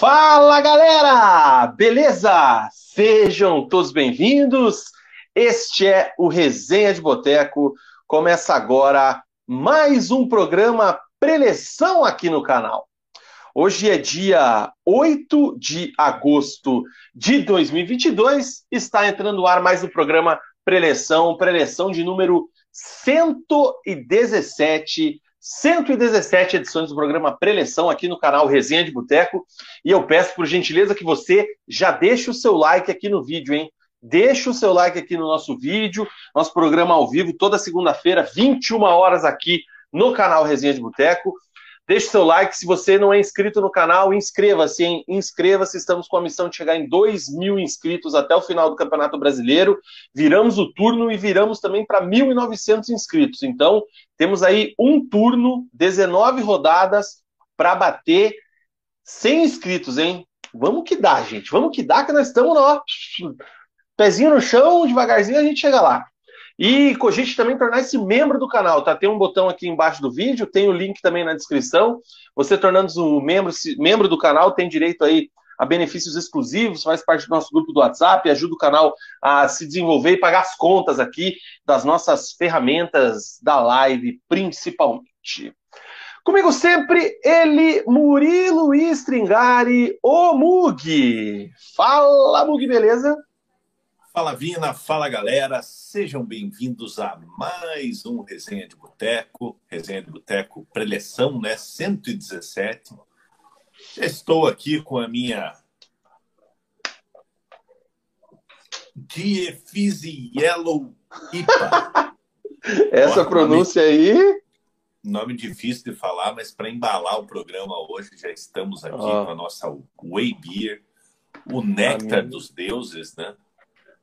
Fala galera! Beleza? Sejam todos bem-vindos. Este é o Resenha de Boteco. Começa agora mais um programa preleção aqui no canal. Hoje é dia 8 de agosto de 2022. Está entrando no ar mais um programa preleção, preleção de número 117 117 edições do programa Preleção aqui no canal Resenha de Boteco. E eu peço, por gentileza, que você já deixe o seu like aqui no vídeo, hein? Deixe o seu like aqui no nosso vídeo, nosso programa ao vivo, toda segunda-feira, 21 horas aqui no canal Resenha de Boteco. Deixe seu like. Se você não é inscrito no canal, inscreva-se, hein? Inscreva-se. Estamos com a missão de chegar em 2 mil inscritos até o final do Campeonato Brasileiro. Viramos o turno e viramos também para 1.900 inscritos. Então, temos aí um turno, 19 rodadas para bater 100 inscritos, hein? Vamos que dá, gente. Vamos que dá, que nós estamos, ó, pezinho no chão, devagarzinho a gente chega lá. E cogite também tornar-se membro do canal, tá? Tem um botão aqui embaixo do vídeo, tem o link também na descrição. Você tornando-se um membro, membro do canal tem direito aí a benefícios exclusivos, faz parte do nosso grupo do WhatsApp, ajuda o canal a se desenvolver e pagar as contas aqui das nossas ferramentas da live, principalmente. Comigo sempre, ele, Murilo Stringari, o Mug. Fala, Mug, beleza? Fala Vina, fala galera, sejam bem-vindos a mais um Resenha de Boteco, Resenha de Boteco preleção, né, 117. Já estou aqui com a minha Diefizzy Yellow IPA. Essa pronúncia nome, aí... Nome difícil de falar, mas para embalar o programa hoje, já estamos aqui oh. com a nossa Way Beer, o néctar dos deuses, né?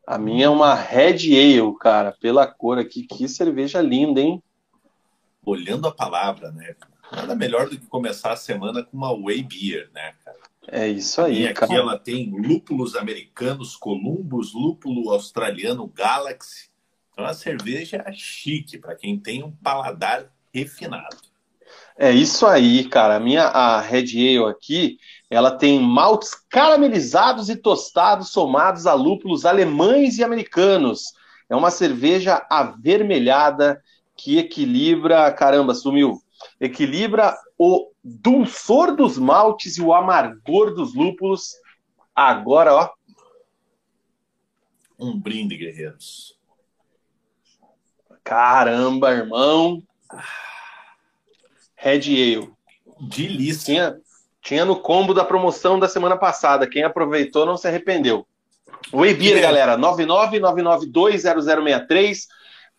A minha é uma Red Ale, cara, pela cor aqui. Que cerveja linda, hein? Olhando a palavra, né? Nada melhor do que começar a semana com uma Whey Beer, né, cara? É isso aí, e aqui cara. ela tem lúpulos americanos, Columbus, lúpulo australiano, Galaxy. Então, é uma cerveja chique para quem tem um paladar refinado. É isso aí, cara. A minha a Red Ale aqui, ela tem maltes caramelizados e tostados somados a lúpulos alemães e americanos. É uma cerveja avermelhada que equilibra, caramba, sumiu. Equilibra o dulçor dos maltes e o amargor dos lúpulos. Agora, ó. Um brinde, guerreiros. Caramba, irmão. Red Ale. Delícia. Tinha, tinha no combo da promoção da semana passada. Quem aproveitou não se arrependeu. O Beer, é. galera, 999920063.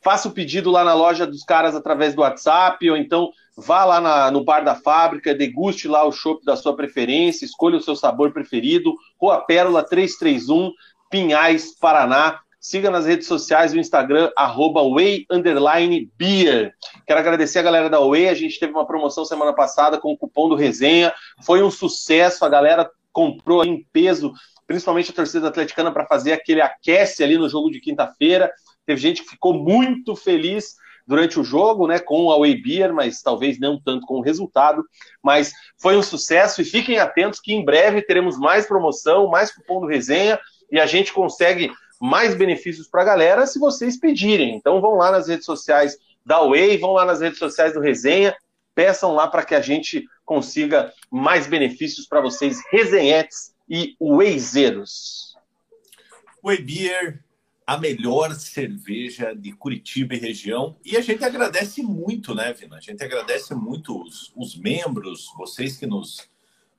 Faça o pedido lá na loja dos caras através do WhatsApp, ou então vá lá na, no bar da fábrica, deguste lá o chopp da sua preferência, escolha o seu sabor preferido. Rua Pérola 331, Pinhais, Paraná. Siga nas redes sociais, o Instagram, arroba Beer. Quero agradecer a galera da Way. A gente teve uma promoção semana passada com o cupom do Resenha. Foi um sucesso, a galera comprou em peso, principalmente a torcida atleticana, para fazer aquele aquece ali no jogo de quinta-feira. Teve gente que ficou muito feliz durante o jogo, né, com a Way Beer, mas talvez não tanto com o resultado. Mas foi um sucesso e fiquem atentos que em breve teremos mais promoção, mais cupom do Resenha e a gente consegue mais benefícios para a galera se vocês pedirem. Então vão lá nas redes sociais da Way, vão lá nas redes sociais do Resenha, peçam lá para que a gente consiga mais benefícios para vocês, resenhetes e Wayzeiros. Way Beer, a melhor cerveja de Curitiba e região. E a gente agradece muito, né, Vina? A gente agradece muito os, os membros, vocês que nos,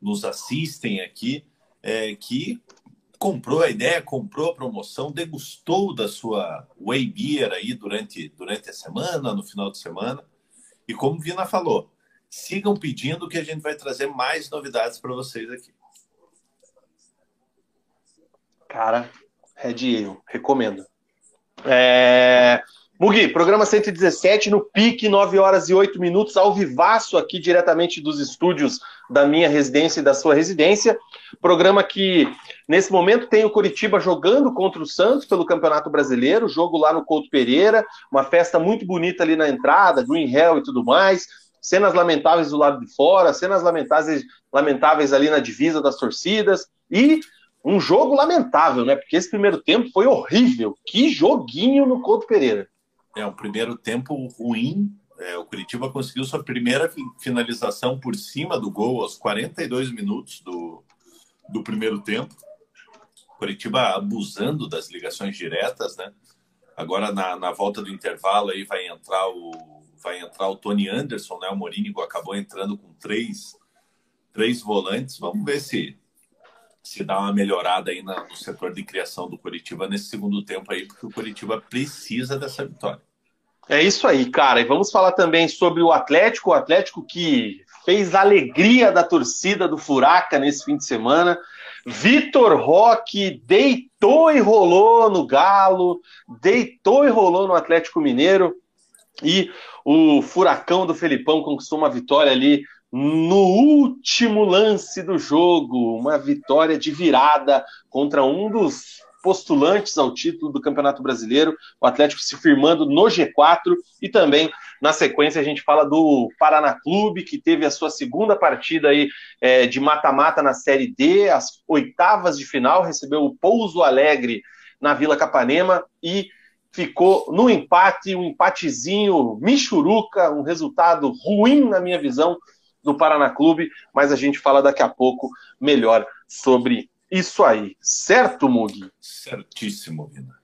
nos assistem aqui, é, que comprou a ideia, comprou a promoção, degustou da sua Whey Beer aí durante, durante a semana, no final de semana. E como Vina falou, sigam pedindo que a gente vai trazer mais novidades para vocês aqui. Cara, Red Ale, recomendo. É... Mugi, programa 117 no pique, 9 horas e 8 minutos, ao vivaço aqui diretamente dos estúdios da minha residência e da sua residência. Programa que, nesse momento, tem o Curitiba jogando contra o Santos pelo Campeonato Brasileiro, jogo lá no Couto Pereira, uma festa muito bonita ali na entrada, Green Hell e tudo mais. cenas lamentáveis do lado de fora, cenas lamentáveis, lamentáveis ali na divisa das torcidas e um jogo lamentável, né? Porque esse primeiro tempo foi horrível. Que joguinho no Couto Pereira. É, um primeiro tempo ruim. É, o Curitiba conseguiu sua primeira finalização por cima do gol aos 42 minutos do, do primeiro tempo. Curitiba abusando das ligações diretas, né? Agora na, na volta do intervalo aí vai entrar o vai entrar o Tony Anderson, né? O Morínigo acabou entrando com três três volantes. Vamos ver se se dá uma melhorada aí no setor de criação do Curitiba nesse segundo tempo aí, porque o Curitiba precisa dessa vitória. É isso aí, cara. E vamos falar também sobre o Atlético, o Atlético que fez a alegria da torcida do Furaca nesse fim de semana. Vitor Roque deitou e rolou no Galo, deitou e rolou no Atlético Mineiro. E o Furacão do Felipão conquistou uma vitória ali no último lance do jogo, uma vitória de virada contra um dos postulantes ao título do Campeonato Brasileiro, o Atlético se firmando no G4 e também na sequência a gente fala do Paraná Clube, que teve a sua segunda partida aí é, de mata-mata na Série D, as oitavas de final, recebeu o Pouso Alegre na Vila Capanema e ficou no empate, um empatezinho michuruca, um resultado ruim na minha visão, do Paraná Clube, mas a gente fala daqui a pouco melhor sobre isso aí. Certo, Mugi? Certíssimo, Vina.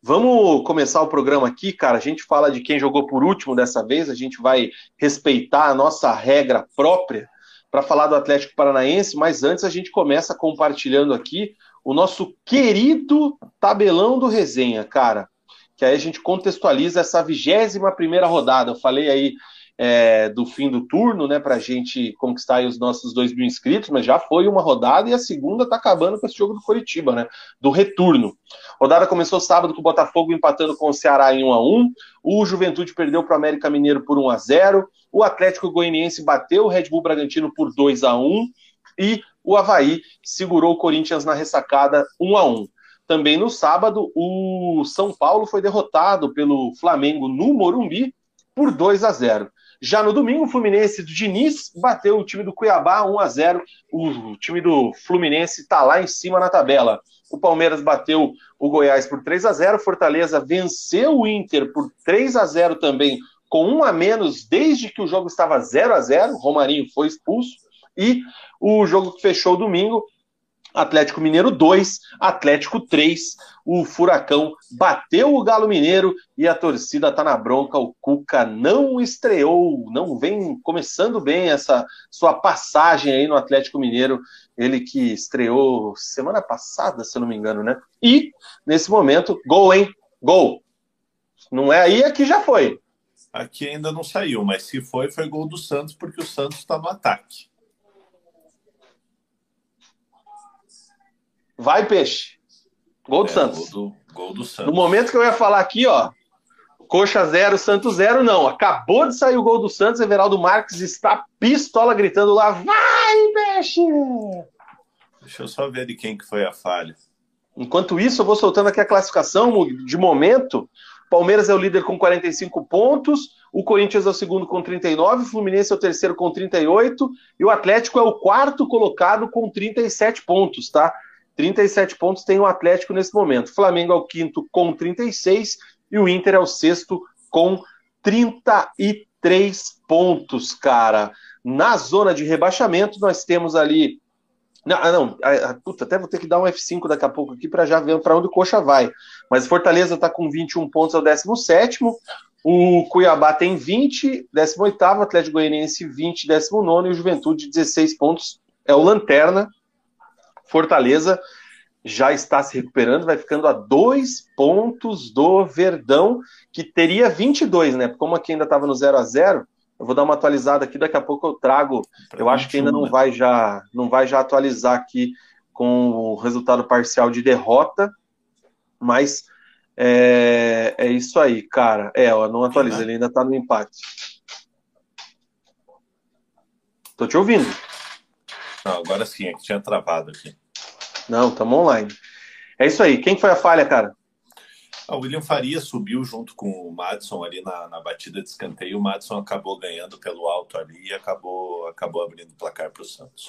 Vamos começar o programa aqui, cara. A gente fala de quem jogou por último dessa vez. A gente vai respeitar a nossa regra própria para falar do Atlético Paranaense, mas antes a gente começa compartilhando aqui o nosso querido tabelão do resenha, cara. Que aí a gente contextualiza essa vigésima primeira rodada. Eu falei aí é, do fim do turno, né, para a gente conquistar os nossos dois mil inscritos, mas já foi uma rodada e a segunda está acabando com esse jogo do Curitiba, né, do retorno. Rodada começou sábado com o Botafogo empatando com o Ceará em 1 a 1 o Juventude perdeu para o América Mineiro por 1 a 0 o Atlético Goianiense bateu o Red Bull Bragantino por 2 a 1 e o Havaí segurou o Corinthians na ressacada 1 a 1 também no sábado, o São Paulo foi derrotado pelo Flamengo no Morumbi por 2 a 0. Já no domingo, o Fluminense do Diniz bateu o time do Cuiabá 1 a 0. O time do Fluminense está lá em cima na tabela. O Palmeiras bateu o Goiás por 3 a 0. Fortaleza venceu o Inter por 3 a 0 também, com um a menos desde que o jogo estava 0 a 0. Romarinho foi expulso. E o jogo que fechou domingo Atlético Mineiro 2, Atlético 3. O Furacão bateu o Galo Mineiro e a torcida tá na bronca. O Cuca não estreou, não vem começando bem essa sua passagem aí no Atlético Mineiro. Ele que estreou semana passada, se eu não me engano, né? E nesse momento, gol, hein? Gol. Não é aí, aqui já foi. Aqui ainda não saiu, mas se foi, foi gol do Santos, porque o Santos está no ataque. Vai, peixe. Gol do é, Santos. Gol do, gol do Santos. No momento que eu ia falar aqui, ó. Coxa 0, Santos 0, não. Acabou de sair o gol do Santos, Everaldo Marques está pistola gritando lá, vai, peixe! Deixa eu só ver de quem que foi a falha. Enquanto isso, eu vou soltando aqui a classificação de momento. Palmeiras é o líder com 45 pontos, o Corinthians é o segundo com 39, o Fluminense é o terceiro com 38 e o Atlético é o quarto colocado com 37 pontos, tá? 37 pontos tem o Atlético nesse momento. O Flamengo é o quinto com 36 e o Inter é o sexto com 33 pontos, cara. Na zona de rebaixamento, nós temos ali. Não, ah, não puta, até vou ter que dar um F5 daqui a pouco aqui para já ver para onde o Coxa vai. Mas Fortaleza está com 21 pontos, é o 17. O Cuiabá tem 20, 18. Atlético Goianiense 20, 19. E o Juventude, 16 pontos, é o Lanterna. Fortaleza já está se recuperando, vai ficando a dois pontos do Verdão, que teria 22, né? Como aqui ainda estava no 0 a 0 eu vou dar uma atualizada aqui, daqui a pouco eu trago. Pra eu acho que ainda não né? vai já não vai já atualizar aqui com o resultado parcial de derrota, mas é, é isso aí, cara. É, ó, não atualiza, ele ainda está no empate. Tô te ouvindo. Não, agora sim, é que tinha travado aqui. Não, estamos online. É isso aí. Quem foi a falha, cara? Ah, o William Faria subiu junto com o Madison ali na, na batida de escanteio. O Madison acabou ganhando pelo alto ali e acabou, acabou abrindo o placar para o Santos.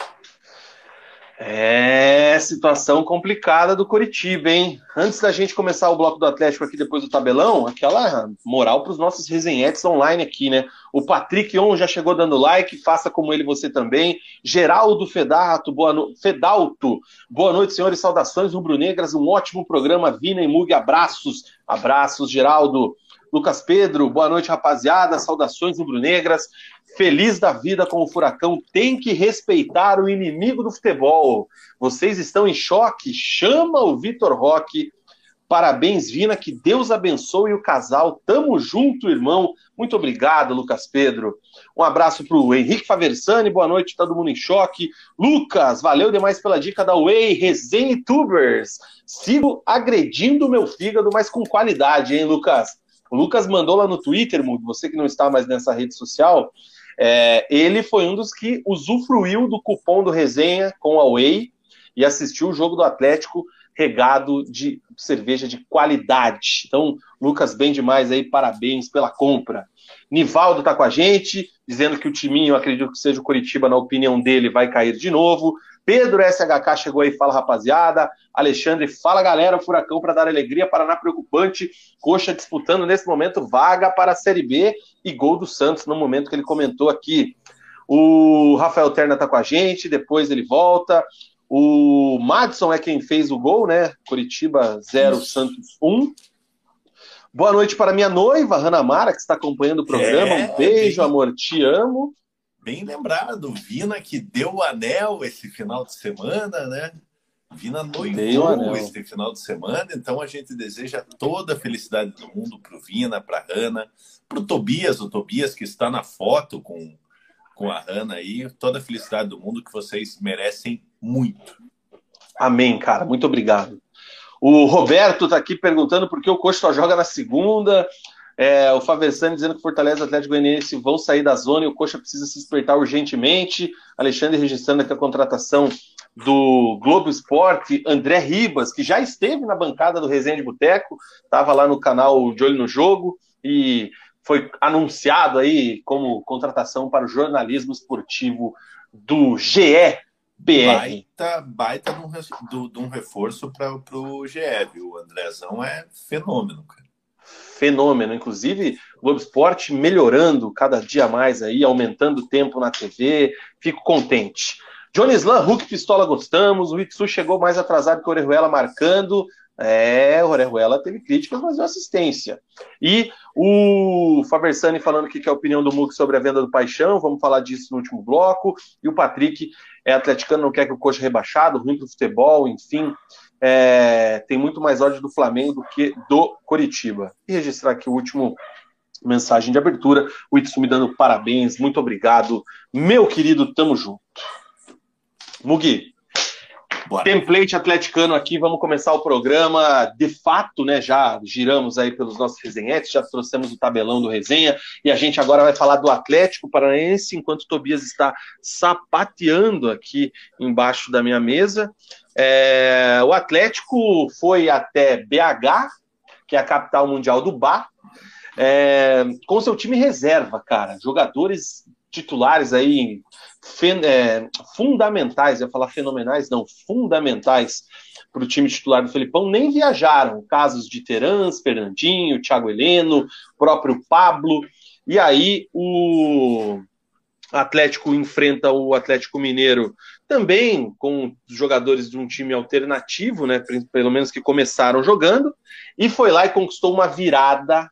É situação complicada do Coritiba, hein? Antes da gente começar o bloco do Atlético aqui depois do tabelão, aquela moral para os nossos resenhetes online aqui, né? O Patrick On já chegou dando like, faça como ele você também. Geraldo Fedato, boa no... Fedalto, boa noite, senhores, saudações rubro-negras, um ótimo programa, Vina e Mug, abraços, abraços, Geraldo. Lucas Pedro, boa noite, rapaziada, saudações rubro-negras feliz da vida com o Furacão, tem que respeitar o inimigo do futebol. Vocês estão em choque? Chama o Vitor Roque. Parabéns, Vina, que Deus abençoe o casal. Tamo junto, irmão. Muito obrigado, Lucas Pedro. Um abraço para o Henrique Faversani, boa noite, todo mundo em choque. Lucas, valeu demais pela dica da Way, Resenha Tubers. Sigo agredindo o meu fígado, mas com qualidade, hein, Lucas? O Lucas mandou lá no Twitter, você que não está mais nessa rede social, é, ele foi um dos que usufruiu do cupom do resenha com a Way e assistiu o jogo do Atlético regado de cerveja de qualidade. Então, Lucas, bem demais aí, parabéns pela compra. Nivaldo tá com a gente, dizendo que o timinho, acredito que seja o Curitiba, na opinião dele, vai cair de novo. Pedro SHK chegou aí, fala rapaziada. Alexandre, fala galera, Furacão para dar alegria, Paraná preocupante. Coxa disputando nesse momento vaga para a Série B e gol do Santos no momento que ele comentou aqui. O Rafael Terna tá com a gente, depois ele volta. O Madison é quem fez o gol, né? Curitiba 0, Santos 1. Boa noite para minha noiva, Rana Mara, que está acompanhando o programa. É, um beijo, bem, amor, te amo. Bem lembrado, Vina que deu o anel esse final de semana, né? Vina noivou esse final de semana, então a gente deseja toda a felicidade do mundo para o Vina, para a Hanna, para o Tobias, o Tobias que está na foto com, com a Hanna aí, toda a felicidade do mundo que vocês merecem muito. Amém, cara, muito obrigado. O Roberto está aqui perguntando por que o Coxa só joga na segunda. É, o Faversani dizendo que Fortaleza e Atlético Goianiense vão sair da zona e o Coxa precisa se despertar urgentemente. Alexandre registrando aqui a contratação do Globo Esporte, André Ribas, que já esteve na bancada do Resenha de Boteco, estava lá no canal De Olho no Jogo e foi anunciado aí como contratação para o jornalismo esportivo do GE. BR. Baita, baita de um, reforço para o GE, viu? O Andrezão é fenômeno, cara fenômeno. Inclusive, o Globo Esporte melhorando cada dia mais aí, aumentando o tempo na TV. Fico contente. Johnny Slam, Hulk Pistola, gostamos. O Itsu chegou mais atrasado que o Orejuela marcando. É, o Orejuela teve críticas, mas deu assistência. E o Fabersani falando que é a opinião do Mug sobre a venda do Paixão, vamos falar disso no último bloco. E o Patrick é atleticano, não quer que o coxa rebaixado, ruim pro futebol, enfim é, tem muito mais ódio do Flamengo do que do Coritiba. E registrar aqui o último mensagem de abertura, o Itsu me dando parabéns, muito obrigado, meu querido, tamo junto. Mugi, Bora. template atleticano aqui, vamos começar o programa, de fato, né, já giramos aí pelos nossos resenhetes, já trouxemos o tabelão do resenha, e a gente agora vai falar do Atlético Paranaense, enquanto Tobias está sapateando aqui embaixo da minha mesa, é, o Atlético foi até BH, que é a capital mundial do bar, é, com seu time reserva, cara. Jogadores titulares aí fen, é, fundamentais, ia falar fenomenais, não, fundamentais para o time titular do Felipão, nem viajaram. Casos de Terans, Fernandinho, Thiago Heleno, próprio Pablo. E aí o Atlético enfrenta o Atlético Mineiro também com jogadores de um time alternativo, né, pelo menos que começaram jogando, e foi lá e conquistou uma virada,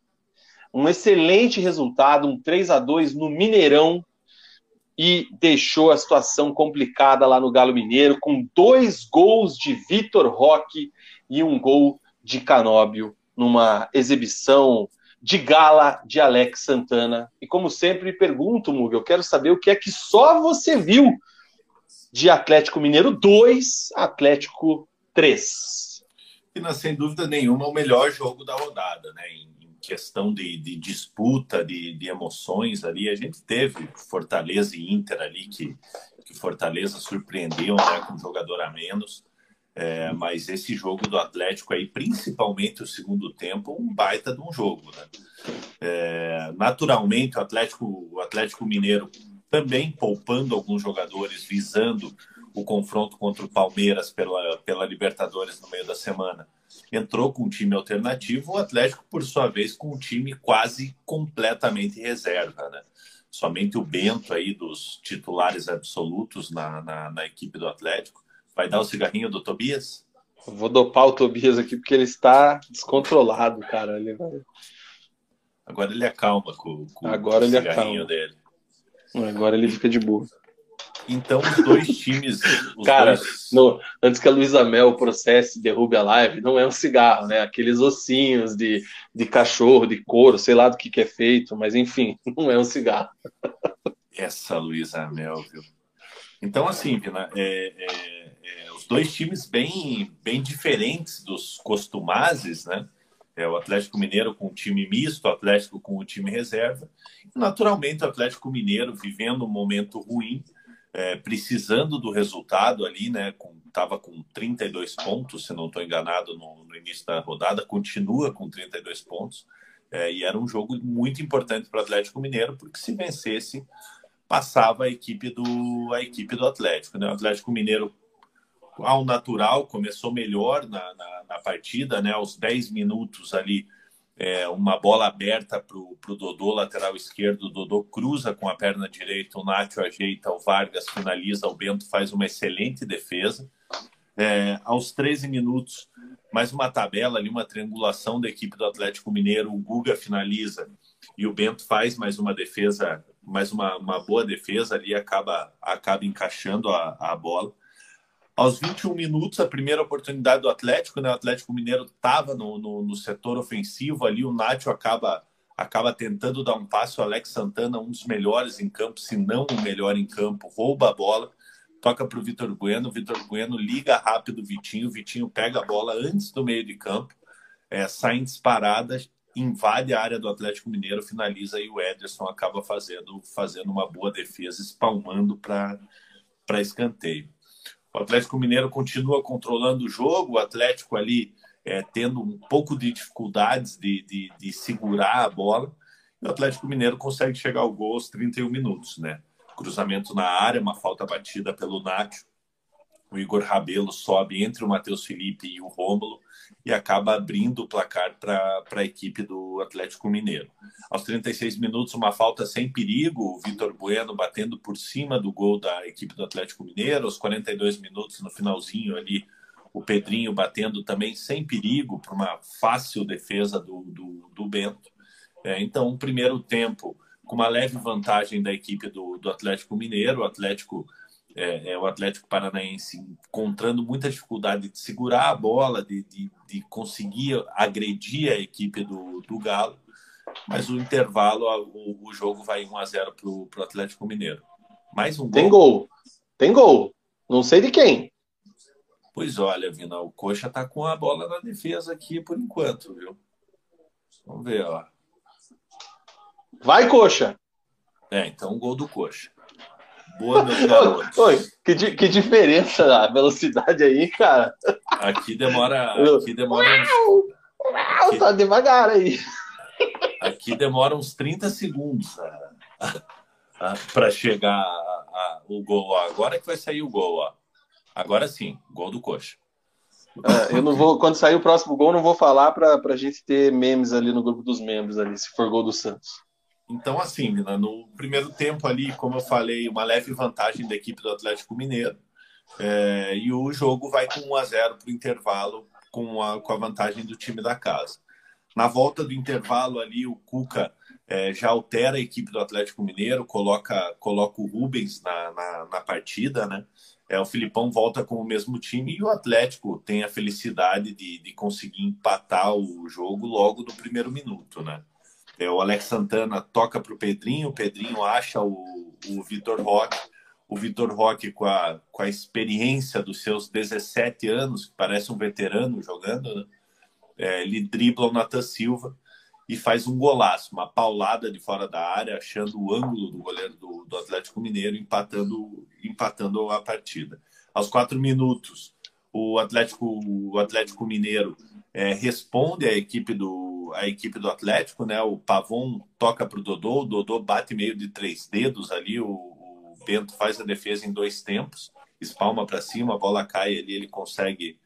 um excelente resultado, um 3 a 2 no Mineirão, e deixou a situação complicada lá no Galo Mineiro, com dois gols de Vitor Roque e um gol de Canóbio, numa exibição de gala de Alex Santana. E como sempre pergunto, Muga, eu quero saber o que é que só você viu de Atlético Mineiro 2, Atlético 3. E, sem dúvida nenhuma, o melhor jogo da rodada, né? Em, questão de, de disputa, de, de, emoções ali, a gente teve Fortaleza e Inter ali, que, que Fortaleza surpreendeu né, com um jogador a menos. É, mas esse jogo do Atlético aí, principalmente o segundo tempo, um baita de um jogo, né? É, naturalmente, o Atlético, o Atlético Mineiro também poupando alguns jogadores, visando o confronto contra o Palmeiras pela, pela Libertadores no meio da semana. Entrou com um time alternativo, o Atlético, por sua vez, com um time quase completamente reserva, né? Somente o Bento aí dos titulares absolutos na, na, na equipe do Atlético. Vai dar o cigarrinho do Tobias? vou dopar o Tobias aqui porque ele está descontrolado, cara. Ele vai... Agora ele acalma com, com Agora o ele cigarrinho acalma. dele. Agora ele fica de boa. Então, os dois times. Os Cara, dois... No, antes que a Luísa Mel processe e derrube a live, não é um cigarro, né? Aqueles ossinhos de, de cachorro, de couro, sei lá do que, que é feito, mas enfim, não é um cigarro. Essa Luísa Mel, viu? Então, assim, Vina, é, é, é, os dois times bem, bem diferentes dos costumazes, né? É, o Atlético Mineiro com um time misto, o Atlético com o time reserva. E, naturalmente, o Atlético Mineiro vivendo um momento ruim, é, precisando do resultado ali, né? Estava com, com 32 pontos, se não estou enganado, no, no, início da rodada, continua com 32 pontos. É, e era um jogo muito importante para o Atlético Mineiro, porque se vencesse, passava a equipe do, a equipe do Atlético. Né? O Atlético Mineiro, ao natural, começou melhor na, na, na partida, né? aos 10 minutos ali é, uma bola aberta para o Dodô, lateral esquerdo. O Dodô cruza com a perna direita, o Nacho ajeita, o Vargas finaliza, o Bento faz uma excelente defesa. É, aos 13 minutos, mais uma tabela ali, uma triangulação da equipe do Atlético Mineiro. O Guga finaliza e o Bento faz mais uma defesa, mais uma, uma boa defesa ali, acaba, acaba encaixando a, a bola. Aos 21 minutos, a primeira oportunidade do Atlético, né? O Atlético Mineiro estava no, no, no, setor ofensivo ali, o Nacho acaba, acaba tentando dar um passe, o Alex Santana, um dos melhores em campo, se não o melhor em campo, rouba a bola, toca para o Vitor Bueno, o Vitor Bueno liga rápido o Vitinho, o Vitinho pega a bola antes do meio de campo, é, sai em disparada, invade a área do Atlético Mineiro, finaliza e o Ederson acaba fazendo, fazendo uma boa defesa, espalmando para escanteio. O Atlético Mineiro continua controlando o jogo, o Atlético ali é, tendo um pouco de dificuldades de, de, de, segurar a bola. E o Atlético Mineiro consegue chegar ao gol aos 31 minutos, né? Cruzamento na área, uma falta batida pelo Nacho. O Igor Rabelo sobe entre o Matheus Felipe e o Rômulo e acaba abrindo o placar para a equipe do Atlético Mineiro. Aos 36 minutos, uma falta sem perigo, o Vitor Bueno batendo por cima do gol da equipe do Atlético Mineiro. Aos 42 minutos, no finalzinho ali, o Pedrinho batendo também sem perigo para uma fácil defesa do, do, do Bento. É, então, o primeiro tempo com uma leve vantagem da equipe do, do Atlético Mineiro, o Atlético é, é, o Atlético Paranaense encontrando muita dificuldade de segurar a bola, de, de, de conseguir agredir a equipe do, do Galo, mas o intervalo, o, o jogo vai 1 a 0 para o Atlético Mineiro. Mais um gol. Tem gol. Tem gol. Não sei de quem. Pois olha, Vina, o Coxa tá com a bola na defesa aqui por enquanto, viu? Vamos ver, ó. Vai, Coxa! É, então gol do Coxa. Boa, meus garotos. Oi, que, que diferença a velocidade aí, cara. Aqui demora. Aqui demora uns... aqui... Tá devagar aí. Aqui demora uns 30 segundos para chegar a, a, o gol. Ó. Agora que vai sair o gol, ó. Agora sim, gol do Coxa. É, eu não vou, quando sair o próximo gol, não vou falar para a gente ter memes ali no grupo dos membros ali, se for gol do Santos. Então, assim, no primeiro tempo ali, como eu falei, uma leve vantagem da equipe do Atlético Mineiro. É, e o jogo vai com 1 a 0 para o intervalo, com a, com a vantagem do time da casa. Na volta do intervalo ali, o Cuca é, já altera a equipe do Atlético Mineiro, coloca, coloca o Rubens na, na, na, partida, né? É, o Filipão volta com o mesmo time e o Atlético tem a felicidade de, de conseguir empatar o jogo logo no primeiro minuto, né? É, o Alex Santana toca para o Pedrinho, o Pedrinho acha o, o Vitor Roque. O Vitor Roque, com a, com a experiência dos seus 17 anos, que parece um veterano jogando, né? é, ele dribla o Natan Silva e faz um golaço, uma paulada de fora da área, achando o ângulo do goleiro do, do Atlético Mineiro, empatando, empatando a partida. Aos quatro minutos, o Atlético, o Atlético Mineiro é, responde à equipe do a equipe do Atlético, né? O Pavon toca para o Dodô, o Dodô bate meio de três dedos ali, o, o Bento faz a defesa em dois tempos, espalma para cima, a bola cai ali, ele consegue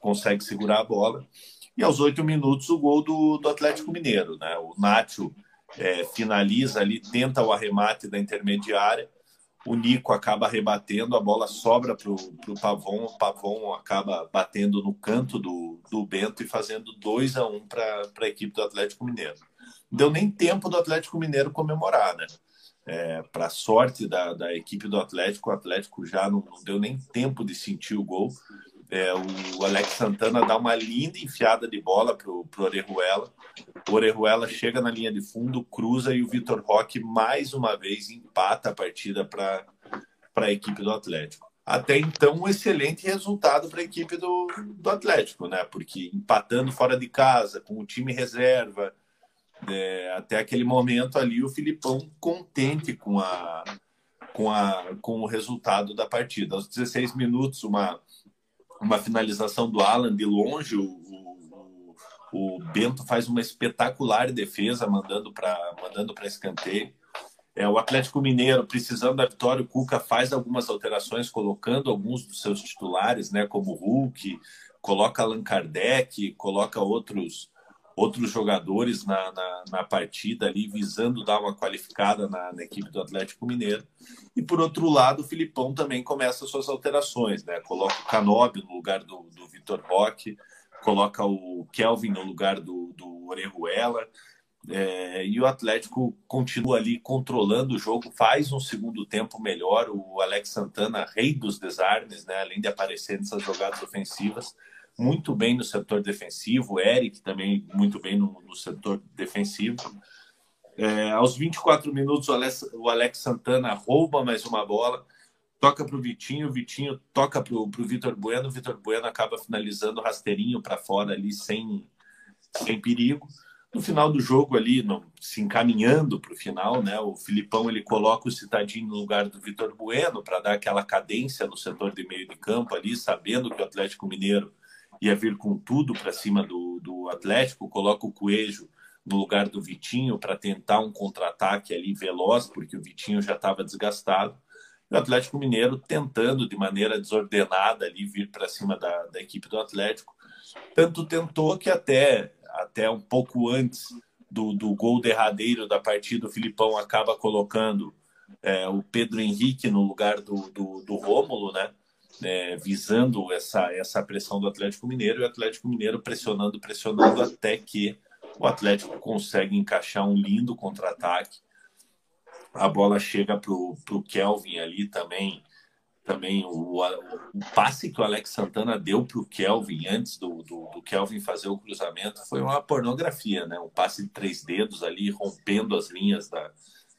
consegue segurar a bola. E aos oito minutos o gol do, do Atlético Mineiro, né? O Nacho é, finaliza ali, tenta o arremate da intermediária o Nico acaba rebatendo, a bola sobra para o Pavon, o Pavon acaba batendo no canto do, do Bento e fazendo 2 a 1 um para a equipe do Atlético Mineiro. Não deu nem tempo do Atlético Mineiro comemorar, né? É, para sorte da, da equipe do Atlético, o Atlético já não, não deu nem tempo de sentir o gol. É, o Alex Santana dá uma linda enfiada de bola para o Orejuela. O Orejuela chega na linha de fundo, cruza e o Vitor Roque mais uma vez empata a partida para a equipe do Atlético. Até então, um excelente resultado para a equipe do, do Atlético, né? Porque empatando fora de casa, com o time reserva, é, até aquele momento ali, o Filipão contente com, a, com, a, com o resultado da partida. Aos 16 minutos, uma uma finalização do Alan de longe, o, o, o Bento faz uma espetacular defesa, mandando para mandando escanteio. É, o Atlético Mineiro, precisando da vitória, o Cuca faz algumas alterações, colocando alguns dos seus titulares, né, como o Hulk, coloca Allan Kardec, coloca outros outros jogadores na, na, na, partida ali, visando dar uma qualificada na, na, equipe do Atlético Mineiro. E por outro lado, o Filipão também começa suas alterações, né? Coloca o Canobi no lugar do, do Vitor Roque, coloca o Kelvin no lugar do, do Orejuela. É, e o Atlético continua ali controlando o jogo, faz um segundo tempo melhor. O Alex Santana, rei dos desarmes, né? além de aparecer nessas jogadas ofensivas, muito bem no setor defensivo, o Eric também muito bem no, no setor defensivo. É, aos 24 minutos, o Alex, o Alex, Santana rouba mais uma bola, toca para o Vitinho, Vitinho toca para o Vitor Bueno, o Vitor Bueno acaba finalizando rasteirinho para fora ali, sem, sem perigo. No final do jogo ali, no, se encaminhando para o final, né, o Filipão ele coloca o Citadinho no lugar do Vitor Bueno para dar aquela cadência no setor de meio de campo ali, sabendo que o Atlético Mineiro ia vir com tudo para cima do, do Atlético, coloca o Coelho no lugar do Vitinho para tentar um contra-ataque ali veloz, porque o Vitinho já estava desgastado. E o Atlético Mineiro tentando de maneira desordenada ali vir para cima da, da equipe do Atlético. Tanto tentou que até, até um pouco antes do, do gol derradeiro da partida, o Filipão acaba colocando é, o Pedro Henrique no lugar do, do, do Rômulo, né? É, visando essa, essa pressão do Atlético Mineiro e o Atlético Mineiro pressionando, pressionando até que o Atlético consegue encaixar um lindo contra-ataque. A bola chega para o Kelvin ali também. Também o, o, passe que o Alex Santana deu para o Kelvin antes do, do, do, Kelvin fazer o cruzamento foi uma pornografia, né? Um passe de três dedos ali, rompendo as linhas da,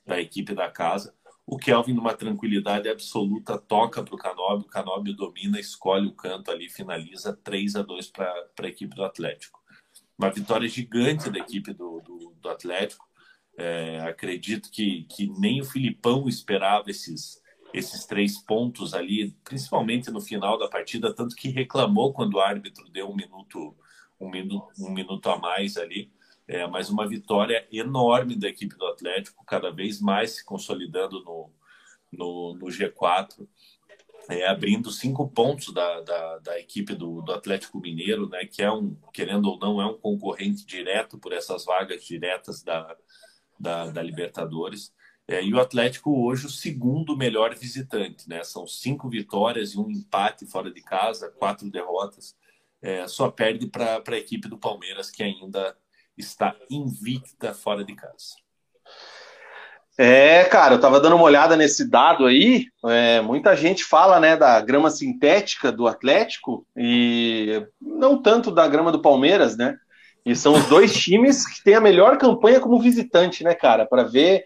da equipe da casa. O Kelvin, numa tranquilidade absoluta, toca para o Canóbio, o Canóbio domina, escolhe o canto ali, finaliza 3 a 2 para a equipe do Atlético. Uma vitória gigante da equipe do, do, do Atlético. É, acredito que, que nem o Filipão esperava esses, esses três pontos ali, principalmente no final da partida, tanto que reclamou quando o árbitro deu um minuto, um minuto, um minuto a mais ali. É, mas uma vitória enorme da equipe do Atlético, cada vez mais se consolidando no, no, no G4, é, abrindo cinco pontos da, da, da equipe do, do, Atlético Mineiro, né, que é um, querendo ou não, é um concorrente direto por essas vagas diretas da, da, da Libertadores. É, e o Atlético hoje o segundo melhor visitante, né? São cinco vitórias e um empate fora de casa, quatro derrotas. É, só perde para a equipe do Palmeiras, que ainda está invicta fora de casa. É, cara, eu tava dando uma olhada nesse dado aí. É, muita gente fala, né, da grama sintética do Atlético e não tanto da grama do Palmeiras, né? E são os dois times que têm a melhor campanha como visitante, né, cara? Para ver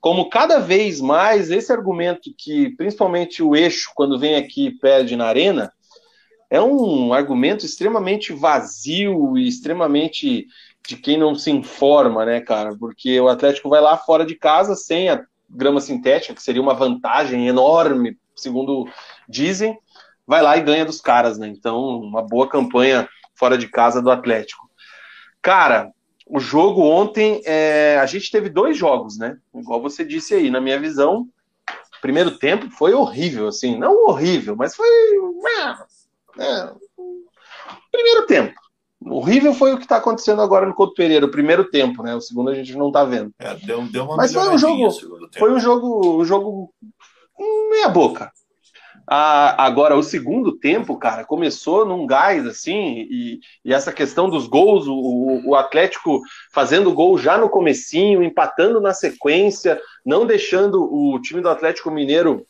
como cada vez mais esse argumento que, principalmente o eixo, quando vem aqui perde na arena, é um argumento extremamente vazio e extremamente de quem não se informa, né, cara? Porque o Atlético vai lá fora de casa sem a grama sintética, que seria uma vantagem enorme, segundo dizem. vai lá e ganha dos caras, né? Então, uma boa campanha fora de casa do Atlético. Cara, o jogo ontem, é, a gente teve dois jogos, né? Igual você disse aí, na minha visão, primeiro tempo foi horrível, assim, não horrível, mas foi. É, primeiro tempo. Horrível foi o que está acontecendo agora no Couto Pereira, o primeiro tempo, né? O segundo a gente não está vendo. É, deu, deu uma Mas foi um jogo, foi um jogo, um jogo meia boca. Ah, agora, o segundo tempo, cara, começou num gás, assim, e, e essa questão dos gols, o, o, Atlético fazendo gol já no comecinho, empatando na sequência, não deixando o time do Atlético Mineiro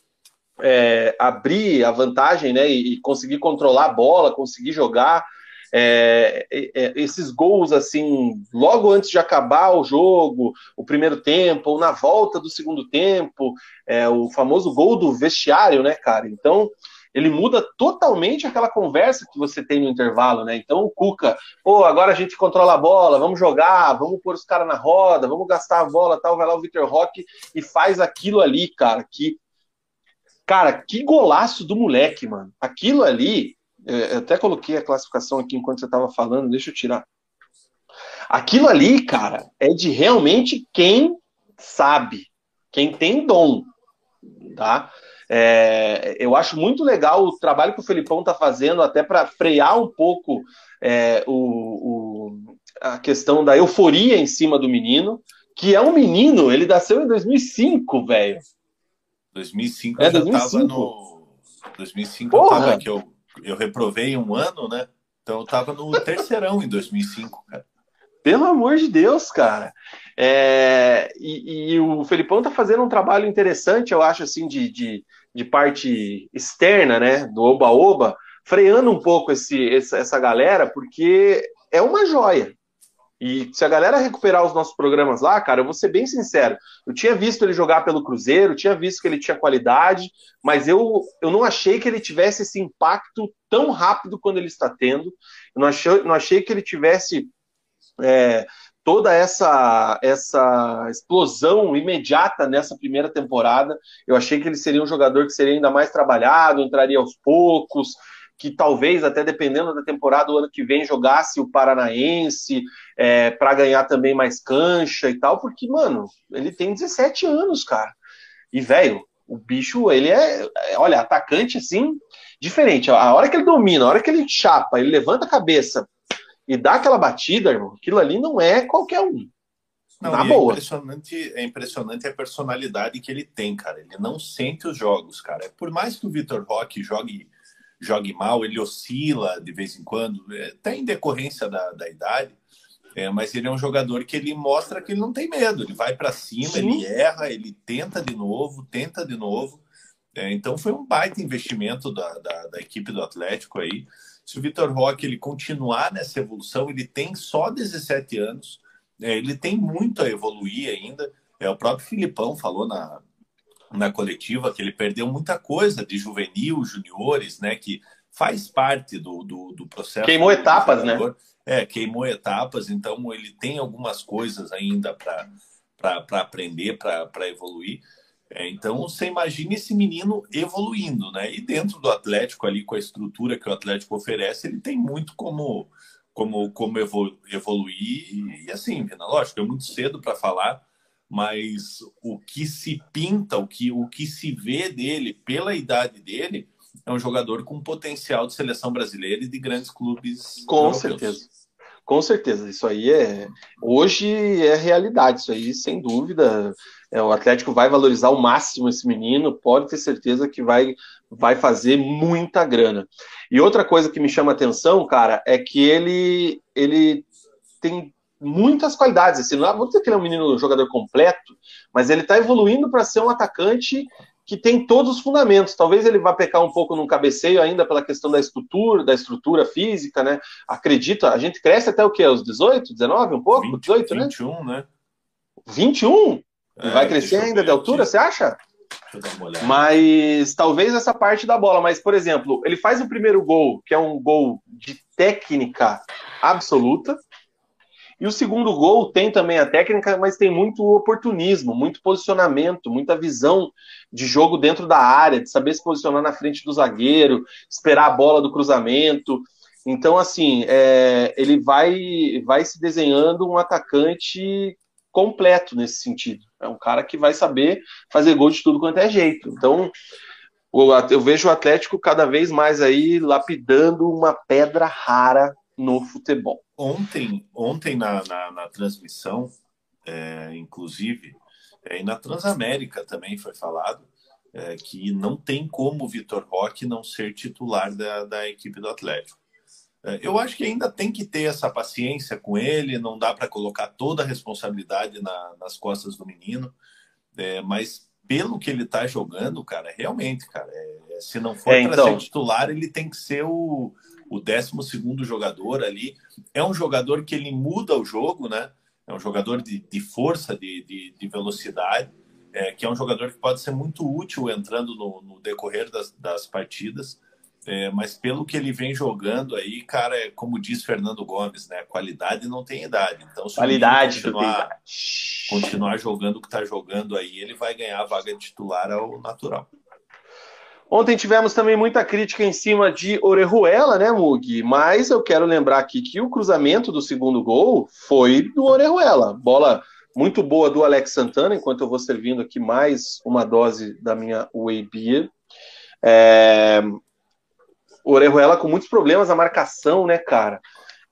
é, abrir a vantagem, né, e, e conseguir controlar a bola, conseguir jogar. É, é, esses gols assim, logo antes de acabar o jogo, o primeiro tempo, ou na volta do segundo tempo, é, o famoso gol do vestiário, né, cara? Então, ele muda totalmente aquela conversa que você tem no intervalo, né? Então, o Cuca, pô, agora a gente controla a bola, vamos jogar, vamos pôr os caras na roda, vamos gastar a bola, tal, vai lá o Victor Roque e faz aquilo ali, cara, que Cara, que golaço do moleque, mano. Aquilo ali, é, eu até coloquei a classificação aqui enquanto você estava falando, deixa eu tirar. Aquilo ali, cara, é de realmente quem sabe, quem tem dom, tá? É, eu acho muito legal o trabalho que o Felipão tá fazendo, até para frear um pouco é, o, o, a questão da euforia em cima do menino, que é um menino, ele nasceu em 2005, velho. 2005 é, eu já 2005. tava no. 2005 Porra. eu tava aqui, eu eu reprovei um ano, né? Então eu tava no terceirão em 2005, cara. Pelo amor de Deus, cara. É, e, e, o Felipão tá fazendo um trabalho interessante, eu acho, assim, de, de, de parte externa, né? Do Oba-Oba, freando um pouco esse, essa galera, porque é uma joia. E se a galera recuperar os nossos programas lá, cara, eu vou ser bem sincero. Eu tinha visto ele jogar pelo Cruzeiro, tinha visto que ele tinha qualidade, mas eu, eu não achei que ele tivesse esse impacto tão rápido quando ele está tendo. Eu não achei, não achei que ele tivesse é, toda essa, essa explosão imediata nessa primeira temporada. Eu achei que ele seria um jogador que seria ainda mais trabalhado, entraria aos poucos que talvez, até dependendo da temporada, o ano que vem jogasse o Paranaense é, para ganhar também mais cancha e tal, porque, mano, ele tem 17 anos, cara. E, velho, o bicho, ele é, é, olha, atacante assim, diferente. A hora que ele domina, a hora que ele chapa, ele levanta a cabeça e dá aquela batida, irmão, aquilo ali não é qualquer um. Não, Na é boa. É impressionante, é impressionante a personalidade que ele tem, cara. Ele não sente os jogos, cara. Por mais que o Vitor Roque jogue jogue mal, ele oscila de vez em quando, até em decorrência da, da idade, é, mas ele é um jogador que ele mostra que ele não tem medo, ele vai para cima, Sim. ele erra, ele tenta de novo, tenta de novo. É, então foi um baita investimento da, da, da equipe do Atlético aí. Se o Vitor Roque ele continuar nessa evolução, ele tem só 17 anos, é, ele tem muito a evoluir ainda. É, o próprio Filipão falou na, na coletiva que ele perdeu muita coisa de juvenil, juniores, né? Que faz parte do, do, do processo. Queimou etapas, né? É, queimou etapas, então ele tem algumas coisas ainda para aprender, para evoluir. É, então você imagina esse menino evoluindo, né? E dentro do Atlético ali, com a estrutura que o Atlético oferece, ele tem muito como como, como evoluir. E assim, lógico, é muito cedo para falar, mas o que se pinta, o que, o que se vê dele pela idade dele, é um jogador com potencial de seleção brasileira e de grandes clubes. Com europeus. certeza. Com certeza, isso aí é. Hoje é realidade, isso aí, sem dúvida. É, o Atlético vai valorizar ao máximo esse menino, pode ter certeza que vai, vai fazer muita grana. E outra coisa que me chama atenção, cara, é que ele, ele tem muitas qualidades. Assim, não vou dizer que ele é um menino um jogador completo, mas ele está evoluindo para ser um atacante que tem todos os fundamentos. Talvez ele vá pecar um pouco no cabeceio ainda pela questão da estrutura, da estrutura física, né? Acredito, a gente cresce até o quê? Os 18, 19, um pouco? 20, 18, 21, né? 21? É, vai crescer ainda de altura, aqui. você acha? Mas talvez essa parte da bola. Mas, por exemplo, ele faz o primeiro gol, que é um gol de técnica absoluta, E o segundo gol tem também a técnica, mas tem muito oportunismo, muito posicionamento, muita visão de jogo dentro da área, de saber se posicionar na frente do zagueiro, esperar a bola do cruzamento. Então, assim, é, ele vai, vai se desenhando um atacante completo nesse sentido. É um cara que vai saber fazer gol de tudo quanto é jeito. Então, eu vejo o Atlético cada vez mais aí lapidando uma pedra rara no futebol. Ontem, ontem na, na, na transmissão, é, inclusive, é, e na Transamérica também foi falado é, que não tem como o Vitor Roque não ser titular da, da equipe do Atlético. É, eu acho que ainda tem que ter essa paciência com ele, não dá para colocar toda a responsabilidade na, nas costas do menino, é, mas pelo que ele está jogando, cara, realmente, cara, é, se não for é, para então... ser titular, ele tem que ser o, o 12 jogador ali. É um jogador que ele muda o jogo, né? É um jogador de, de força, de, de, de velocidade, é, que é um jogador que pode ser muito útil entrando no, no decorrer das, das partidas. É, mas pelo que ele vem jogando aí, cara, é como diz Fernando Gomes, né? Qualidade não tem idade. Então, se Qualidade continuar, continuar jogando o que está jogando aí, ele vai ganhar a vaga de titular ao natural. Ontem tivemos também muita crítica em cima de Orejuela, né, Mug? Mas eu quero lembrar aqui que o cruzamento do segundo gol foi do Orejuela. Bola muito boa do Alex Santana, enquanto eu vou servindo aqui mais uma dose da minha Whey Beer. É... Orejuela com muitos problemas na marcação, né, cara?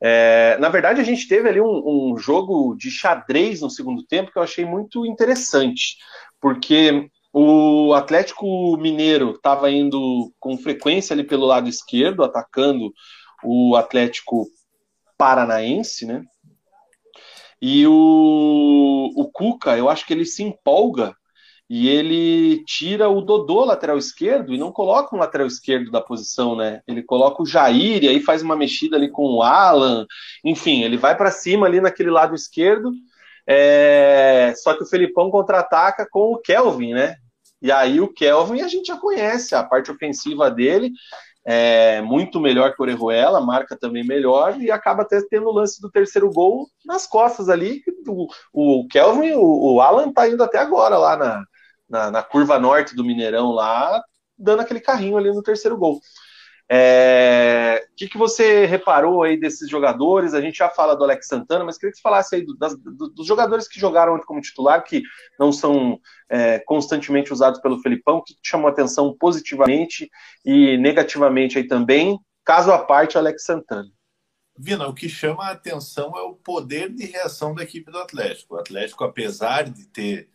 É... Na verdade, a gente teve ali um, um jogo de xadrez no segundo tempo que eu achei muito interessante, porque o Atlético Mineiro estava indo com frequência ali pelo lado esquerdo, atacando o Atlético Paranaense, né? E o, o Cuca, eu acho que ele se empolga e ele tira o Dodô lateral esquerdo e não coloca um lateral esquerdo da posição, né? Ele coloca o Jair e aí faz uma mexida ali com o Alan. Enfim, ele vai para cima ali naquele lado esquerdo. É... Só que o Felipão contra-ataca com o Kelvin, né? E aí o Kelvin a gente já conhece, a parte ofensiva dele é muito melhor que o Orejuela, marca também melhor e acaba até tendo o lance do terceiro gol nas costas ali. O, Kelvin, o, o Alan tá indo até agora lá na, na, na curva norte do Mineirão lá, dando aquele carrinho ali no terceiro gol. É, o que, que você reparou aí desses jogadores? A gente já fala do Alex Santana, mas queria que você falasse aí do, das, do, dos jogadores que jogaram como titular, que não são é, constantemente usados pelo Felipão, que chamou atenção positivamente e negativamente aí também, caso à parte, o Alex Santana. Vina, o que chama a atenção é o poder de reação da equipe do Atlético. O Atlético, apesar de ter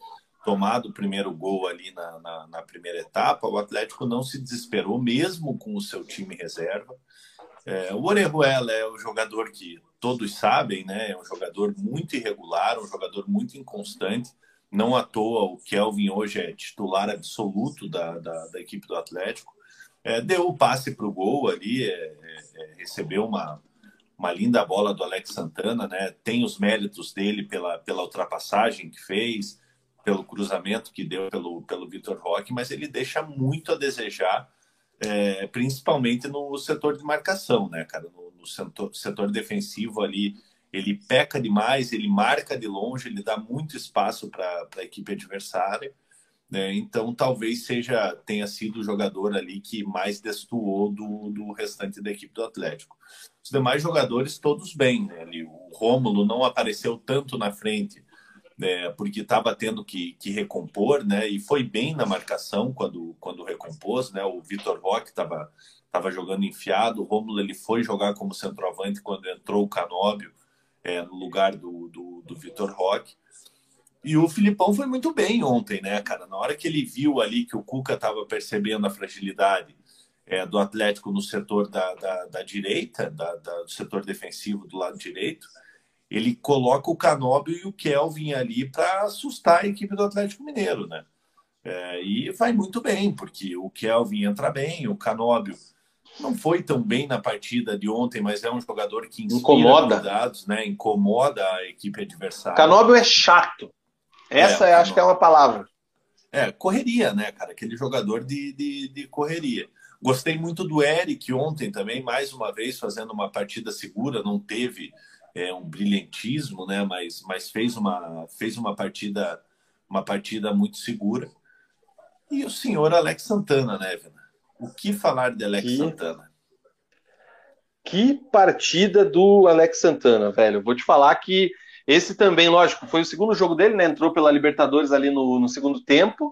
tomado o primeiro gol ali na, na, na, primeira etapa, o Atlético não se desesperou, mesmo com o seu time reserva. É, o Orejuela é um jogador que todos sabem, né? É um jogador muito irregular, um jogador muito inconstante. Não à toa, o Kelvin hoje é titular absoluto da, da, da equipe do Atlético. É, deu o passe para o gol ali, é, é, é, recebeu uma, uma linda bola do Alex Santana, né? Tem os méritos dele pela, pela ultrapassagem que fez, pelo cruzamento que deu pelo, pelo Vitor Roque, mas ele deixa muito a desejar, é, principalmente no setor de marcação, né, cara? No, no setor, setor, defensivo ali, ele peca demais, ele marca de longe, ele dá muito espaço para a equipe adversária. Né? Então, talvez seja tenha sido o jogador ali que mais destoou do, do restante da equipe do Atlético. Os demais jogadores, todos bem. Né? O Rômulo não apareceu tanto na frente, é, porque estava tendo que, que, recompor, né? E foi bem na marcação quando, quando recompôs, né? O Vitor Roque estava tava jogando enfiado, o Romulo ele foi jogar como centroavante quando entrou o Canóbio é, no lugar do, do, do Vitor Roque. E o Filipão foi muito bem ontem, né, cara? Na hora que ele viu ali que o Cuca estava percebendo a fragilidade é, do Atlético no setor da, da, da direita, da, da, do setor defensivo do lado direito, ele coloca o Canóbio e o Kelvin ali para assustar a equipe do Atlético Mineiro, né? É, e vai muito bem, porque o Kelvin entra bem, o Canóbio não foi tão bem na partida de ontem, mas é um jogador que incomoda cuidados, né? Incomoda a equipe adversária. Canóbio é chato. Essa é, acho que é uma palavra. É, correria, né, cara? Aquele jogador de, de, de correria. Gostei muito do Eric ontem também, mais uma vez fazendo uma partida segura, não teve é, um brilhantismo, né? Mas, mas fez uma fez uma partida uma partida muito segura. E o senhor Alex Santana, né, Vina? O que falar de Alex que, Santana? Que partida do Alex Santana, velho. Vou te falar que esse também, lógico, foi o segundo jogo dele, né? Entrou pela Libertadores ali no, no segundo tempo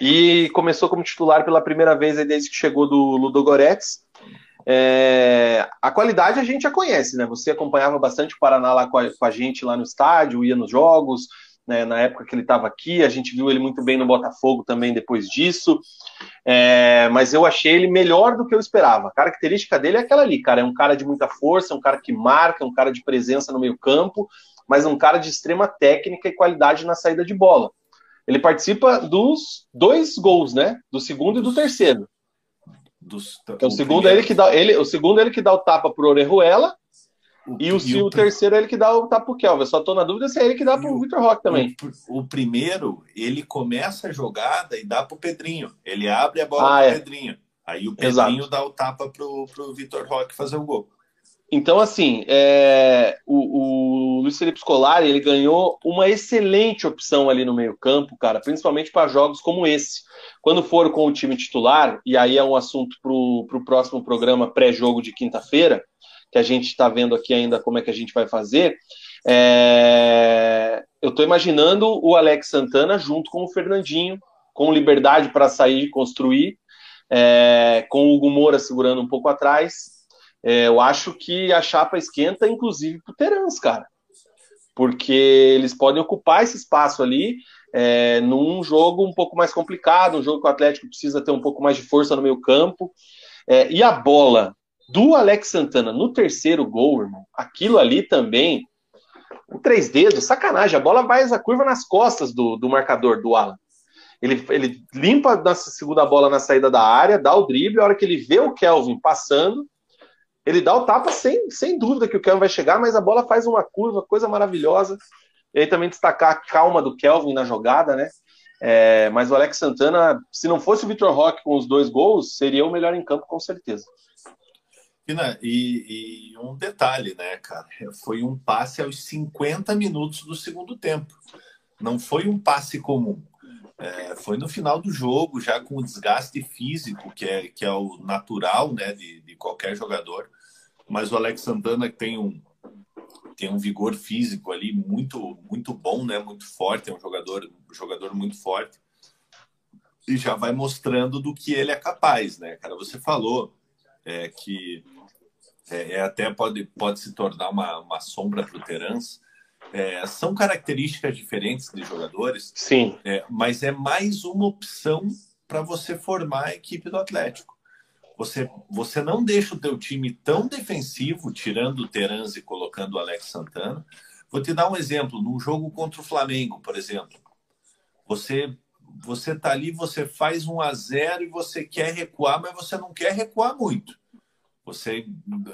e começou como titular pela primeira vez desde que chegou do Ludogorets. É, a qualidade a gente já conhece, né? Você acompanhava bastante o Paraná lá com a, com a gente lá no estádio, ia nos jogos, né, na época que ele estava aqui, a gente viu ele muito bem no Botafogo também depois disso, é, mas eu achei ele melhor do que eu esperava. A característica dele é aquela ali, cara, é um cara de muita força, um cara que marca, um cara de presença no meio campo, mas um cara de extrema técnica e qualidade na saída de bola. Ele participa dos dois gols, né? Do segundo e do terceiro. Dos, o, o segundo é ele que dá ele, o segundo é ele que dá o tapa pro Orejuela o, e o, e o, o terceiro é ele que dá o tapa pro Kelvin. Só tô na dúvida se é ele que dá pro Victor Roque também. O, o, primeiro, ele começa a jogada e dá pro Pedrinho. Ele abre a bola ah, pro é. Pedrinho. Aí o Pedrinho Exato. dá o tapa pro, pro Vitor Roque fazer o gol. Então, assim, é, o, o Luiz Felipe Scolari ele ganhou uma excelente opção ali no meio-campo, cara, principalmente para jogos como esse. Quando for com o time titular, e aí é um assunto para o próximo programa pré-jogo de quinta-feira, que a gente está vendo aqui ainda como é que a gente vai fazer. É... Eu estou imaginando o Alex Santana junto com o Fernandinho, com liberdade para sair e construir, é... com o Hugo Moura segurando um pouco atrás. É, eu acho que a chapa esquenta, inclusive, para o Terans, cara. Porque eles podem ocupar esse espaço ali é, num jogo um pouco mais complicado, um jogo que o Atlético precisa ter um pouco mais de força no meio campo. É, e a bola do Alex Santana no terceiro gol, irmão, aquilo ali também, o três dedos, sacanagem, a bola vai essa curva nas costas do, do marcador, do Alan. Ele, ele limpa a segunda bola na saída da área, dá o drible, a hora que ele vê o Kelvin passando, ele dá o tapa sem, sem dúvida que o Kelvin vai chegar, mas a bola faz uma curva, coisa maravilhosa. E aí também destacar a calma do Kelvin na jogada, né? É, mas o Alex Santana, se não fosse o Vitor Roque com os dois gols, seria o melhor em campo, com certeza. E, e, um detalhe, né, cara? Foi um passe aos 50 minutos do segundo tempo. Não foi um passe comum. É, foi no final do jogo, já com o desgaste físico, que é, que é o natural né, de, de qualquer jogador. Mas o Alex Santana tem um, tem um vigor físico ali muito muito bom, né? Muito forte, é um jogador, um jogador muito forte. E já vai mostrando do que ele é capaz, né, cara? Você falou é, que é, é, até pode, pode se tornar uma, uma sombra para o Terans. É, são características diferentes de jogadores, sim, é, mas é mais uma opção para você formar a equipe do Atlético. Você, você não deixa o teu time tão defensivo, tirando o Terans e colocando o Alex Santana. Vou te dar um exemplo. Num jogo contra o Flamengo, por exemplo, você você tá ali, você faz um a zero e você quer recuar, mas você não quer recuar muito. Você,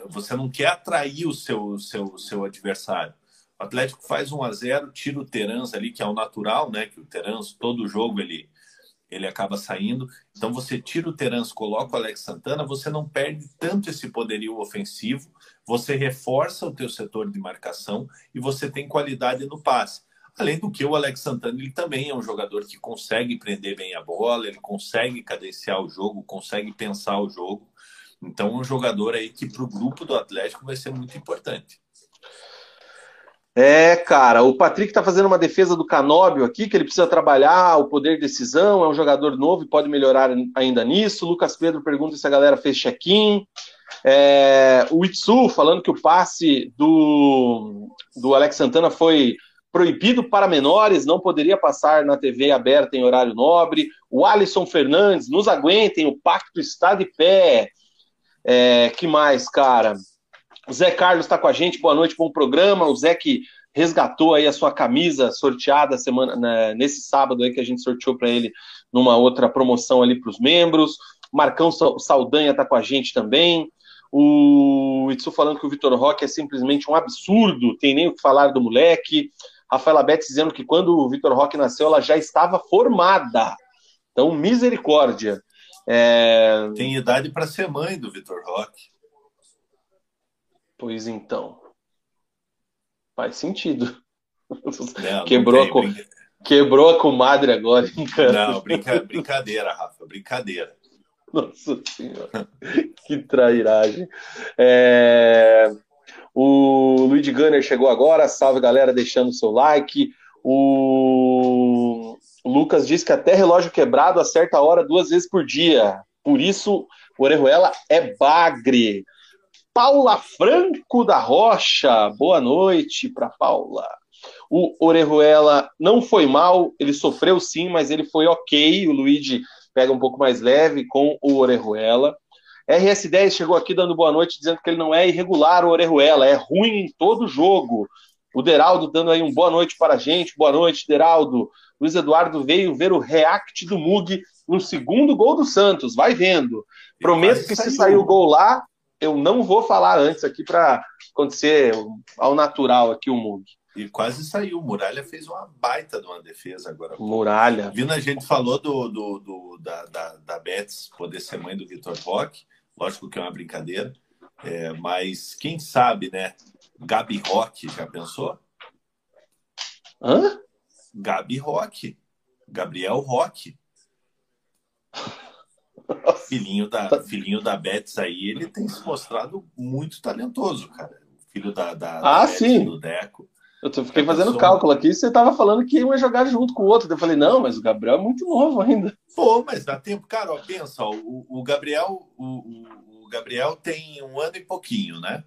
você não quer atrair o seu, seu, seu adversário. O Atlético faz 1 a 0 tira o Terans ali, que é o natural, né? Que o Terans, todo jogo, ele, ele acaba saindo. Então você tira o Terans, coloca o Alex Santana, você não perde tanto esse poderio ofensivo, você reforça o teu setor de marcação e você tem qualidade no passe. Além do que o Alex Santana ele também é um jogador que consegue prender bem a bola, ele consegue cadenciar o jogo, consegue pensar o jogo. Então, um jogador aí que para o grupo do Atlético vai ser muito importante. É, cara, o Patrick está fazendo uma defesa do Canóbio aqui, que ele precisa trabalhar o poder de decisão, é um jogador novo e pode melhorar ainda nisso. O Lucas Pedro pergunta se a galera fez check-in. É, o Itsu falando que o passe do, do Alex Santana foi proibido para menores, não poderia passar na TV aberta em horário nobre. O Alisson Fernandes, nos aguentem, o pacto está de pé. É, que mais, cara? O Zé Carlos está com a gente, boa noite, bom programa. O Zé que resgatou aí a sua camisa sorteada semana, né, nesse sábado aí que a gente sorteou para ele numa outra promoção ali para os membros. Marcão Saldanha está com a gente também. O Itsu falando que o Vitor Roque é simplesmente um absurdo, tem nem o que falar do moleque. Rafaela Betts dizendo que quando o Vitor Roque nasceu, ela já estava formada. Então, misericórdia. É... Tem idade para ser mãe do Vitor Roque. Pois então. Faz sentido. Não, quebrou, não tem, a, quebrou a comadre agora. Não, brinca, brincadeira, Rafa, brincadeira. Nossa senhora, que trairagem. É... O Luigi Gunner chegou agora, salve galera, deixando o seu like. O Lucas diz que até relógio quebrado acerta a hora duas vezes por dia. Por isso, o Orejuela é bagre. Paula Franco da Rocha, boa noite para Paula. O Orejuela não foi mal, ele sofreu sim, mas ele foi ok. O Luigi pega um pouco mais leve com o Orejuela. RS10 chegou aqui dando boa noite, dizendo que ele não é irregular, o Orejuela, é ruim em todo jogo. O Deraldo dando aí um boa noite para a gente. Boa noite, Deraldo. Luiz Eduardo veio ver o react do Mug no segundo gol do Santos. Vai vendo. Prometo que se sair o gol lá, eu não vou falar antes aqui para acontecer ao natural aqui o Mug. E quase saiu. Muralha fez uma baita de uma defesa agora. Muralha. Vindo a gente falou do, do, do da, da, da Betts poder ser mãe do Vitor Roque. Lógico que é uma brincadeira. É, mas quem sabe, né? Gabi Roque, já pensou? Hã? Gabi Roque. Gabriel Roque. Filhinho da, filhinho da Betts aí, ele tem se mostrado muito talentoso, cara. O filho da, da, ah, da sim. do Deco. Eu fiquei fazendo cálculo aqui, você estava falando que iam jogar junto com o outro. Eu falei, não, mas o Gabriel é muito novo ainda. Pô, mas dá tempo, cara, ó, pensa, ó, o, o, Gabriel, o, o, Gabriel tem um ano e pouquinho, né?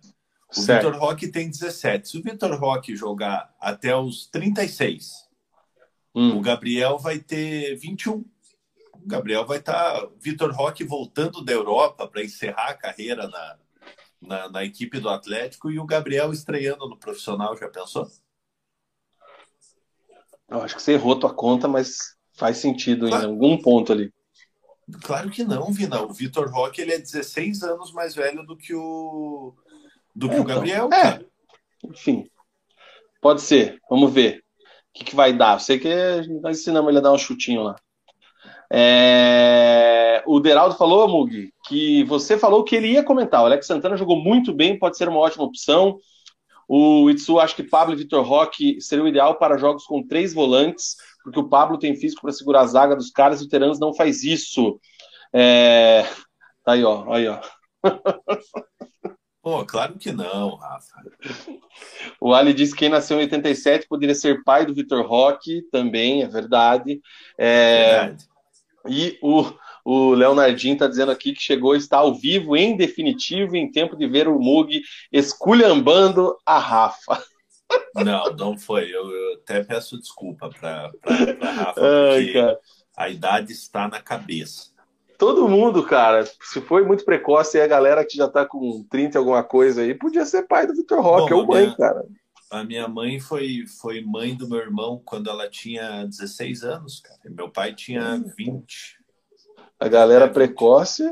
O Vitor Roque tem 17. Se o Vitor Roque jogar até os 36, hum. o Gabriel vai ter 21. O Gabriel vai estar. Tá, Vitor Roque voltando da Europa para encerrar a carreira na, na, na, equipe do Atlético e o Gabriel estreando no profissional, já pensou? Eu acho que você errou tua conta, mas faz sentido claro. em algum ponto ali. Claro que não, Vina. O Vitor Roque ele é 16 anos mais velho do que o do que é, o então. Gabriel. Então, é. Enfim, pode ser. Vamos ver o que, que vai dar. Eu sei que nós ensinamos ele a dar um chutinho lá. É... O Deraldo falou, Mug, que você falou que ele ia comentar. O Alex Santana jogou muito bem, pode ser uma ótima opção. O Itsu acha que Pablo e Vitor Roque seria o ideal para jogos com três volantes, porque o Pablo tem físico para segurar a zaga dos caras e o Teranos não faz isso. É... Tá aí, ó. Aí, ó. Pô, claro que não, Rafa. O Ali disse que quem nasceu em 87 poderia ser pai do Vitor Roque, também, é verdade. É... verdade. E o, o Leonardinho está dizendo aqui que chegou, está ao vivo, em definitivo, em tempo de ver o Mug esculhambando a Rafa. Não, não foi. Eu, eu até peço desculpa para a Rafa, porque Ai, a idade está na cabeça. Todo mundo, cara, se foi muito precoce, aí a galera que já tá com 30 alguma coisa aí, podia ser pai do Vitor Roque ou mãe, minha, cara. A minha mãe foi, foi mãe do meu irmão quando ela tinha 16 anos, cara. E meu pai tinha 20. A galera precoce,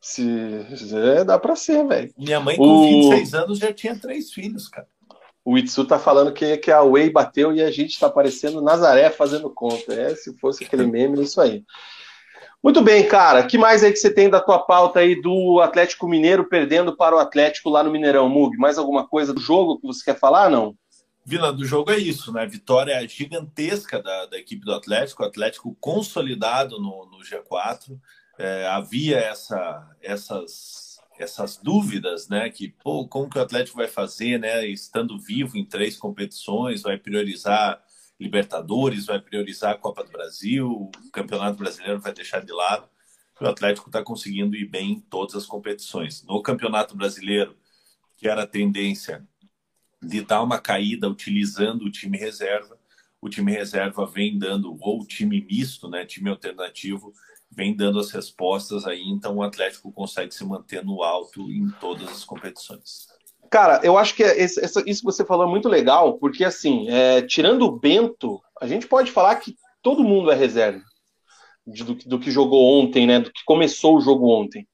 se é, dá pra ser, velho. Minha mãe com o... 26 anos já tinha três filhos, cara. O Itsu tá falando que, que a Way bateu e a gente tá parecendo Nazaré fazendo conta. É, se fosse aquele meme, é isso aí. Muito bem, cara. que mais aí que você tem da tua pauta aí do Atlético Mineiro perdendo para o Atlético lá no Mineirão, Mug? Mais alguma coisa do jogo que você quer falar, não? Vila, do jogo é isso, né? Vitória gigantesca da, da equipe do Atlético, o Atlético consolidado no, no G4. É, havia essa, essas, essas dúvidas, né? Que, pô, como que o Atlético vai fazer, né? Estando vivo em três competições, vai priorizar Libertadores, vai priorizar a Copa do Brasil, o Campeonato Brasileiro vai deixar de lado. O Atlético está conseguindo ir bem em todas as competições. No Campeonato Brasileiro, que era a tendência de dar uma caída utilizando o time reserva, o time reserva vem dando, ou o time misto, né, time alternativo, vem dando as respostas aí, então o Atlético consegue se manter no alto em todas as competições. Cara, eu acho que é isso que você falou é muito legal, porque assim, é, tirando o Bento, a gente pode falar que todo mundo é reserva do, do, que jogou ontem, né? Do que começou o jogo ontem.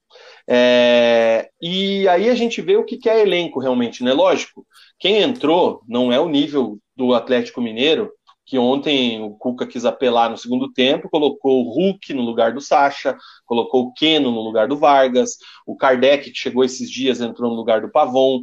É, e aí a gente vê o que, que é elenco realmente, né? Lógico, quem entrou não é o nível do Atlético Mineiro, que ontem o Cuca quis apelar no segundo tempo, colocou o Hulk no lugar do Sacha, colocou o Keno no lugar do Vargas, o Kardec, que chegou esses dias, entrou no lugar do Pavon.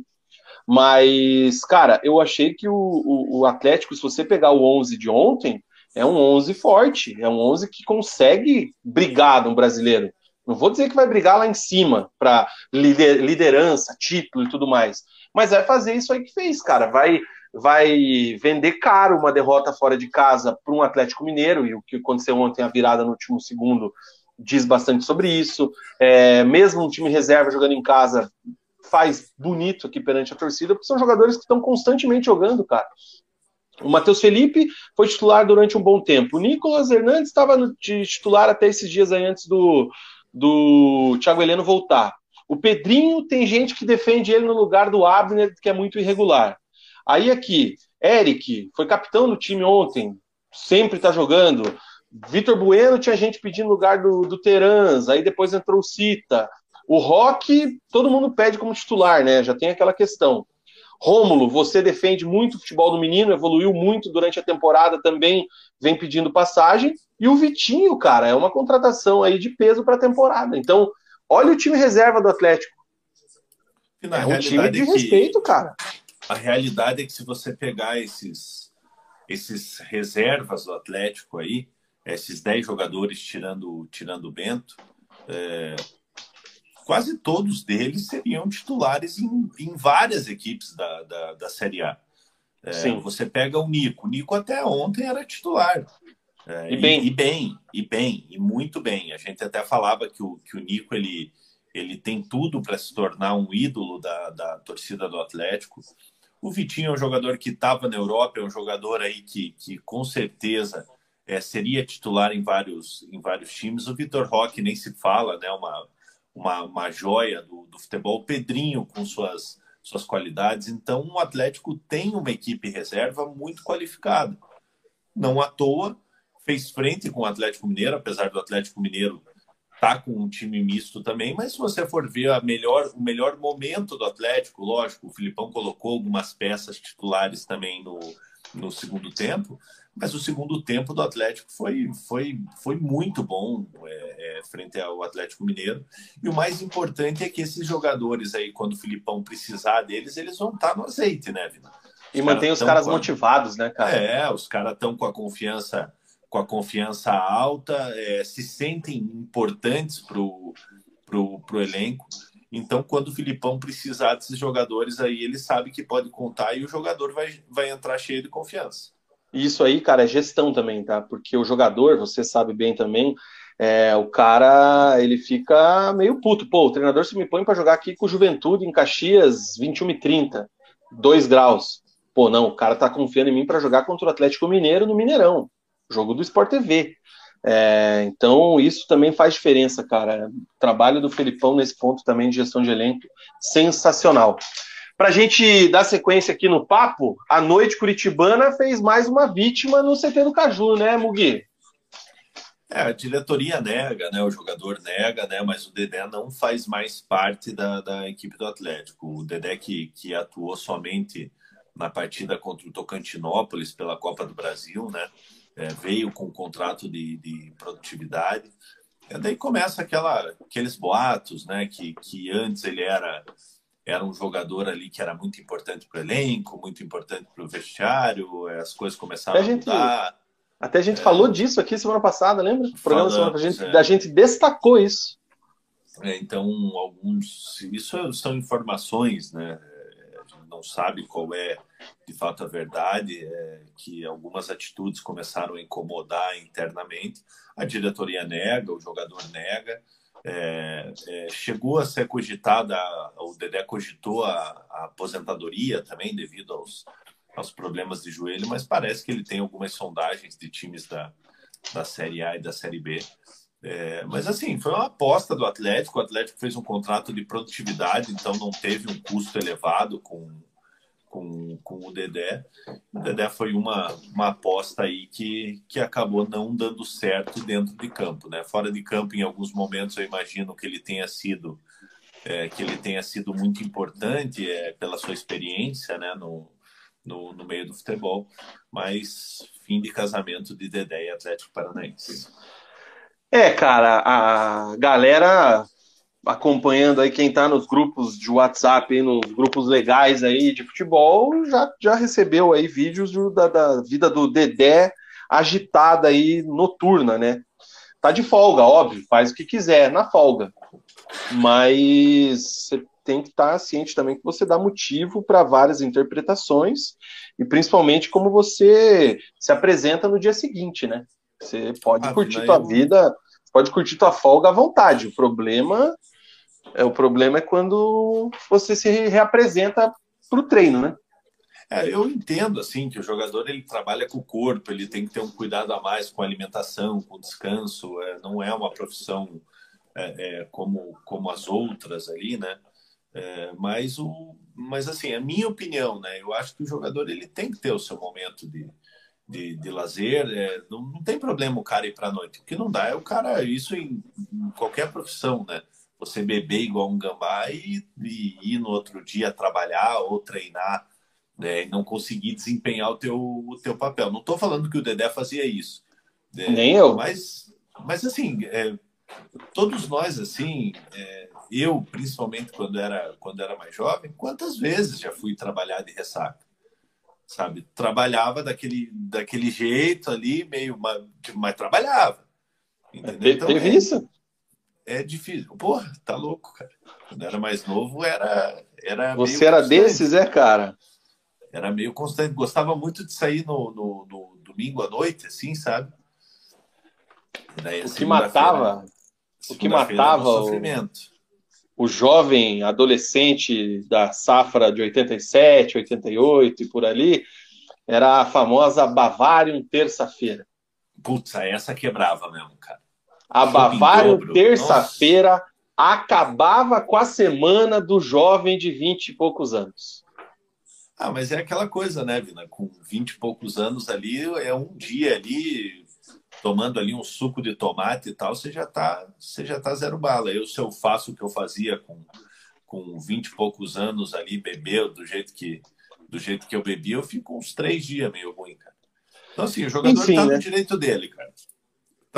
Mas, cara, eu achei que o, o, o Atlético, se você pegar o 11 de ontem, é um 11 forte, é um 11 que consegue brigar no brasileiro. Não vou dizer que vai brigar lá em cima para liderança, título e tudo mais, mas vai fazer isso aí que fez, cara. Vai vai vender caro uma derrota fora de casa para um Atlético Mineiro, e o que aconteceu ontem, a virada no último segundo, diz bastante sobre isso. É, mesmo um time reserva jogando em casa faz bonito aqui perante a torcida, porque são jogadores que estão constantemente jogando, cara. O Matheus Felipe foi titular durante um bom tempo. O Nicolas Hernandes estava de titular até esses dias aí antes do, do Thiago Heleno voltar. O Pedrinho tem gente que defende ele no lugar do Abner, que é muito irregular. Aí aqui, Eric foi capitão do time ontem, sempre está jogando. Vitor Bueno tinha gente pedindo lugar do, do Terans, aí depois entrou o Cita. O Rock, todo mundo pede como titular, né? Já tem aquela questão. Rômulo, você defende muito o futebol do menino, evoluiu muito durante a temporada, também vem pedindo passagem. E o Vitinho, cara, é uma contratação aí de peso para a temporada. Então, olha o time reserva do Atlético. é um time de é respeito, cara. A realidade é que se você pegar esses, esses reservas do Atlético aí, esses 10 jogadores tirando, tirando o Bento, é, quase todos deles seriam titulares em, em várias equipes da, da, da Série A. É, você pega o Nico. O Nico até ontem era titular. É, e, bem. E, e, bem, e bem, e muito bem. A gente até falava que o, que o Nico ele, ele tem tudo para se tornar um ídolo da, da torcida do Atlético. O Vitinho é um jogador que estava na Europa, é um jogador aí que, que com certeza é, seria titular em vários, em vários times. O Vitor Roque nem se fala, né? Uma, uma, uma joia do, do futebol, Pedrinho com suas, suas qualidades. Então, o Atlético tem uma equipe reserva muito qualificada. Não à toa, fez frente com o Atlético Mineiro, apesar do Atlético Mineiro tá com um time misto também, mas se você for ver a melhor, o melhor momento do Atlético, lógico, o Filipão colocou algumas peças titulares também no, no segundo tempo, mas o segundo tempo do Atlético foi, foi, foi muito bom é, é, frente ao Atlético Mineiro. E o mais importante é que esses jogadores aí, quando o Filipão precisar deles, eles vão estar no azeite, né, Vina? E mantém os caras motivados, né, cara? É, os caras estão com a confiança com a confiança alta, é, se sentem importantes pro, pro, pro elenco. Então, quando o Filipão precisar desses jogadores aí, ele sabe que pode contar e o jogador vai, vai entrar cheio de confiança. Isso aí, cara, é gestão também, tá? Porque o jogador, você sabe bem também, é, o cara, ele fica meio puto. Pô, o treinador se me põe para jogar aqui com Juventude em Caxias, 21 e 30, 2 graus. Pô, não, o cara tá confiando em mim para jogar contra o Atlético Mineiro no Mineirão, jogo do Sport TV. É, então, isso também faz diferença, cara. O trabalho do Felipão nesse ponto também de gestão de elenco, sensacional. Para a gente dar sequência aqui no papo, a noite curitibana fez mais uma vítima no CT do Caju, né, Mugi? É, a diretoria nega, né? O jogador nega, né? Mas o Dedé não faz mais parte da, da equipe do Atlético. O Dedé que, que atuou somente na partida contra o Tocantinópolis pela Copa do Brasil, né? É, veio com um contrato de, de produtividade. E daí começa aquela, aqueles boatos, né? Que, que antes ele era era um jogador ali que era muito importante para o elenco, muito importante para o vestiário, as coisas começaram a, gente, mudar. Até a gente é, falou disso aqui semana passada, lembra? O programa semana, a, gente, é. a gente destacou isso. É, então, alguns. Isso são informações, né? A gente não sabe qual é de fato a verdade, é que algumas atitudes começaram a incomodar internamente. A diretoria nega, o jogador nega. É, é, chegou a ser cogitada, o Dedé cogitou a, a, aposentadoria também devido aos, aos problemas de joelho, mas parece que ele tem algumas sondagens de times da, da Série A e da Série B. É, mas assim, foi uma aposta do Atlético. O Atlético fez um contrato de produtividade, então não teve um custo elevado com, com, com o Dedé. O Dedé foi uma, uma aposta aí que, que acabou não dando certo dentro de campo, né? Fora de campo, em alguns momentos, eu imagino que ele tenha sido é, que ele tenha sido muito importante é, pela sua experiência, né? No, no, no meio do futebol, mas fim de casamento de Dedé e Atlético Paranaense. É, cara, a galera acompanhando aí quem está nos grupos de WhatsApp, nos grupos legais aí de futebol, já, já recebeu aí vídeos do, da, da vida do Dedé agitada aí noturna, né? Tá de folga, óbvio, faz o que quiser na folga. Mas você tem que estar tá ciente também que você dá motivo para várias interpretações e principalmente como você se apresenta no dia seguinte, né? Você pode ah, curtir tua eu... vida, pode curtir tua folga à vontade. O problema é o problema é quando você se reapresenta para o treino, né? É, eu entendo assim que o jogador ele trabalha com o corpo, ele tem que ter um cuidado a mais com a alimentação, com o descanso. É, não é uma profissão é, é como como as outras ali, né? É, mas o mas assim a minha opinião, né? Eu acho que o jogador ele tem que ter o seu momento de de, de lazer. É, não, não tem problema o cara ir para a noite. O que não dá é o cara isso em, em qualquer profissão, né? Você beber igual um gambá e, e ir no outro dia trabalhar ou treinar né, e não conseguir desempenhar o teu, o teu papel. Não estou falando que o Dedé fazia isso. Né, Nem eu. Mas, mas assim, é, todos nós, assim, é, eu, principalmente quando era, quando era mais jovem, quantas vezes já fui trabalhar de ressaca? Sabe? Trabalhava daquele, daquele jeito ali, meio, mas, mas trabalhava. Entendeu? Então, Teve é, isso? É difícil. Porra, tá louco, cara. Quando era mais novo, era. era Você era constante. desses, é, cara? Era meio constante. Gostava muito de sair no, no, no domingo à noite, assim, sabe? Daí, o que matava. O que matava. O, o jovem adolescente da safra de 87, 88 e por ali era a famosa Bavarium terça-feira. Putz, essa quebrava mesmo, cara. A Bavária, terça-feira, acabava com a semana do jovem de 20 e poucos anos. Ah, mas é aquela coisa, né, Vina? Com 20 e poucos anos ali, é um dia ali, tomando ali um suco de tomate e tal, você já tá, você já tá zero bala. Eu, se eu faço o que eu fazia com, com 20 e poucos anos ali, beber do jeito que, do jeito que eu bebi, eu fico uns três dias meio ruim, cara. Então, assim, o jogador Enfim, tá no né? direito dele, cara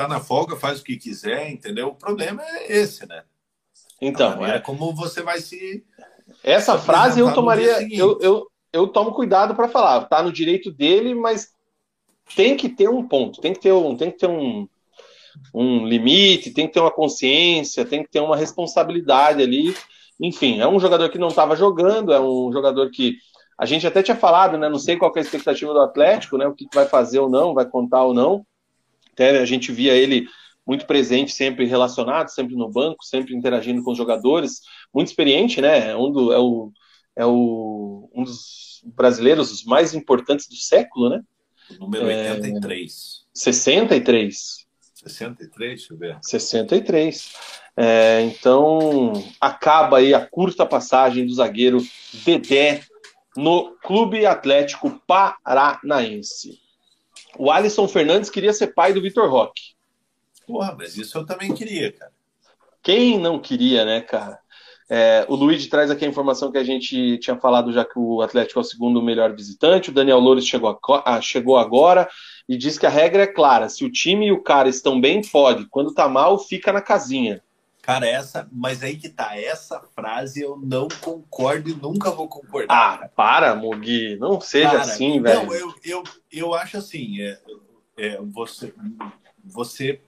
tá na folga, faz o que quiser, entendeu? O problema é esse, né? Então, é como você vai se. Essa se frase eu tomaria. Eu, eu, eu tomo cuidado para falar. Tá no direito dele, mas tem que ter um ponto, tem que ter um, tem que ter um, um limite, tem que ter uma consciência, tem que ter uma responsabilidade ali. Enfim, é um jogador que não estava jogando, é um jogador que a gente até tinha falado, né? Não sei qual é a expectativa do Atlético, né? O que vai fazer ou não, vai contar ou não. Até a gente via ele muito presente, sempre relacionado, sempre no banco, sempre interagindo com os jogadores, muito experiente, né? Um do, é, o, é o, um dos brasileiros mais importantes do século, né? número é, 83. 63. 63, deixa eu ver. 63. É, então, acaba aí a curta passagem do zagueiro Dedé no Clube Atlético Paranaense. O Alisson Fernandes queria ser pai do Vitor Roque. Porra, mas isso eu também queria, cara. Quem não queria, né, cara? É, o Luigi traz aqui a informação que a gente tinha falado já que o Atlético é o segundo melhor visitante. O Daniel Loures chegou, a, ah, chegou agora e diz que a regra é clara: se o time e o cara estão bem, pode. Quando tá mal, fica na casinha. Cara, essa, mas aí que tá, essa frase eu não concordo e nunca vou concordar. Ah, para, Mugi, não seja assim, velho. Não, eu, eu, eu acho assim, é, é, você, você,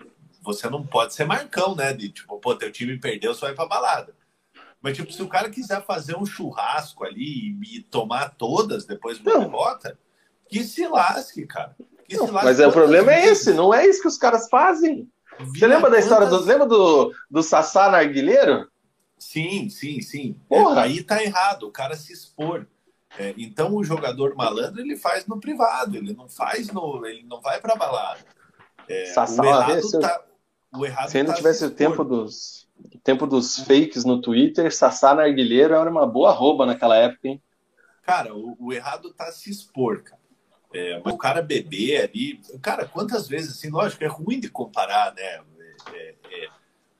você não pode ser marcão, né? De tipo, pô, teu time perdeu, você vai pra balada. Mas, tipo, se o cara quiser fazer um churrasco ali e, e tomar todas depois de uma derrota, que se lasque, cara. Que não, se lasque mas é, o problema é esse, não é isso que os caras fazem. Você lembra da história do. Lembra do, do Sassá Narguilheiro? Sim, sim, sim. Porra. É, aí tá errado, o cara se expor. É, então o jogador malandro ele faz no privado, ele não faz no. ele não vai pra balada. É, Sassá, o errado se, tá, o errado se ainda tá tivesse o tempo dos, o tempo dos fakes no Twitter, Sassá Narguilheiro era uma boa rouba naquela época, hein? Cara, o, o errado tá se expor, cara. É, o cara beber ali. Cara, quantas vezes, assim, lógico, é ruim de comparar, né? É, é,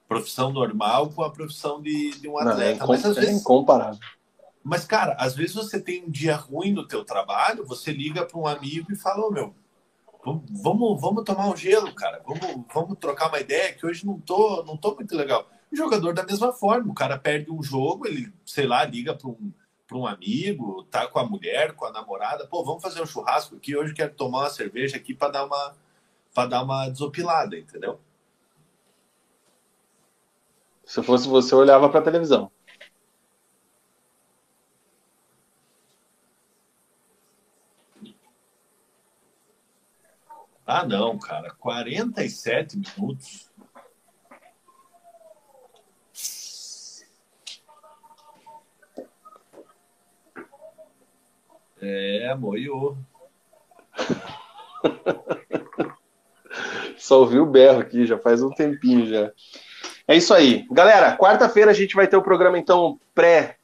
profissão normal com a profissão de, de um atleta. Não, é mas às vezes. incomparável. Mas, cara, às vezes você tem um dia ruim no teu trabalho, você liga para um amigo e fala, ô oh, meu, vamos, vamos tomar um gelo, cara. Vamos, vamos trocar uma ideia que hoje não tô, não tô muito legal. O jogador da mesma forma, o cara perde um jogo, ele, sei lá, liga para um, um amigo, tá com a mulher, com a namorada, pô, vamos fazer um churrasco aqui, hoje quero tomar uma cerveja aqui para dar uma para dar uma desopilada, entendeu? Se fosse você, eu olhava para a televisão. Ah, não, cara. 47 minutos. É, moiou. Só ouvi o berro aqui, já faz um tempinho já. É isso aí. Galera, quarta-feira a gente vai ter o programa, então, pré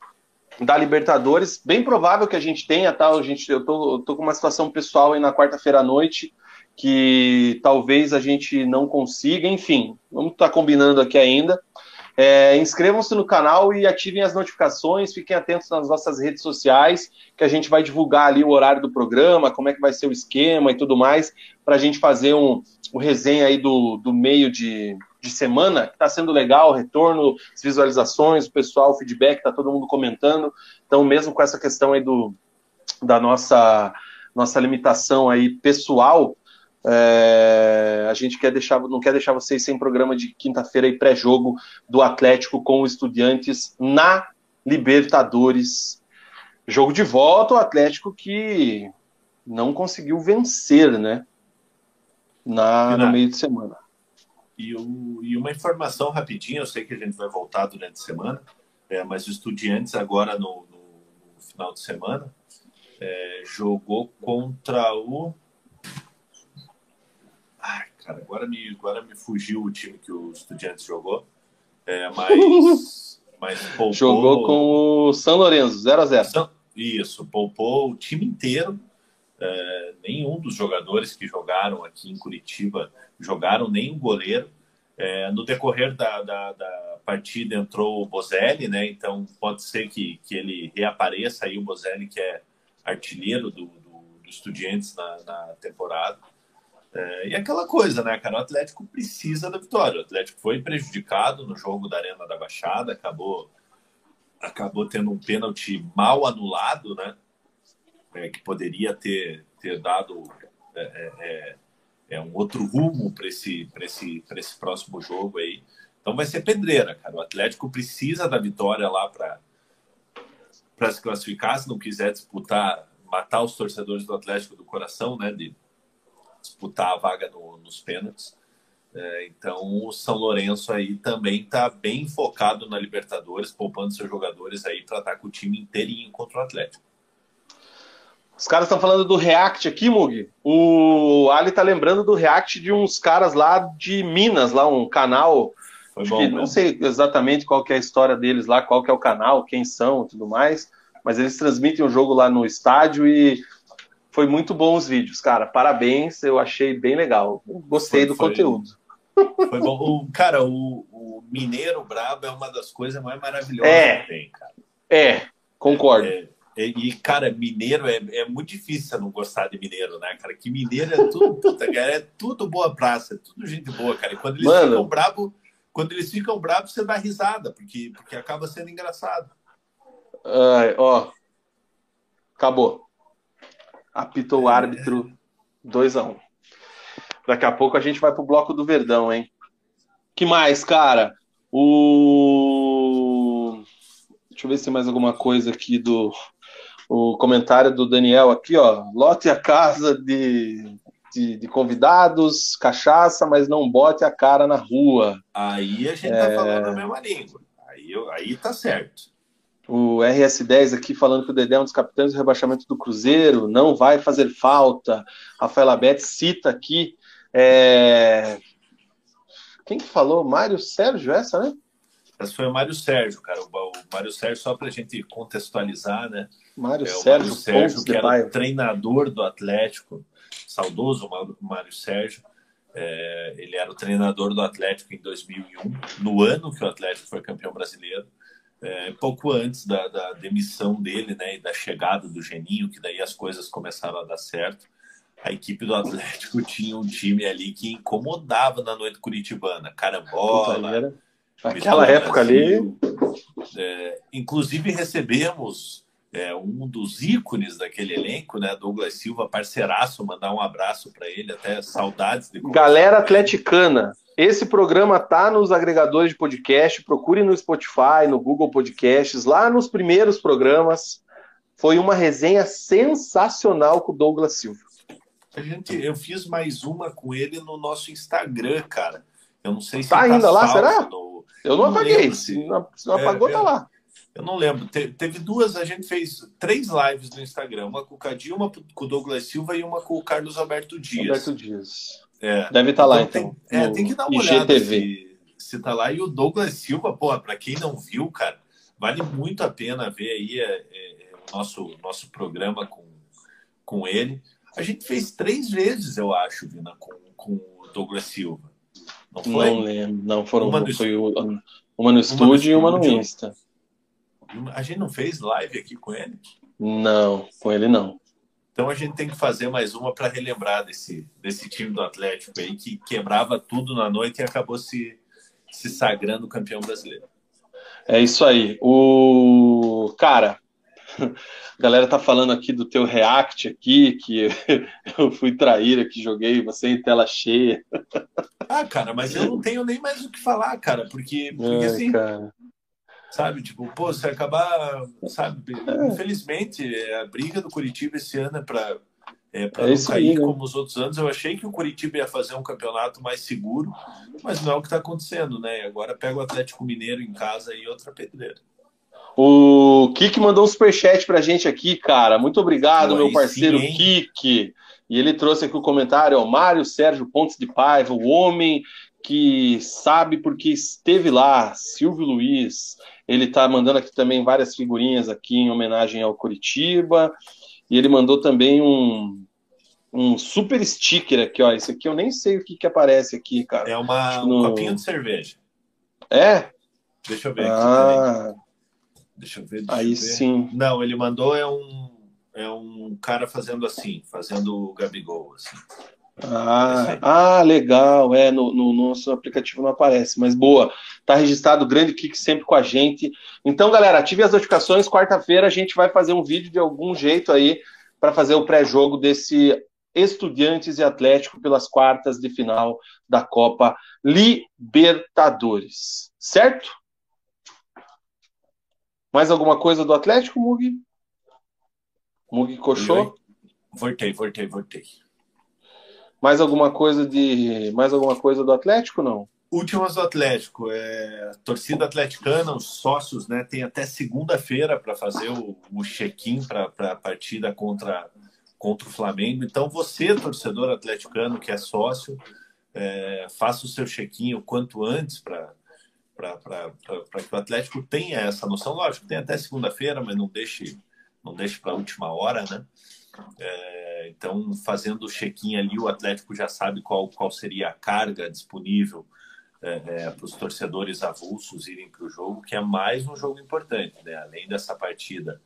da Libertadores. Bem provável que a gente tenha, tá? A gente, eu, tô, eu tô com uma situação pessoal aí na quarta-feira à noite que talvez a gente não consiga, enfim, vamos estar tá combinando aqui ainda. É, Inscrevam-se no canal e ativem as notificações, fiquem atentos nas nossas redes sociais, que a gente vai divulgar ali o horário do programa, como é que vai ser o esquema e tudo mais, para a gente fazer um, um resenha aí do, do meio de, de semana, que está sendo legal, retorno, as visualizações, o pessoal, o feedback, está todo mundo comentando. Então, mesmo com essa questão aí do, da nossa, nossa limitação aí pessoal, é, a gente quer deixar, não quer deixar vocês sem programa de quinta-feira e pré-jogo do Atlético com os estudiantes na Libertadores. Jogo de volta, o Atlético que não conseguiu vencer, né? Na, no meio de semana. E, o, e uma informação rapidinha, eu sei que a gente vai voltar durante a semana, é, mas o Estudiantes agora no, no, no final de semana é, jogou contra o cara, agora me, agora me fugiu o time que o Estudiantes jogou. É, mas, mas poupou... Jogou com o São Lourenço, 0x0. Isso, poupou o time inteiro. É, nenhum dos jogadores que jogaram aqui em Curitiba jogaram, nem o goleiro. É, no decorrer da, da, da, partida entrou o Bozelli, né? Então pode ser que, que ele reapareça aí o Bozelli, que é artilheiro do, do, do Estudiantes na, na temporada. É, e aquela coisa, né, cara? O Atlético precisa da vitória. O Atlético foi prejudicado no jogo da Arena da Baixada, acabou, acabou tendo um pênalti mal anulado, né? É, que poderia ter, ter dado é, é, é, é um outro rumo para esse, esse, esse próximo jogo aí. Então vai ser pedreira, cara. O Atlético precisa da vitória lá para se classificar, se não quiser disputar, matar os torcedores do Atlético do coração, né? De, disputar a vaga no, nos pênaltis. É, então o São Lourenço aí também está bem focado na Libertadores, poupando seus jogadores aí para estar com o time inteirinho contra o Atlético. Os caras estão falando do React aqui, Mug. O Ali tá lembrando do React de uns caras lá de Minas, lá um canal. Bom, não sei exatamente qual é a história deles lá, qual é o canal, quem são e tudo mais. Mas eles transmitem o jogo lá no estádio e foi muito bom os vídeos, cara. Parabéns, eu achei bem legal. Gostei foi, do foi, conteúdo. Foi bom. O, cara, o, o, Mineiro Brabo é uma das coisas mais maravilhosas é, que tem, cara. É, concordo. É, é, e, cara, mineiro é, é muito difícil você não gostar de mineiro, né, cara? Que mineiro é tudo, puta, cara, é tudo boa praça, é tudo gente boa, cara. E quando eles Mano, ficam bravos, quando eles ficam bravos, você dá risada, porque, porque acaba sendo engraçado. Ai, ó. Acabou. Apitou o árbitro 2 a 1 um. Daqui a pouco a gente vai pro bloco do Verdão, hein? Que mais, cara? O. Deixa eu ver se tem mais alguma coisa aqui do. O comentário do Daniel aqui, ó. Lote a casa de, de, de convidados, cachaça, mas não bote a cara na rua. Aí a gente tá é... tá falando a mesma língua. Aí, aí tá certo. O RS10 aqui falando que o Dedé é um dos capitães do rebaixamento do Cruzeiro, não vai fazer falta. Rafael Abete cita aqui. É... Quem que falou? Mário Sérgio, essa, né? Essa foi o Mário Sérgio, cara. O Mário Sérgio, só para a gente contextualizar, né? Mário é, Sérgio, Mário Sérgio que era o treinador do Atlético, saudoso Mário Sérgio. É, ele era o treinador do Atlético em 2001, no ano que o Atlético foi campeão brasileiro é, pouco antes da, da, demissão dele, né, e da chegada do Geninho, que daí as coisas começaram a dar certo. A equipe do Atlético tinha um time ali que incomodava na noite curitibana, carambola, Aquela época ali. É, inclusive recebemos é, um dos ícones daquele elenco, né? Douglas Silva, parceiraço, mandar um abraço para ele, até saudades de Galera atleticana. Esse programa tá nos agregadores de podcast, procure no Spotify, no Google Podcasts, lá nos primeiros programas. Foi uma resenha sensacional com o Douglas Silva. A gente, eu fiz mais uma com ele no nosso Instagram, cara. Eu não sei se tá, tá ainda lá, será? No... Eu não, não apaguei. Se não, se não apagou, é, tá lá. Eu não lembro. Te, teve duas, a gente fez três lives no Instagram. Uma com o Cadinho, uma com o Douglas Silva e uma com o Carlos Alberto Dias. Alberto Dias. É. Deve estar tá lá, então. Tem, é, tem que dar uma olhada se, se tá lá. E o Douglas Silva, pô, para quem não viu, cara, vale muito a pena ver aí é, é, o nosso, nosso programa com, com ele. A gente fez três vezes, eu acho, Vina, com, com o Douglas Silva. Não foi? Não lembro. Não, foram uma no, foi uma, uma no estúdio e uma no Insta. A gente não fez live aqui com ele? Não, com ele não. Então a gente tem que fazer mais uma para relembrar desse, desse time do Atlético aí que quebrava tudo na noite e acabou se, se sagrando campeão brasileiro. É isso aí. O cara, a galera tá falando aqui do teu react aqui, que eu fui traíra, que joguei você em tela cheia. Ah, cara, mas eu não tenho nem mais o que falar, cara, porque, porque Ai, assim, cara. Sabe, tipo, pô, se acabar, sabe, é. infelizmente, a briga do Curitiba esse ano é para é, para é não cair aí, né? como os outros anos. Eu achei que o Curitiba ia fazer um campeonato mais seguro, mas não é o que está acontecendo, né? Agora pega o Atlético Mineiro em casa e outra pedreira. O Kik mandou um superchat pra gente aqui, cara. Muito obrigado, meu parceiro sim, Kik. E ele trouxe aqui o comentário, ó, Mário Sérgio Pontes de Paiva, o homem que sabe porque esteve lá, Silvio Luiz. Ele está mandando aqui também várias figurinhas aqui em homenagem ao Curitiba. E ele mandou também um, um super sticker aqui, ó. Esse aqui eu nem sei o que, que aparece aqui, cara. É uma, no... um copinho de cerveja. É? Deixa eu ver ah, aqui. Deixa eu ver. Deixa aí eu ver. sim. Não, ele mandou é um, é um cara fazendo assim, fazendo o Gabigol, assim. Ah, ah, legal. É, no, no, nosso aplicativo não aparece, mas boa. Tá registrado o grande Kik sempre com a gente. Então, galera, ative as notificações. Quarta-feira a gente vai fazer um vídeo de algum jeito aí para fazer o pré-jogo desse Estudiantes e Atlético pelas quartas de final da Copa Libertadores. Certo? Mais alguma coisa do Atlético, Mugi? Mugi coxou? Voltei, voltei, voltei. Mais alguma coisa de. Mais alguma coisa do Atlético, não? Últimas do Atlético. É, torcida atleticana, os sócios, né, tem até segunda-feira para fazer o, o check-in para a partida contra, contra o Flamengo. Então, você, torcedor atleticano que é sócio, é, faça o seu check-in o quanto antes para que o Atlético tenha essa noção. Lógico, tem até segunda-feira, mas não deixe, não deixe para a última hora, né? É, então, fazendo o check-in ali, o Atlético já sabe qual, qual seria a carga disponível é, é, para os torcedores avulsos irem para o jogo, que é mais um jogo importante, né? Além dessa partida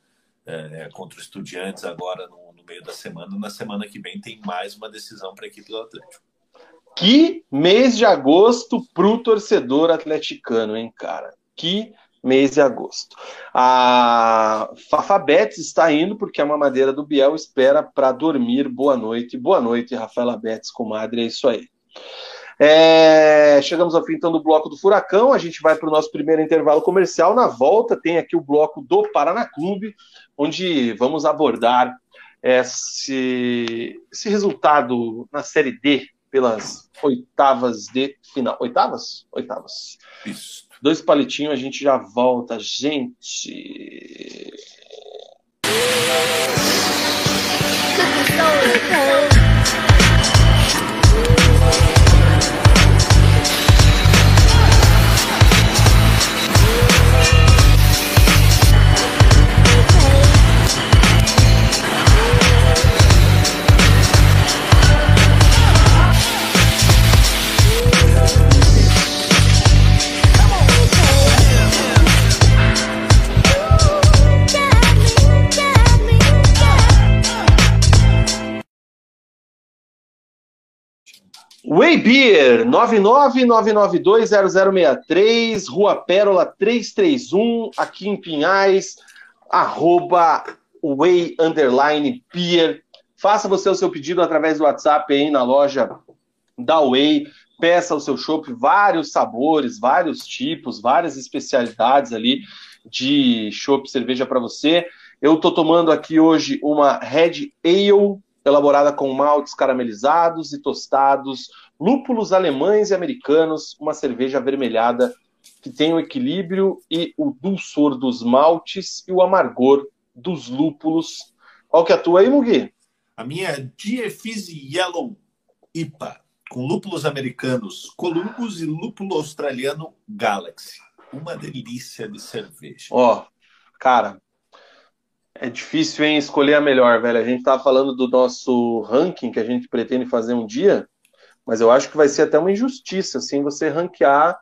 é, contra os Estudiantes agora no, no, meio da semana, na semana que vem tem mais uma decisão para a equipe do Atlético. Que mês de agosto para o torcedor atleticano, hein, cara? Que mês de agosto. A Fafabetes está indo porque a mamadeira do Biel espera para dormir. Boa noite. Boa noite, Rafaela Betes, comadre. É isso aí. É, chegamos ao fim então do bloco do Furacão. A gente vai para o nosso primeiro intervalo comercial. Na volta tem aqui o bloco do Paraná Clube, onde vamos abordar esse, esse resultado na Série D pelas oitavas de final. Oitavas? Oitavas. Isso. Dois palitinhos, a gente já volta, gente. Né? Beer, 999920063, Rua Pérola 331, aqui em Pinhais, arroba Way Underline Beer. Faça você o seu pedido através do WhatsApp aí na loja da Way. Peça o seu chopp, vários sabores, vários tipos, várias especialidades ali de chopp cerveja para você. Eu estou tomando aqui hoje uma Red Ale elaborada com maltes caramelizados e tostados, lúpulos alemães e americanos, uma cerveja avermelhada que tem o equilíbrio e o dulçor dos maltes e o amargor dos lúpulos. Qual que é a tua aí, Mugi? A minha é Diefise Yellow IPA, com lúpulos americanos Columbus e lúpulo australiano Galaxy. Uma delícia de cerveja. Ó, cara, é difícil em escolher a melhor, velho. A gente tava falando do nosso ranking que a gente pretende fazer um dia, mas eu acho que vai ser até uma injustiça, assim, você ranquear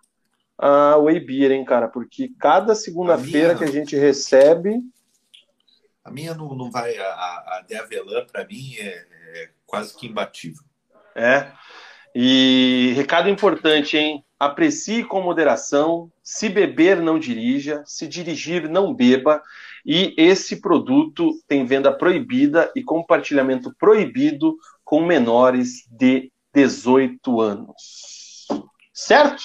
a Way Beer, hein, cara? Porque cada segunda-feira que a gente recebe. A minha não, não vai. A, a de Avelã, para mim, é, é quase que imbatível. É. E recado importante, hein? Aprecie com moderação. Se beber, não dirija. Se dirigir, não beba. E esse produto tem venda proibida e compartilhamento proibido com menores de 18 anos. Certo?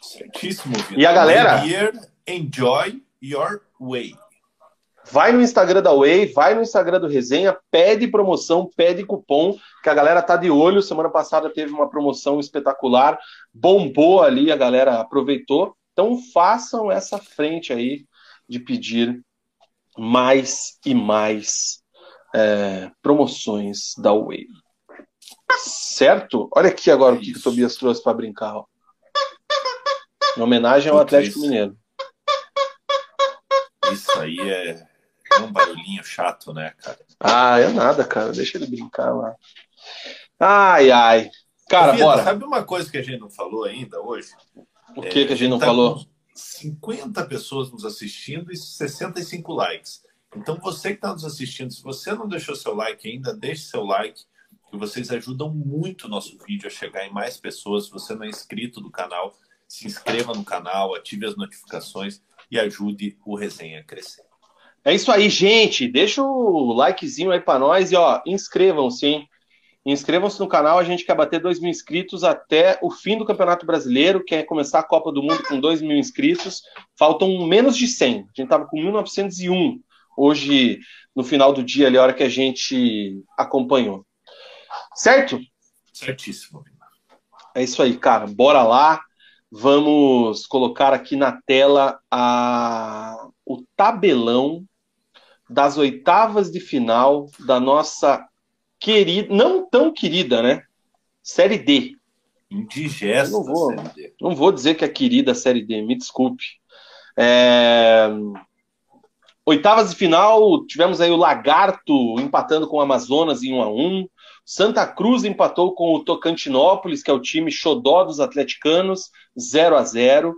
Certíssimo. E a galera. Enjoy your way. Vai no Instagram da Way, vai no Instagram do Resenha, pede promoção, pede cupom, que a galera tá de olho. Semana passada teve uma promoção espetacular, bombou ali, a galera aproveitou. Então façam essa frente aí de pedir mais e mais é, promoções da Way. Certo? Olha aqui agora é o que, que o Tobias trouxe para brincar. Ó. Em homenagem ao Atlético isso. Mineiro. Isso aí é, é um barulhinho chato, né, cara? Ah, é nada, cara. Deixa ele brincar lá. Ai, ai. Cara, Ô, bora. Sabe uma coisa que a gente não falou ainda hoje? O que, é, que a gente não tá falou? 50 pessoas nos assistindo e 65 likes. Então, você que está nos assistindo, se você não deixou seu like ainda, deixe seu like, que vocês ajudam muito o nosso vídeo a chegar em mais pessoas. Se você não é inscrito no canal, se inscreva no canal, ative as notificações e ajude o Resenha a crescer. É isso aí, gente. Deixa o likezinho aí para nós e ó, inscrevam-se, hein? Inscrevam-se no canal, a gente quer bater 2 mil inscritos até o fim do Campeonato Brasileiro, quer começar a Copa do Mundo com 2 mil inscritos. Faltam menos de 100. A gente estava com 1901 hoje, no final do dia, ali, a hora que a gente acompanhou. Certo? Certíssimo. É isso aí, cara. Bora lá. Vamos colocar aqui na tela a... o tabelão das oitavas de final da nossa querida, não tão querida, né? Série D. Indigesta não vou. Não vou dizer que é querida Série D, me desculpe. É... Oitavas de final, tivemos aí o Lagarto empatando com o Amazonas em 1 a 1 Santa Cruz empatou com o Tocantinópolis, que é o time xodó dos atleticanos, 0 a 0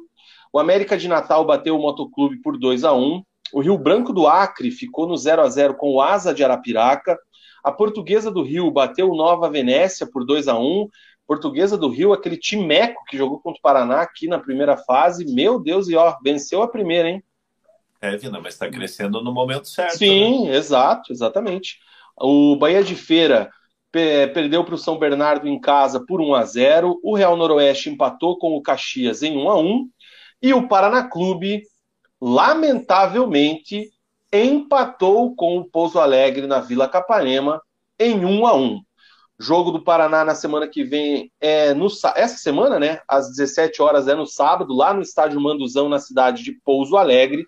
O América de Natal bateu o Motoclube por 2 a 1 O Rio Branco do Acre ficou no 0 a 0 com o Asa de Arapiraca. A Portuguesa do Rio bateu o Nova Venécia por 2 a 1 Portuguesa do Rio, aquele timeco que jogou contra o Paraná aqui na primeira fase. Meu Deus, e ó, venceu a primeira, hein? É, Vina, mas está crescendo no momento certo. Sim, né? exato, exatamente. O Bahia de Feira perdeu para o São Bernardo em casa por 1 a 0 O Real Noroeste empatou com o Caxias em 1 a 1 E o Paraná Clube, lamentavelmente, empatou com o Pouso Alegre na Vila Capanema em 1 a 1. Jogo do Paraná na semana que vem é no essa semana, né? Às 17 horas é no sábado, lá no estádio Manduzão na cidade de Pouso Alegre.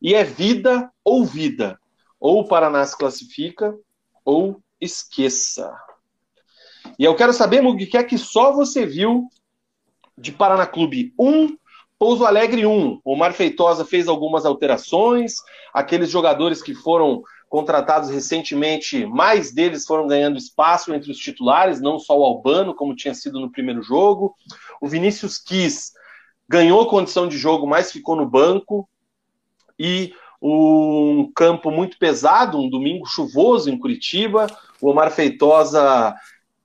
E é vida ou vida. Ou o Paraná se classifica ou esqueça. E eu quero saber, Mug, o que é que só você viu de Paraná Clube 1 Pouso Alegre 1. O Mar Feitosa fez algumas alterações. Aqueles jogadores que foram contratados recentemente, mais deles foram ganhando espaço entre os titulares, não só o Albano, como tinha sido no primeiro jogo. O Vinícius Quis ganhou condição de jogo, mas ficou no banco. E um campo muito pesado, um domingo chuvoso em Curitiba. O Omar Feitosa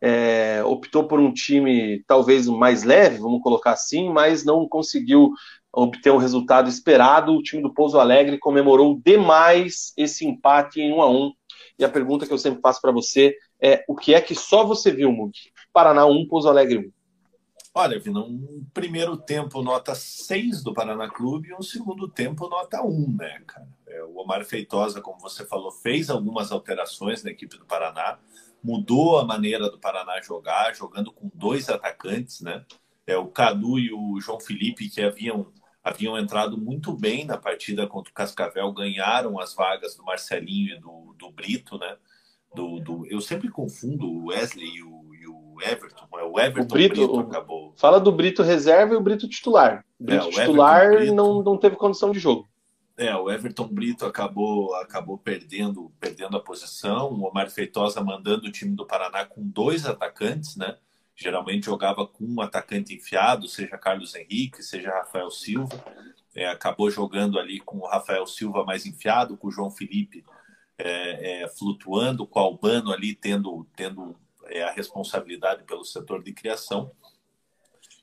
é, optou por um time talvez mais leve, vamos colocar assim, mas não conseguiu obter o resultado esperado. O time do Pouso Alegre comemorou demais esse empate em 1 a 1 E a pergunta que eu sempre faço para você é: o que é que só você viu, Mug? Paraná 1, Pouso Alegre 1. Olha, Vina, um primeiro tempo nota 6 do Paraná Clube e um segundo tempo nota 1, né, cara? É, o Omar Feitosa, como você falou, fez algumas alterações na equipe do Paraná, mudou a maneira do Paraná jogar, jogando com dois atacantes, né? É, o Cadu e o João Felipe, que haviam, haviam entrado muito bem na partida contra o Cascavel, ganharam as vagas do Marcelinho e do, do Brito, né? Do, do, eu sempre confundo o Wesley e o Everton. É o Everton o Brito, Brito acabou. Fala do Brito reserva e o Brito titular. O Brito é, titular Brito, não, não teve condição de jogo. É, o Everton Brito acabou acabou perdendo perdendo a posição. O Omar Feitosa mandando o time do Paraná com dois atacantes, né? Geralmente jogava com um atacante enfiado, seja Carlos Henrique, seja Rafael Silva. É, acabou jogando ali com o Rafael Silva mais enfiado, com o João Felipe é, é, flutuando, com o Albano ali tendo, tendo é, a responsabilidade pelo setor de criação.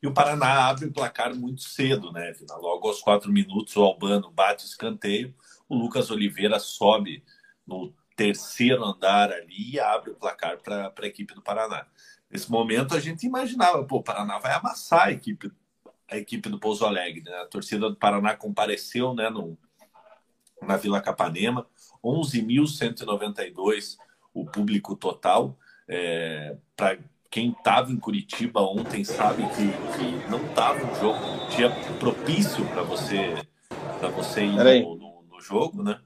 E o Paraná abre o placar muito cedo, né? Logo aos quatro minutos, o Albano bate escanteio, o Lucas Oliveira sobe no terceiro andar ali e abre o placar para a equipe do Paraná. Nesse momento, a gente imaginava, pô, o Paraná vai amassar a equipe, a equipe do Pouso Alegre. Né? A torcida do Paraná compareceu né, no, na Vila Capanema, 11.192 o público total. É, para quem estava em Curitiba ontem sabe que, que não estava um jogo um dia propício para você para você ir no, no, no, jogo, né?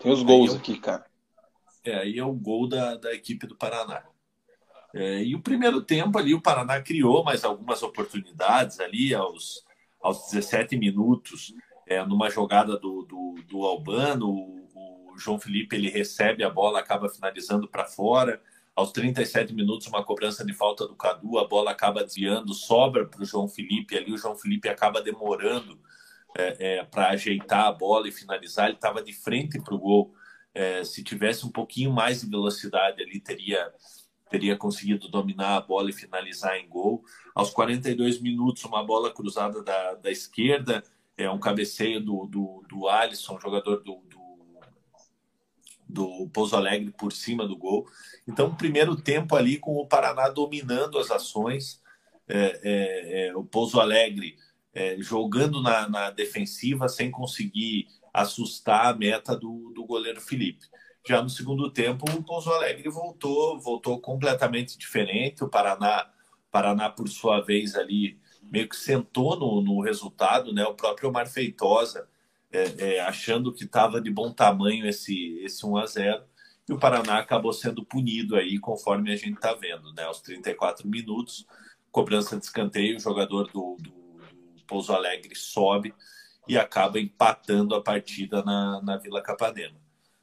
Tem os gols aí aqui, cara. É, aí é o gol da, da equipe do Paraná. É, e o primeiro tempo ali, o Paraná criou mais algumas oportunidades ali aos, aos 17 minutos, é, numa jogada do, do, do Albano, o João Felipe ele recebe a bola, acaba finalizando para fora. Aos 37 minutos, uma cobrança de falta do Cadu, a bola acaba desviando, sobra para o João Felipe. Ali o João Felipe acaba demorando é, é, para ajeitar a bola e finalizar. Ele estava de frente para o gol. É, se tivesse um pouquinho mais de velocidade, ali teria teria conseguido dominar a bola e finalizar em gol. Aos 42 minutos, uma bola cruzada da, da esquerda, é um cabeceio do, do, do Alisson, jogador do, do do Pouso Alegre por cima do gol. Então, primeiro tempo ali com o Paraná dominando as ações, é, é, é, o Pouso Alegre é, jogando na, na, defensiva sem conseguir assustar a meta do, do goleiro Felipe. Já no segundo tempo, o Pouso Alegre voltou, voltou completamente diferente. O Paraná, Paraná por sua vez ali meio que sentou no, no resultado, né? O próprio Omar Feitosa é, é, achando que estava de bom tamanho esse, esse 1 a 0 e o Paraná acabou sendo punido aí, conforme a gente está vendo, né? Aos 34 minutos, cobrança de escanteio, o jogador do, do, do Pouso Alegre sobe e acaba empatando a partida na, na Vila Capanema,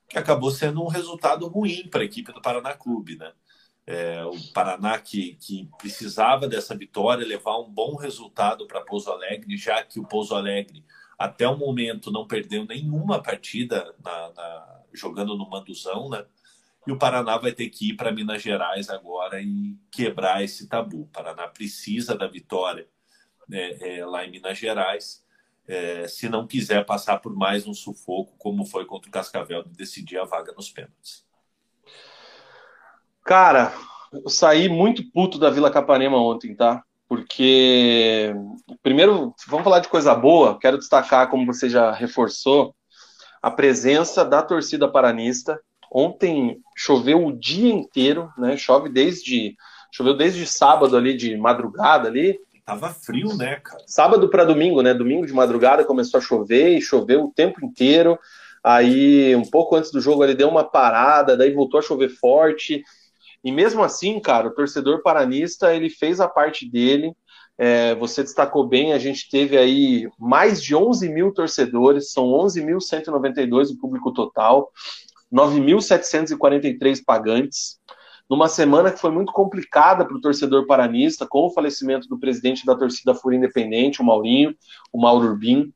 que acabou sendo um resultado ruim para a equipe do Paraná Clube, né? É, o Paraná que, que precisava dessa vitória, levar um bom resultado para Pouso Alegre, já que o Pouso Alegre até o momento não perdeu nenhuma partida na, na, jogando no Manduzão, né? E o Paraná vai ter que ir para Minas Gerais agora e quebrar esse tabu. O Paraná precisa da vitória é, é, lá em Minas Gerais, é, se não quiser passar por mais um sufoco, como foi contra o Cascavel, de decidir a vaga nos pênaltis. Cara, eu saí muito puto da Vila Capanema ontem, tá? Porque primeiro vamos falar de coisa boa. Quero destacar, como você já reforçou, a presença da torcida paranista. Ontem choveu o dia inteiro, né? Chove desde choveu desde sábado ali de madrugada ali. Tava frio, né, cara? Sábado para domingo, né? Domingo de madrugada começou a chover e choveu o tempo inteiro. Aí, um pouco antes do jogo, ele deu uma parada, daí voltou a chover forte. E mesmo assim, cara, o torcedor paranista ele fez a parte dele. É, você destacou bem, a gente teve aí mais de 11 mil torcedores, são 11.192 o público total, 9.743 pagantes. Numa semana que foi muito complicada para o torcedor paranista, com o falecimento do presidente da torcida Fúria Independente, o Maurinho, o Mauro Urbim.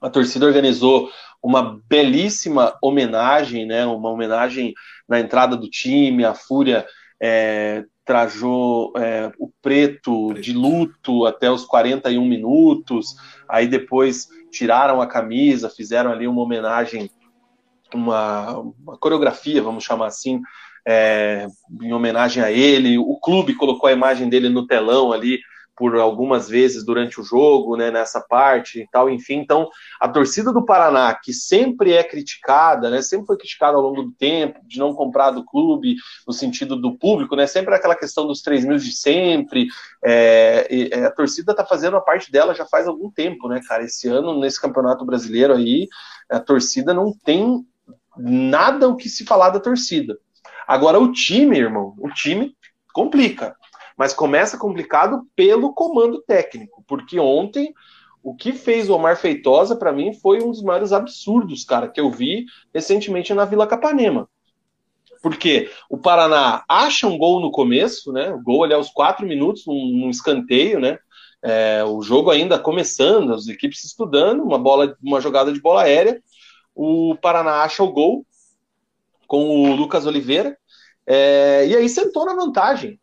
A torcida organizou uma belíssima homenagem, né? Uma homenagem na entrada do time, a Fúria é, trajou é, o preto, preto de luto até os 41 minutos, aí depois tiraram a camisa, fizeram ali uma homenagem, uma, uma coreografia, vamos chamar assim, é, em homenagem a ele. O clube colocou a imagem dele no telão ali por algumas vezes durante o jogo, né, nessa parte e tal, enfim. Então, a torcida do Paraná, que sempre é criticada, né, sempre foi criticada ao longo do tempo, de não comprar do clube, no sentido do público, né, sempre aquela questão dos 3 mil de sempre. É, é, a torcida está fazendo a parte dela já faz algum tempo, né, cara? Esse ano, nesse campeonato brasileiro aí, a torcida não tem nada o que se falar da torcida. Agora, o time, irmão, o time complica mas começa complicado pelo comando técnico, porque ontem o que fez o Omar Feitosa para mim foi um dos maiores absurdos, cara, que eu vi recentemente na Vila Capanema. Porque o Paraná acha um gol no começo, né? O gol ali aos quatro minutos, num, num escanteio, né? É, o jogo ainda começando, as equipes estudando, uma bola, uma jogada de bola aérea. O Paraná acha o gol com o Lucas Oliveira. É, e aí sentou na vantagem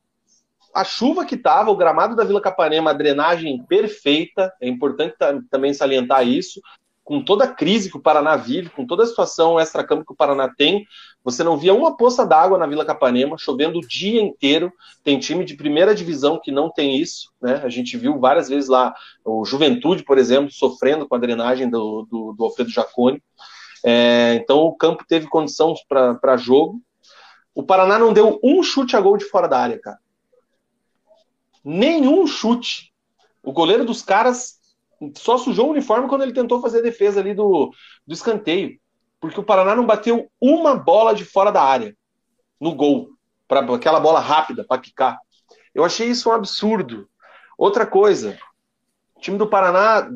a chuva que estava, o gramado da Vila Capanema, a drenagem perfeita, é importante também salientar isso, com toda a crise que o Paraná vive, com toda a situação extra-campo que o Paraná tem, você não via uma poça d'água na Vila Capanema, chovendo o dia inteiro. Tem time de primeira divisão que não tem isso, né? A gente viu várias vezes lá o Juventude, por exemplo, sofrendo com a drenagem do, do, do Alfredo Jacone. É, então o campo teve condição para jogo. O Paraná não deu um chute a gol de fora da área, cara nenhum chute. O goleiro dos caras só sujou o uniforme quando ele tentou fazer a defesa ali do, do escanteio. Porque o Paraná não bateu uma bola de fora da área no gol. para aquela bola rápida para quicar. Eu achei isso um absurdo. Outra coisa, o time do Paraná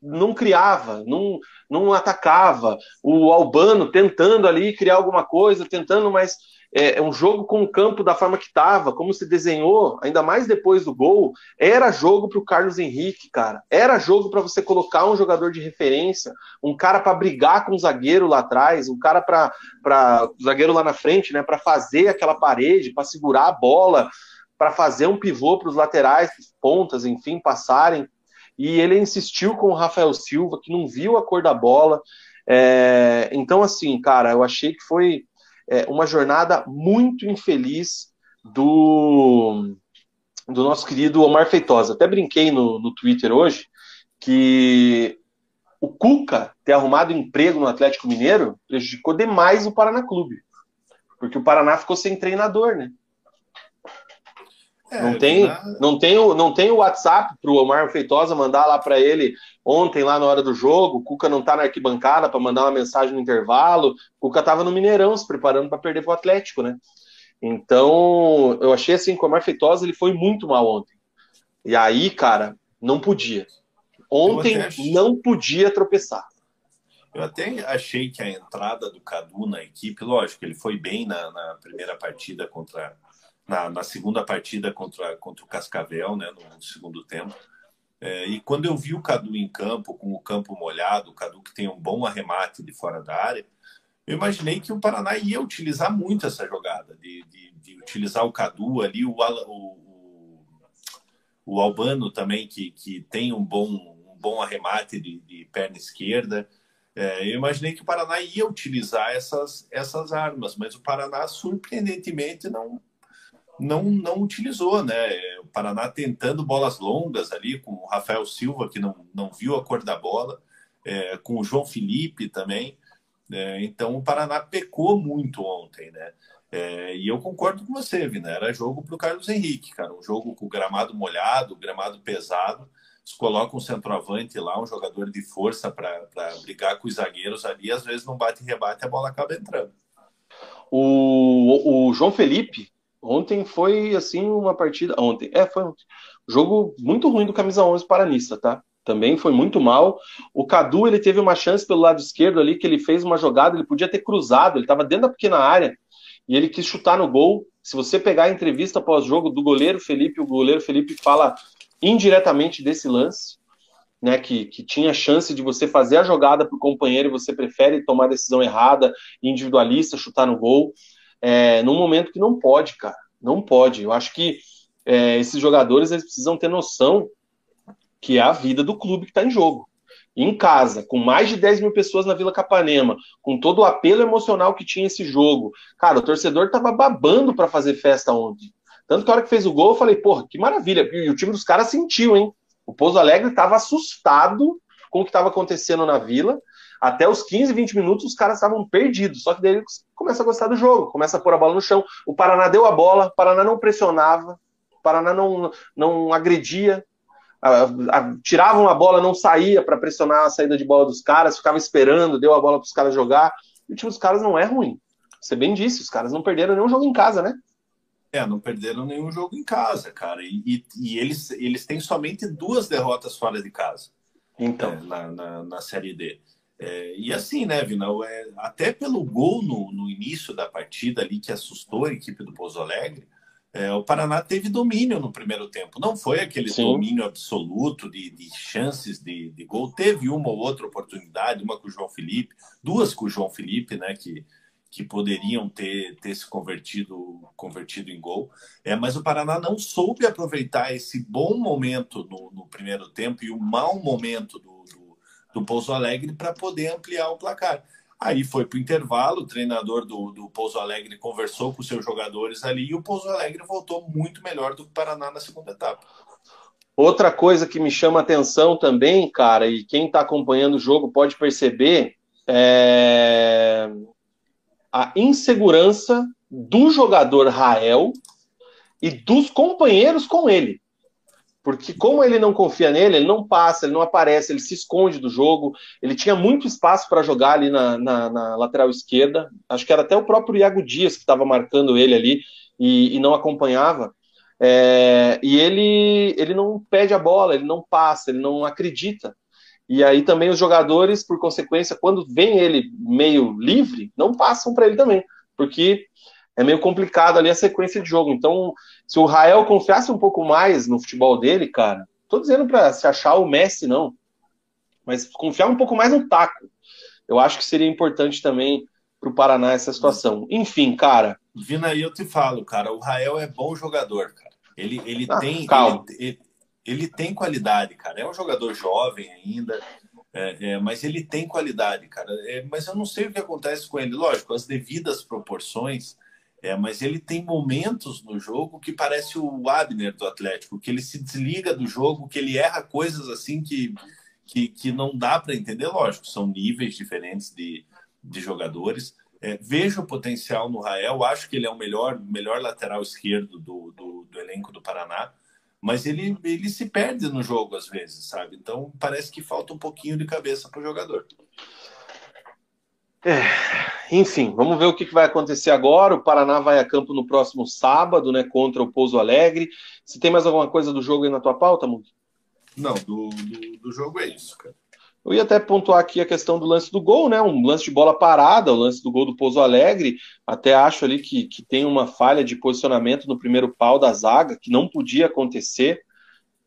não criava, não, não atacava. O Albano tentando ali criar alguma coisa, tentando, mas é, é, um jogo com o campo da forma que estava, como se desenhou, ainda mais depois do gol, era jogo para o Carlos Henrique, cara. Era jogo para você colocar um jogador de referência, um cara para brigar com o zagueiro lá atrás, um cara para o zagueiro lá na frente, né, para fazer aquela parede, para segurar a bola, para fazer um pivô para os laterais, pontas, enfim, passarem. E ele insistiu com o Rafael Silva, que não viu a cor da bola. É, então, assim, cara, eu achei que foi é, uma jornada muito infeliz do, do nosso querido Omar Feitosa. Até brinquei no, no Twitter hoje que o Cuca ter arrumado emprego no Atlético Mineiro prejudicou demais o Paraná Clube. Porque o Paraná ficou sem treinador, né? É, não, tem, não, tem o, não tem o WhatsApp para o Omar Feitosa mandar lá para ele ontem, lá na hora do jogo. O Cuca não está na arquibancada para mandar uma mensagem no intervalo. O Cuca estava no Mineirão se preparando para perder para o Atlético, né? Então, eu achei assim que o Omar Feitosa ele foi muito mal ontem. E aí, cara, não podia. Ontem não podia tropeçar. Eu até achei que a entrada do Cadu na equipe, lógico, ele foi bem na, na primeira partida contra na, na, segunda partida contra, contra o Cascavel, né, no segundo tempo. É, e quando eu vi o Cadu em campo, com o campo molhado, o Cadu que tem um bom arremate de fora da área, eu imaginei que o Paraná ia utilizar muito essa jogada, de, de, de utilizar o Cadu ali, o, o, o, Albano também, que, que tem um bom, um bom arremate de, de perna esquerda. É, eu imaginei que o Paraná ia utilizar essas, essas armas, mas o Paraná, surpreendentemente, não, não, não utilizou, né? O Paraná tentando bolas longas ali, com o Rafael Silva, que não, não viu a cor da bola, é, com o João Felipe também. É, então o Paraná pecou muito ontem, né? É, e eu concordo com você, Vina. Era jogo para o Carlos Henrique, cara. Um jogo com gramado molhado, gramado pesado. Se coloca um centroavante lá, um jogador de força para brigar com os zagueiros ali, às vezes não bate e rebate, a bola acaba entrando. O, o João Felipe, Ontem foi, assim, uma partida. Ontem, é, foi um jogo muito ruim do camisa 11 paranista, tá? Também foi muito mal. O Cadu, ele teve uma chance pelo lado esquerdo ali, que ele fez uma jogada, ele podia ter cruzado, ele estava dentro da pequena área e ele quis chutar no gol. Se você pegar a entrevista pós-jogo do goleiro Felipe, o goleiro Felipe fala indiretamente desse lance. né, que, que tinha chance de você fazer a jogada para o companheiro e você prefere tomar a decisão errada, individualista, chutar no gol, é, num momento que não pode, cara, não pode. Eu acho que é, esses jogadores eles precisam ter noção que é a vida do clube que está em jogo. Em casa, com mais de 10 mil pessoas na Vila Capanema, com todo o apelo emocional que tinha esse jogo. Cara, o torcedor tava babando para fazer festa ontem. Tanto que a hora que fez o gol, eu falei, porra, que maravilha. E o time dos caras sentiu, hein? O Pouso Alegre estava assustado com o que estava acontecendo na Vila. Até os 15, 20 minutos, os caras estavam perdidos. Só que daí eles começam a gostar do jogo, começa a pôr a bola no chão. O Paraná deu a bola, o Paraná não pressionava, o Paraná não, não agredia, a, a, tiravam a bola, não saía para pressionar a saída de bola dos caras, ficava esperando, deu a bola para os caras jogar. E o time dos caras não é ruim. Você bem disse, os caras não perderam nenhum jogo em casa, né? É, não perderam nenhum jogo em casa, cara. E, e, e eles, eles têm somente duas derrotas fora de casa. Então. É, na, na, na, Série D. É, e assim, né, Vinal? É, até pelo gol no, no início da partida ali que assustou a equipe do Pouso Alegre, é, o Paraná teve domínio no primeiro tempo. Não foi aquele Sim. domínio absoluto de, de chances de, de, gol. Teve uma ou outra oportunidade, uma com o João Felipe, duas com o João Felipe, né? Que, que poderiam ter, ter se convertido, convertido em gol. É, mas o Paraná não soube aproveitar esse bom momento no, no primeiro tempo e o mau momento do, do, Pouso Alegre para poder ampliar o placar. Aí foi para o intervalo, o treinador do, do Pouso Alegre conversou com os seus jogadores ali e o Pouso Alegre voltou muito melhor do que o Paraná na segunda etapa. Outra coisa que me chama atenção também, cara, e quem está acompanhando o jogo pode perceber, é a insegurança do jogador Rael e dos companheiros com ele. Porque como ele não confia nele, ele não passa, ele não aparece, ele se esconde do jogo. Ele tinha muito espaço para jogar ali na, na, na, lateral esquerda. Acho que era até o próprio Iago Dias que estava marcando ele ali e, e não acompanhava. É, e ele, ele não pede a bola, ele não passa, ele não acredita. E aí também os jogadores, por consequência, quando vem ele meio livre, não passam para ele também, porque é meio complicado ali a sequência de jogo. Então, se o Rael confiasse um pouco mais no futebol dele, cara, tô dizendo para se achar o Messi, não, mas confiar um pouco mais no taco. Eu acho que seria importante também para o Paraná essa situação. Enfim, cara. Vina, aí eu te falo, cara, o Rael é bom jogador, cara. Ele, ele ah, tem. Calma. Ele, ele tem qualidade, cara. É um jogador jovem ainda, é, é, mas ele tem qualidade, cara. É, mas eu não sei o que acontece com ele. Lógico, as devidas proporções, é, mas ele tem momentos no jogo que parece o Abner do Atlético, que ele se desliga do jogo, que ele erra coisas assim que, que, que não dá para entender. Lógico, são níveis diferentes de, de jogadores. É, vejo o potencial no Rael, acho que ele é o melhor, melhor lateral esquerdo do, do, do elenco do Paraná mas ele, ele se perde no jogo às vezes, sabe? Então parece que falta um pouquinho de cabeça para o jogador. É, enfim, vamos ver o que, vai acontecer agora. O Paraná vai a campo no próximo sábado, né? Contra o Pouso Alegre. Se tem mais alguma coisa do jogo aí na tua pauta, Mundo? Não, do, do, do jogo é isso, cara. Eu ia até pontuar aqui a questão do lance do gol, né? Um lance de bola parada, o lance do gol do Pouso Alegre. Até acho ali que, que tem uma falha de posicionamento no primeiro pau da zaga, que não podia acontecer.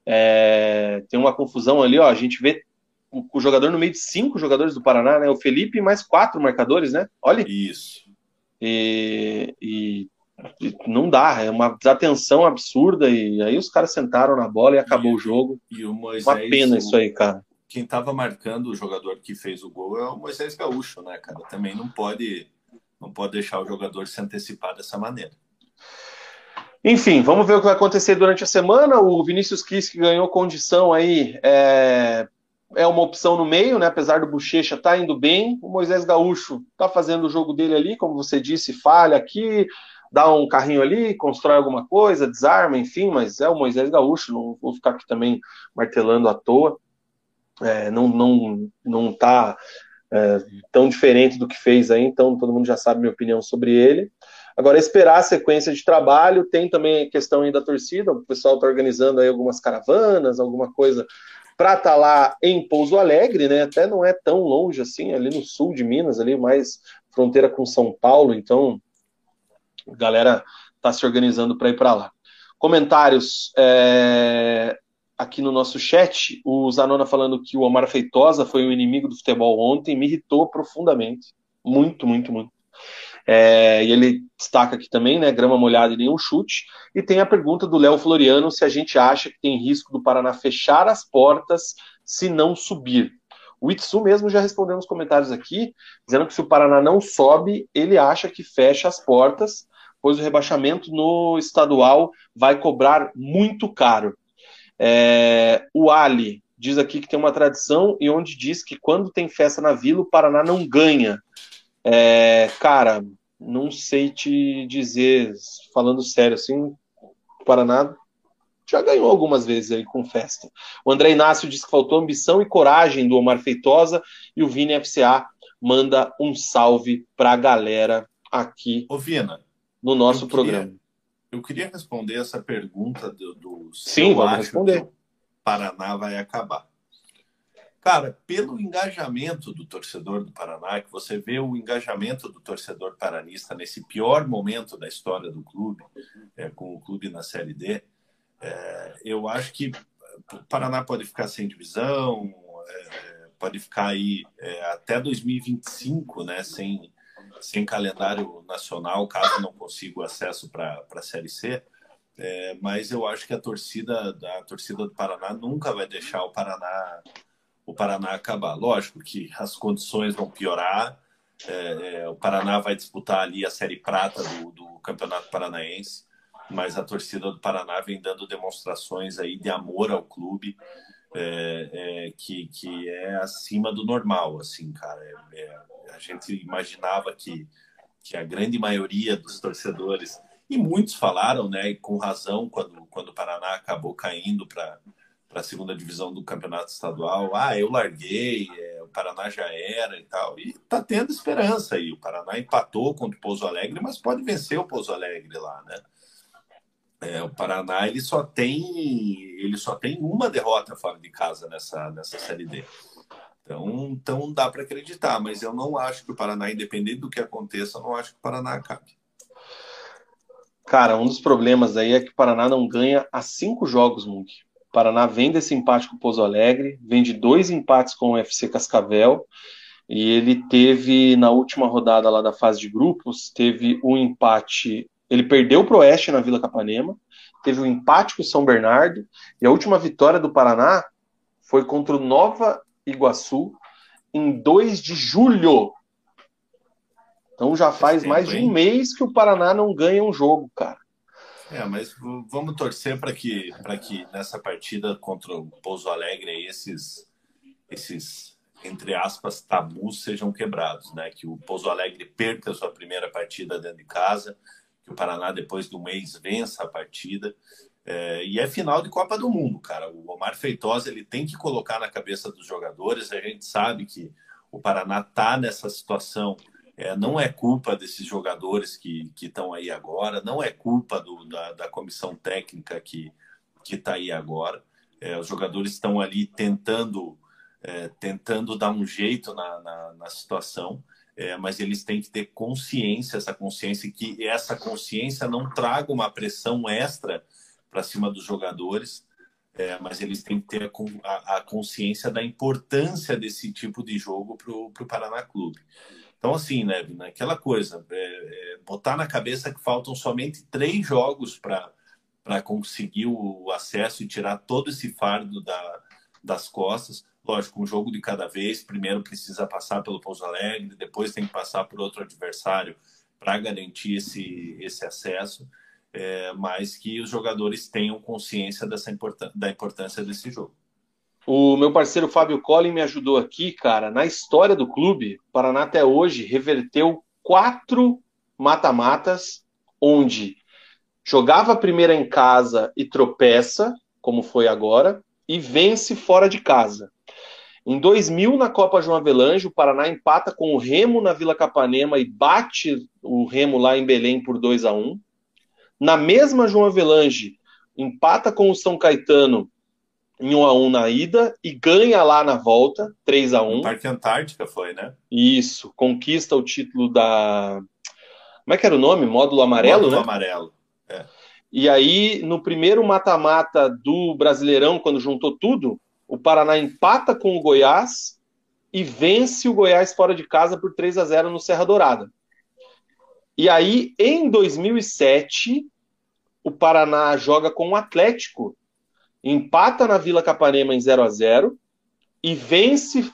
É, tem uma confusão ali, ó. A gente vê o, o, jogador no meio de cinco jogadores do Paraná, né? O Felipe mais quatro marcadores, né? Olha. Isso. E, e, e não dá, é uma desatenção absurda. E aí os caras sentaram na bola e acabou e, o jogo. E o Moisés, uma pena isso aí, cara quem estava marcando o jogador que fez o gol é o Moisés Gaúcho, né, cara? Também não pode, não pode deixar o jogador se antecipar dessa maneira. Enfim, vamos ver o que vai acontecer durante a semana. O Vinícius Quis que ganhou condição aí é, é uma opção no meio, né? Apesar do Bochecha tá indo bem, o Moisés Gaúcho tá fazendo o jogo dele ali, como você disse, falha aqui, dá um carrinho ali, constrói alguma coisa, desarma, enfim, mas é o Moisés Gaúcho, não vou ficar aqui também martelando à toa é, não não não está é, tão diferente do que fez aí, então todo mundo já sabe minha opinião sobre ele. Agora, esperar a sequência de trabalho, tem também a questão aí da torcida, o pessoal está organizando aí algumas caravanas, alguma coisa para estar lá em Pouso Alegre, né? Até não é tão longe assim, ali no sul de Minas, ali mais fronteira com São Paulo, então a galera está se organizando para ir para lá. Comentários. É aqui no nosso chat, o Zanona falando que o Omar Feitosa foi o inimigo do futebol ontem, me irritou profundamente. Muito, muito, muito. É, e ele destaca aqui também, né? Grama molhada e nenhum chute. E tem a pergunta do Léo Floriano se a gente acha que tem risco do Paraná fechar as portas se não subir. O Itsu mesmo já respondeu nos comentários aqui, dizendo que se o Paraná não sobe, ele acha que fecha as portas, pois o rebaixamento no estadual vai cobrar muito caro. É, o Ali diz aqui que tem uma tradição e onde diz que quando tem festa na vila, o Paraná não ganha. É, cara, não sei te dizer, falando sério assim, o Paraná já ganhou algumas vezes aí com festa. O André Inácio diz que faltou ambição e coragem do Omar Feitosa e o Vini FCA manda um salve para a galera aqui Ô, Vina, no nosso eu programa. Queria, eu queria responder essa pergunta do, do Sim, vamos responder. Paraná vai acabar. Cara, pelo engajamento do torcedor do Paraná, que você vê o engajamento do torcedor paranista nesse pior momento da história do clube, é, com o clube na Série D, é, eu acho que o Paraná pode ficar sem divisão, é, pode ficar aí é, até 2025, né, sem, sem calendário nacional, caso não consiga o acesso para a Série C. É, mas eu acho que a torcida, a torcida do Paraná nunca vai deixar o Paraná, o Paraná acabar. Lógico que as condições vão piorar. É, é, o Paraná vai disputar ali a Série Prata do, do Campeonato Paranaense mas a torcida do Paraná vem dando demonstrações aí de amor ao clube é, é, que, que é acima do normal, assim, cara. É, é, a gente imaginava que, que a grande maioria dos torcedores, e muitos falaram, né, e com razão, quando, quando o Paraná acabou caindo para para a segunda divisão do campeonato estadual. Ah, eu larguei, é, o Paraná já era e tal. E tá tendo esperança aí. O Paraná empatou contra o Pouso Alegre, mas pode vencer o Pouso Alegre lá, né? É, o Paraná ele só tem ele só tem uma derrota fora de casa nessa nessa série D. Então, então dá para acreditar, mas eu não acho que o Paraná, independente do que aconteça, eu não acho que o Paraná acabe. Cara, um dos problemas aí é que o Paraná não ganha há cinco jogos, Munk. Paraná vem desse empate com o Pouso Alegre, vem de dois empates com o FC Cascavel, e ele teve, na última rodada lá da fase de grupos, teve um empate ele perdeu para o Oeste na Vila Capanema, teve um empate com o São Bernardo, e a última vitória do Paraná foi contra o Nova Iguaçu em 2 de julho. Então já faz mais de um mês que o Paraná não ganha um jogo, cara. É, mas vamos torcer para que, que nessa partida contra o Pouso Alegre esses, esses, entre aspas, tabus sejam quebrados, né? Que o Pouso Alegre perca a sua primeira partida dentro de casa, que o Paraná, depois do mês, vença a partida. É, e é final de Copa do Mundo, cara. O Omar Feitosa ele tem que colocar na cabeça dos jogadores. A gente sabe que o Paraná está nessa situação. É, não é culpa desses jogadores que estão aí agora, não é culpa do, da, da comissão técnica que está aí agora. É, os jogadores estão ali tentando, é, tentando dar um jeito na, na, na situação é, mas eles têm que ter consciência, essa consciência, que essa consciência não traga uma pressão extra para cima dos jogadores, é, mas eles têm que ter a, a, consciência da importância desse tipo de jogo para o Paraná Clube. Então, assim, né, aquela coisa, é, é, botar na cabeça que faltam somente três jogos para conseguir o acesso e tirar todo esse fardo da, das costas. Lógico, um jogo de cada vez. Primeiro precisa passar pelo Pouso Alegre, depois tem que passar por outro adversário para garantir esse, esse acesso. É, mas que os jogadores tenham consciência dessa importância, da importância desse jogo. O meu parceiro Fábio Collin me ajudou aqui, cara. Na história do clube, o Paraná até hoje reverteu quatro mata-matas, onde jogava a primeira em casa e tropeça, como foi agora, e vence fora de casa. Em 2000, na Copa João Avelange, o Paraná empata com o Remo na Vila Capanema e bate o Remo lá em Belém por 2 a 1 Na mesma João Avelange, empata com o São Caetano em 1 a 1 na ida e ganha lá na volta, 3 a 1 o Parque Antártica foi, né? Isso, conquista o título da. Como é que era o nome? Módulo amarelo, Módulo né? amarelo. É. E aí, no primeiro mata-mata do Brasileirão, quando juntou tudo, o Paraná empata com o Goiás e vence o Goiás fora de casa por 3 a 0 no Serra Dourada. E aí, em 2007, o Paraná joga com o Atlético, empata na Vila Capanema em 0 a 0 e vence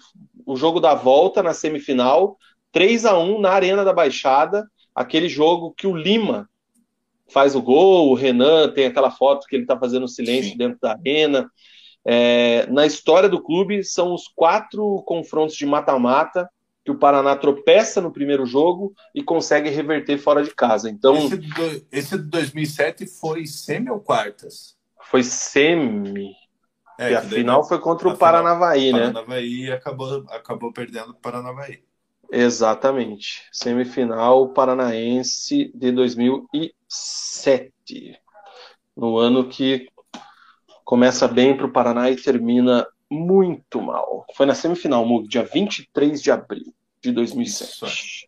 o jogo da volta na semifinal 3 a 1 na Arena da Baixada, aquele jogo que o Lima faz o gol, o Renan tem aquela foto que ele está fazendo silêncio Sim. dentro da arena. É, na história do clube, são os quatro confrontos de mata-mata que o Paraná tropeça no primeiro jogo e consegue reverter fora de casa. Então, esse, do, esse de 2007 foi semi ou quartas? Foi semi. É, e a final foi contra o Paranavaí, né? Paranavaí acabou, acabou perdendo o Paranavaí. Exatamente. Semifinal paranaense de 2007. No ano que começa bem para o Paraná e termina muito mal. Foi na semifinal, dia 23 de abril de 2007.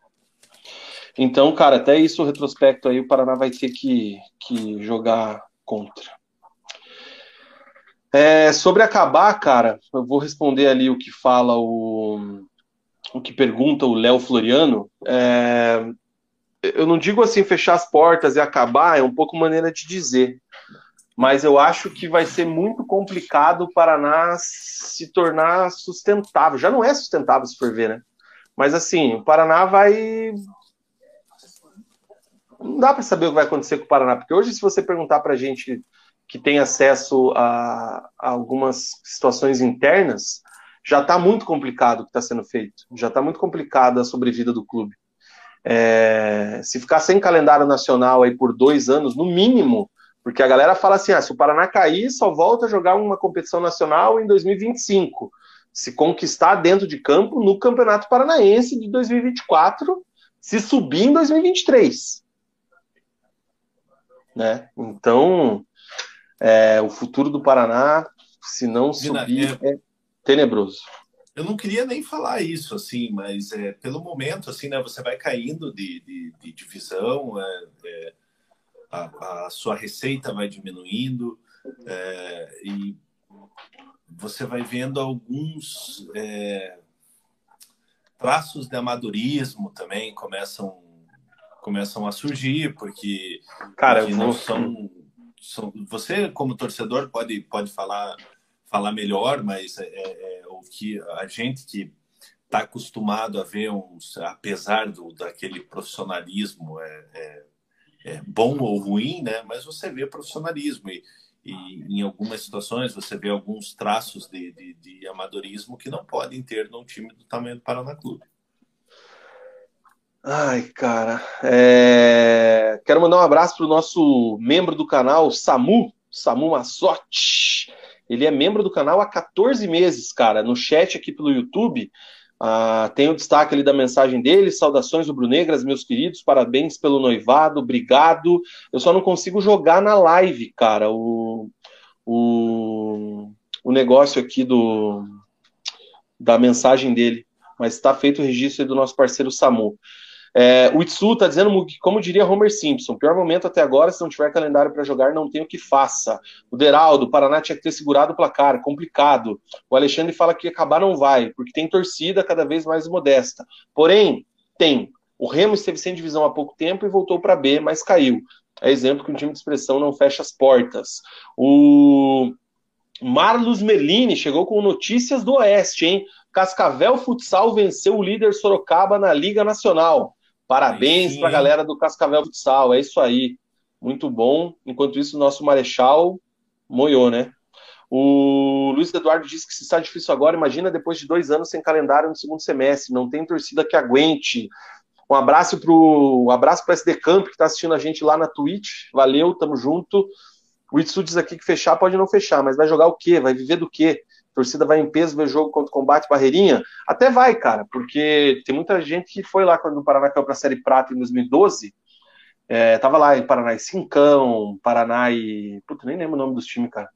Então, cara, até isso, o retrospecto aí, o Paraná vai ter que, que jogar contra. É, sobre acabar, cara, eu vou responder ali o que fala o, o que pergunta o Léo Floriano. É, eu não digo assim fechar as portas e acabar, é um pouco maneira de dizer mas eu acho que vai ser muito complicado o Paraná se tornar sustentável. Já não é sustentável se for ver, né? Mas assim, o Paraná vai. Não dá para saber o que vai acontecer com o Paraná, porque hoje, se você perguntar para gente que tem acesso a, a algumas situações internas, já está muito complicado o que está sendo feito. Já está muito complicada a sobrevida do clube. É, se ficar sem calendário nacional aí por dois anos, no mínimo, porque a galera fala assim: ah, se o Paraná cair, só volta a jogar uma competição nacional em 2025. Se conquistar dentro de campo no Campeonato Paranaense de 2024, se subir em 2023. Né? Então, é, o futuro do Paraná, se não subir, é, é tenebroso. Eu não queria nem falar isso, assim, mas é, pelo momento, assim, né, você vai caindo de, de, de divisão, é, é a, a sua receita vai diminuindo é, e você vai vendo alguns traços de amadorismo também começam começam a surgir porque cara porque não são, são, você como torcedor pode pode falar falar melhor mas é, é, é o que a gente que está acostumado a ver uns apesar do daquele profissionalismo é, é é, bom ou ruim, né? Mas você vê profissionalismo e, e em algumas situações você vê alguns traços de, de, de, amadorismo que não podem ter num time do tamanho do Paraná Clube. Ai, cara, é... quero mandar um abraço para o nosso membro do canal, Samu, Samu Massotti. Ele é membro do canal há 14 meses, cara. No chat aqui pelo YouTube, ah, tem o destaque ali da mensagem dele, saudações rubro-negras, meus queridos, parabéns pelo noivado, obrigado. Eu só não consigo jogar na live, cara, o, o, o negócio aqui do da mensagem dele, mas está feito o registro do nosso parceiro Samu. É, o Itsu tá dizendo, como diria Homer Simpson, pior momento até agora, se não tiver calendário para jogar, não tem o que faça. O Deraldo, o Paraná tinha que ter segurado o placar, complicado. O Alexandre fala que acabar não vai, porque tem torcida cada vez mais modesta. Porém, tem. O Remo esteve sem divisão há pouco tempo e voltou para B, mas caiu. É exemplo que um time de expressão não fecha as portas. O Marlos Merlini chegou com notícias do Oeste, hein? Cascavel Futsal venceu o líder Sorocaba na Liga Nacional. Parabéns para a galera do Cascavel Futsal, é isso aí. Muito bom. Enquanto isso, o nosso Marechal moiou, né? O Luiz Eduardo disse que se está difícil agora, imagina depois de dois anos sem calendário no segundo semestre. Não tem torcida que aguente. Um abraço para um abraço para SD Camp que está assistindo a gente lá na Twitch. Valeu, tamo junto. O Itsu diz aqui que fechar pode não fechar, mas vai jogar o quê? Vai viver do quê? Torcida vai em peso ver jogo contra o Combate Barreirinha? Até vai, cara, porque tem muita gente que foi lá quando o Paraná caiu para a Série Prata em 2012. É, tava lá em Paraná e Cincão, Paraná e. Puta, nem lembro o nome dos times, cara.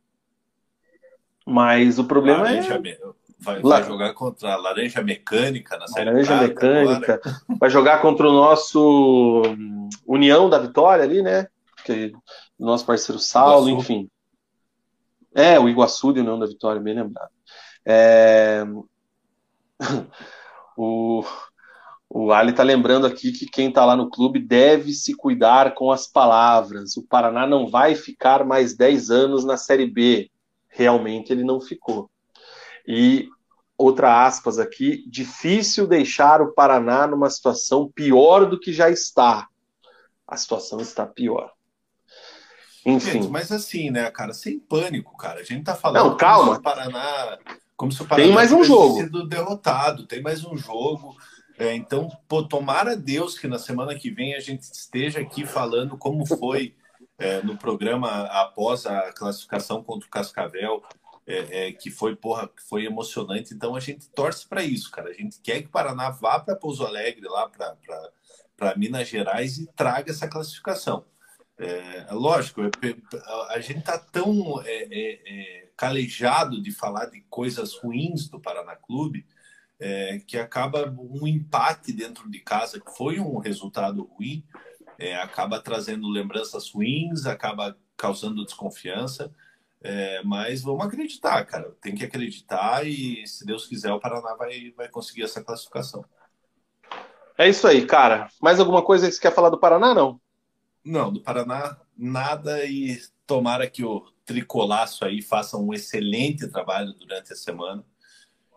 Mas o problema Laranja, é. Vai, vai, jogar contra a Laranja Mecânica na Série Laranja Prata Mecânica. Agora. Vai jogar contra o nosso União da Vitória ali, né? Que nosso parceiro Saulo, Iguaçu. enfim. É, o Iguaçu de União da Vitória, bem lembrado. É... o, o Ali está lembrando aqui que quem está lá no clube deve se cuidar com as palavras. O Paraná não vai ficar mais 10 anos na Série B. Realmente ele não ficou. E outra aspas aqui, difícil deixar o Paraná numa situação pior do que já está. A situação está pior. Enfim. Gente, mas assim, né, cara, sem pânico, cara. A gente tá falando não, calma. Paraná, como se o Paraná tem mais um jogo. sido derrotado, tem mais um jogo. É, então, pô, tomara Deus que na semana que vem a gente esteja aqui falando como foi é, no programa após a classificação contra o Cascavel, é, é que foi, porra, que foi emocionante. Então a gente torce para isso, cara. A gente quer que o Paraná vá para Pouso Alegre, lá para Minas Gerais e traga essa classificação. É, lógico, a gente está tão é, é, é, calejado de falar de coisas ruins do Paraná Clube é, que acaba um empate dentro de casa, que foi um resultado ruim, é, acaba trazendo lembranças ruins, acaba causando desconfiança. mas vamos acreditar, cara. Tem que acreditar e, se Deus quiser, o Paraná vai, vai conseguir essa classificação. É isso aí, cara. Mais alguma coisa que você quer falar do Paraná, não? Não, do Paraná nada e tomara que o tricolaço aí faça um excelente trabalho durante a semana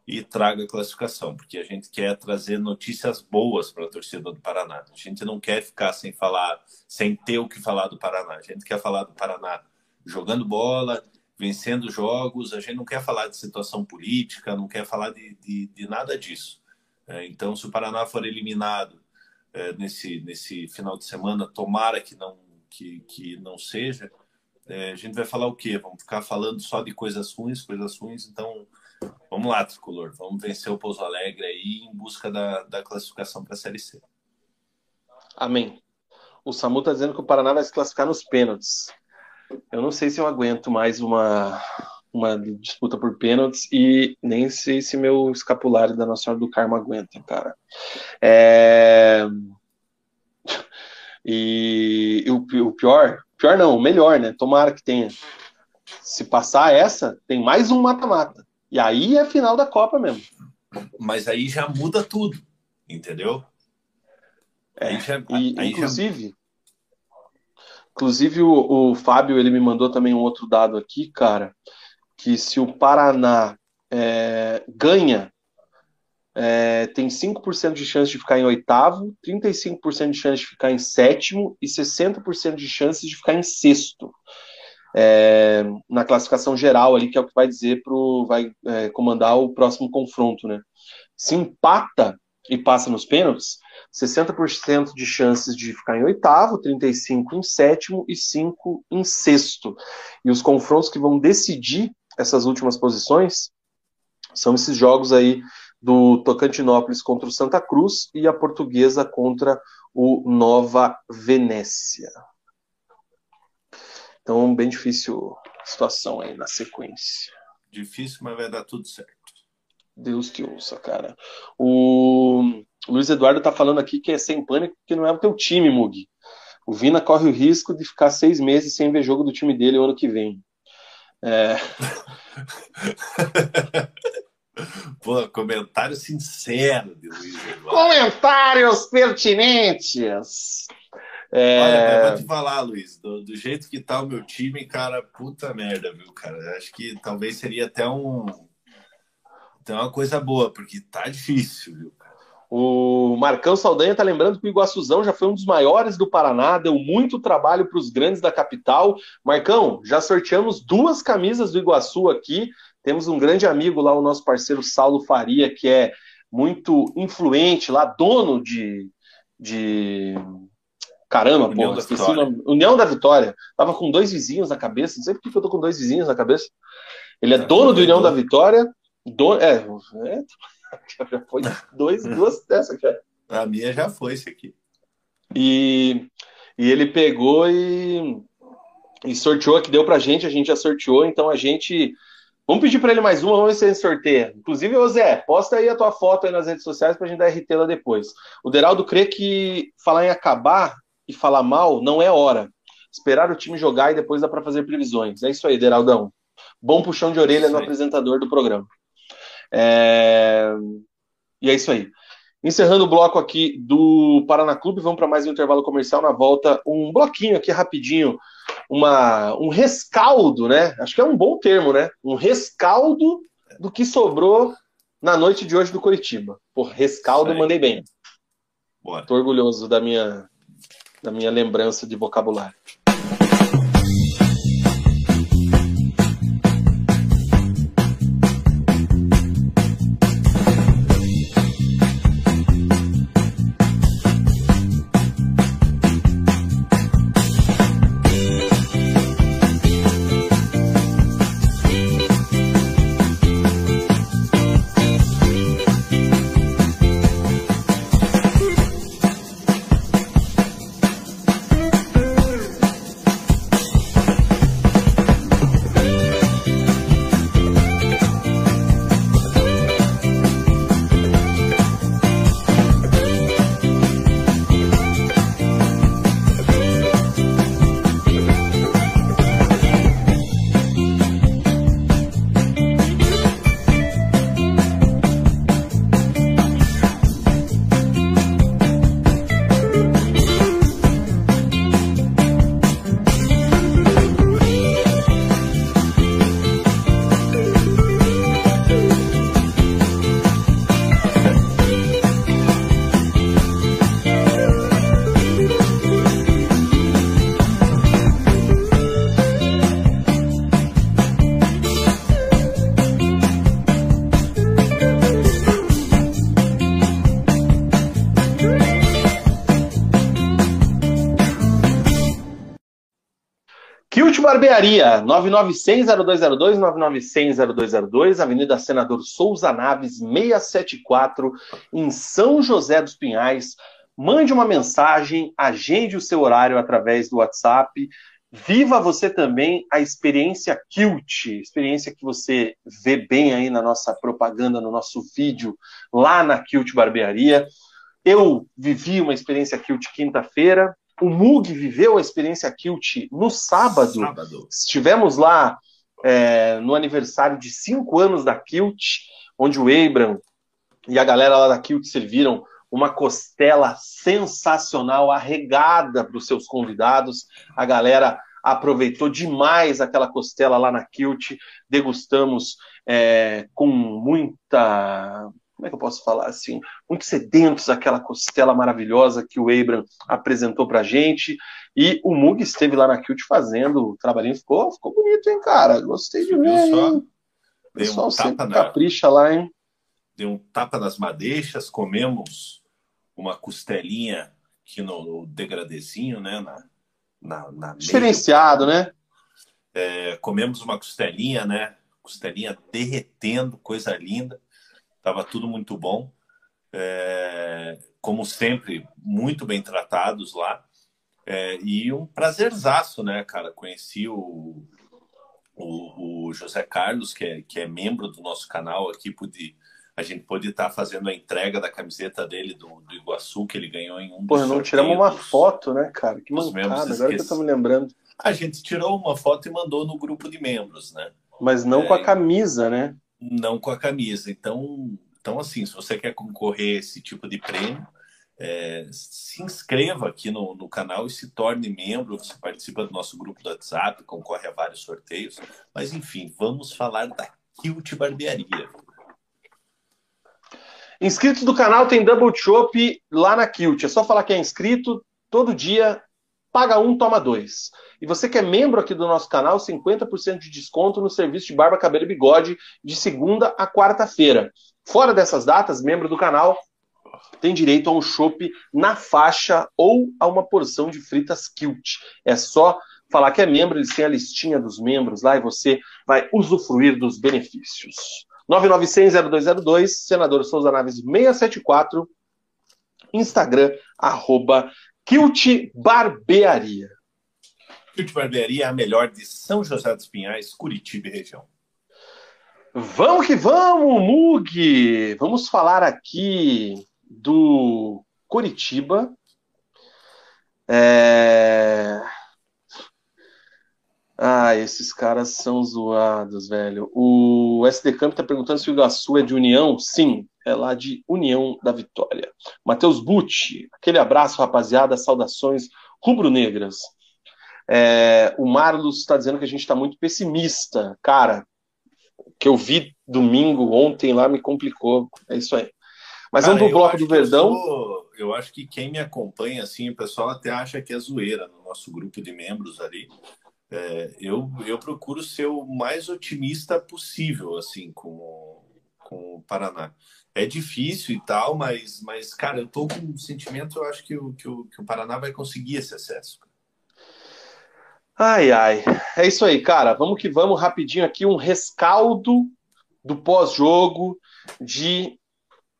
e traga a classificação, porque a gente quer trazer notícias boas para a torcida do Paraná. A gente não quer ficar sem falar, sem ter o que falar do Paraná. A gente quer falar do Paraná jogando bola, vencendo jogos. A gente não quer falar de situação política, não quer falar de, de, de nada disso. É, então, se o Paraná for eliminado é, nesse, nesse final de semana, tomara que não, que, que não seja, é, a gente vai falar o quê? Vamos ficar falando só de coisas ruins, coisas ruins, então vamos lá, Tricolor, vamos vencer o Pouso Alegre aí em busca da, da classificação para a Série C. Amém. O Samu está dizendo que o Paraná vai se classificar nos pênaltis. Eu não sei se eu aguento mais uma, uma disputa por pênaltis e nem sei se meu escapulário da Nossa Senhora do Carmo aguenta, cara. É... E, o, o, pior, pior não, o melhor, né? Tomara que tenha. Se passar essa, tem mais um mata-mata. E aí é final da Copa mesmo. Mas aí já muda tudo, entendeu? É, já, e, inclusive, já... inclusive o, o Fábio ele me mandou também um outro dado aqui, cara, que se o Paraná é, ganha, é, tem 5% de chance de ficar em oitavo, 35% de chance de ficar em sétimo e 60% de chance de ficar em sexto. É, na classificação geral ali, que é o que vai dizer pro, vai é, comandar o próximo confronto, né? Se empata e passa nos pênaltis, 60% de chances de ficar em oitavo, 35 em sétimo e 5 em sexto. E os confrontos que vão decidir essas últimas posições são esses jogos aí do Tocantinópolis contra o Santa Cruz e a Portuguesa contra o Nova Venécia. Então, bem difícil a situação aí na sequência. Difícil, mas vai dar tudo certo. Deus te ouça, cara. O Luiz Eduardo tá falando aqui que é sem pânico porque não é o teu time, Mug. O Vina corre o risco de ficar seis meses sem ver jogo do time dele o ano que vem. É... Pô, comentário sincero de Luiz Eduardo. Comentários pertinentes. É... Olha, vou te falar, Luiz, do, do, jeito que tá o meu time, cara, puta merda, viu, cara? Acho que talvez seria até um. Até uma coisa boa, porque tá difícil, viu, cara? O Marcão Saldanha está lembrando que o Iguaçuzão já foi um dos maiores do Paraná, deu muito trabalho para os grandes da capital. Marcão, já sorteamos duas camisas do Iguaçu aqui. Temos um grande amigo lá, o nosso parceiro Saulo Faria, que é muito influente lá, dono de. de... Caramba, União porra, esqueci o nome. União da Vitória. Tava com dois vizinhos na cabeça, não sei por que eu tô com dois vizinhos na cabeça. Ele é tá dono do União da Vitória. Do... É, é, já foi dois, duas dessas já. A minha já foi esse aqui. E, e ele pegou e, e sorteou, que deu pra gente, a gente já sorteou, então a gente. Vamos pedir para ele mais uma, vamos ver se sorteia. Inclusive, ô Zé, posta aí a tua foto aí nas redes sociais pra gente dar RT lá depois. O Deraldo crê que falar em acabar e falar mal não é hora. esperar o time jogar e depois dá para fazer previsões. É isso aí, Deraldão. Bom puxão de orelha no apresentador do programa. É... E é isso aí. Encerrando o bloco aqui do Paraná Clube, vamos para mais um intervalo comercial na volta. Um bloquinho aqui rapidinho, uma, um rescaldo, né? Acho que é um bom termo, né? Um rescaldo do que sobrou na noite de hoje do Curitiba. Por rescaldo, mandei bem. Bora. Tô orgulhoso da minha, da minha lembrança de vocabulário. Barbearia, 9960202, 9960202, Avenida Senador Souza Naves, 674, em São José dos Pinhais. Mande uma mensagem, agende o seu horário através do WhatsApp. Viva você também a experiência Kilt, experiência que você vê bem aí na nossa propaganda, no nosso vídeo, lá na Kilt Barbearia. Eu vivi uma experiência Kilt quinta-feira, o Mug viveu a experiência Kilt no sábado. sábado. Estivemos lá é, no aniversário de cinco anos da Kilt, onde o Abram e a galera lá da Kilt serviram uma costela sensacional, arregada para os seus convidados. A galera aproveitou demais aquela costela lá na Kilt, degustamos é, com muita como é que eu posso falar assim, muito sedentos aquela costela maravilhosa que o Abram apresentou pra gente. E o Mug esteve lá na Kilt fazendo o trabalhinho. Ficou, ficou bonito, hein, cara? Gostei de ver. O pessoal um sempre na... capricha lá, hein? Deu um tapa nas madeixas, comemos uma costelinha aqui no, no degradezinho, né? Na, na, na Diferenciado, né? É, comemos uma costelinha, né? Costelinha derretendo, coisa linda. Estava tudo muito bom. É, como sempre, muito bem tratados lá. É, e um prazerzaço, né, cara? Conheci o, o, o, José Carlos, que é, que é membro do nosso canal aqui, pude, a gente pôde estar tá fazendo a entrega da camiseta dele do, do Iguaçu, que ele ganhou em um Pô, não tiramos uma foto, né, cara? Que mancada, agora que eu tô me lembrando. A gente tirou uma foto e mandou no grupo de membros, né? Mas não é, com a camisa, né? Não com a camisa. Então, então assim, se você quer concorrer a esse tipo de prêmio, é, se inscreva aqui no, no, canal e se torne membro. Você participa do nosso grupo do WhatsApp, concorre a vários sorteios. Mas enfim, vamos falar da Kilt Barbearia. Inscritos do canal tem Double Chop lá na Kilt. É só falar que é inscrito. Todo dia paga um, toma dois. E você que é membro aqui do nosso canal, 50% de desconto no serviço de barba, cabelo e bigode de segunda a quarta-feira. Fora dessas datas, membro do canal tem direito a um chopp na faixa ou a uma porção de fritas Kilt. É só falar que é membro, eles têm a listinha dos membros lá e você vai usufruir dos benefícios. 9960202, senador Souza Naves 674, Instagram, arroba Kilt Barbearia. Kilt Barbearia é a melhor de São José dos Pinhais, Curitiba e região. Vamos que vamos, Mug! Vamos falar aqui do Curitiba. É... Ah, esses caras são zoados, velho. O SD Camp tá perguntando se o Iguaçu é de União. Sim, é lá de União da Vitória. Matheus Butti, aquele abraço, rapaziada. Saudações rubro-negras. É, o Marlos está dizendo que a gente está muito pessimista. Cara, o que eu vi domingo, ontem lá, me complicou. É isso aí. Mas Cara, vamos pro bloco do Verdão. Eu, sou, eu, acho que quem me acompanha, assim, o pessoal até acha que é zoeira no nosso grupo de membros ali. É, eu, eu procuro ser o mais otimista possível, assim, com, com o Paraná. É difícil e tal, mas, mas cara, eu tô com um sentimento, eu acho que o, que o, que o Paraná vai conseguir esse acesso. Ai, ai. É isso aí, cara. Vamos que vamos rapidinho aqui um rescaldo do pós-jogo de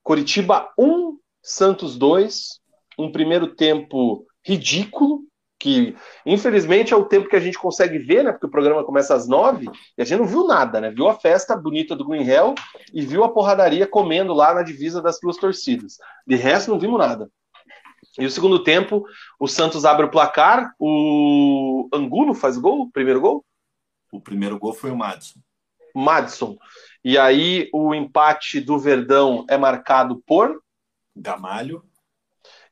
Curitiba 1, Santos 2. Um primeiro tempo ridículo, que infelizmente é o tempo que a gente consegue ver, né? Porque o programa começa às nove e a gente não viu nada, né? Viu a festa bonita do Green Hell e viu a porradaria comendo lá na divisa das duas torcidas. De resto, não vimos nada. E o segundo tempo, o Santos abre o placar, o Angulo faz gol, o primeiro gol? O primeiro gol foi o Madison. Madison. E aí o empate do Verdão é marcado por Gamalho.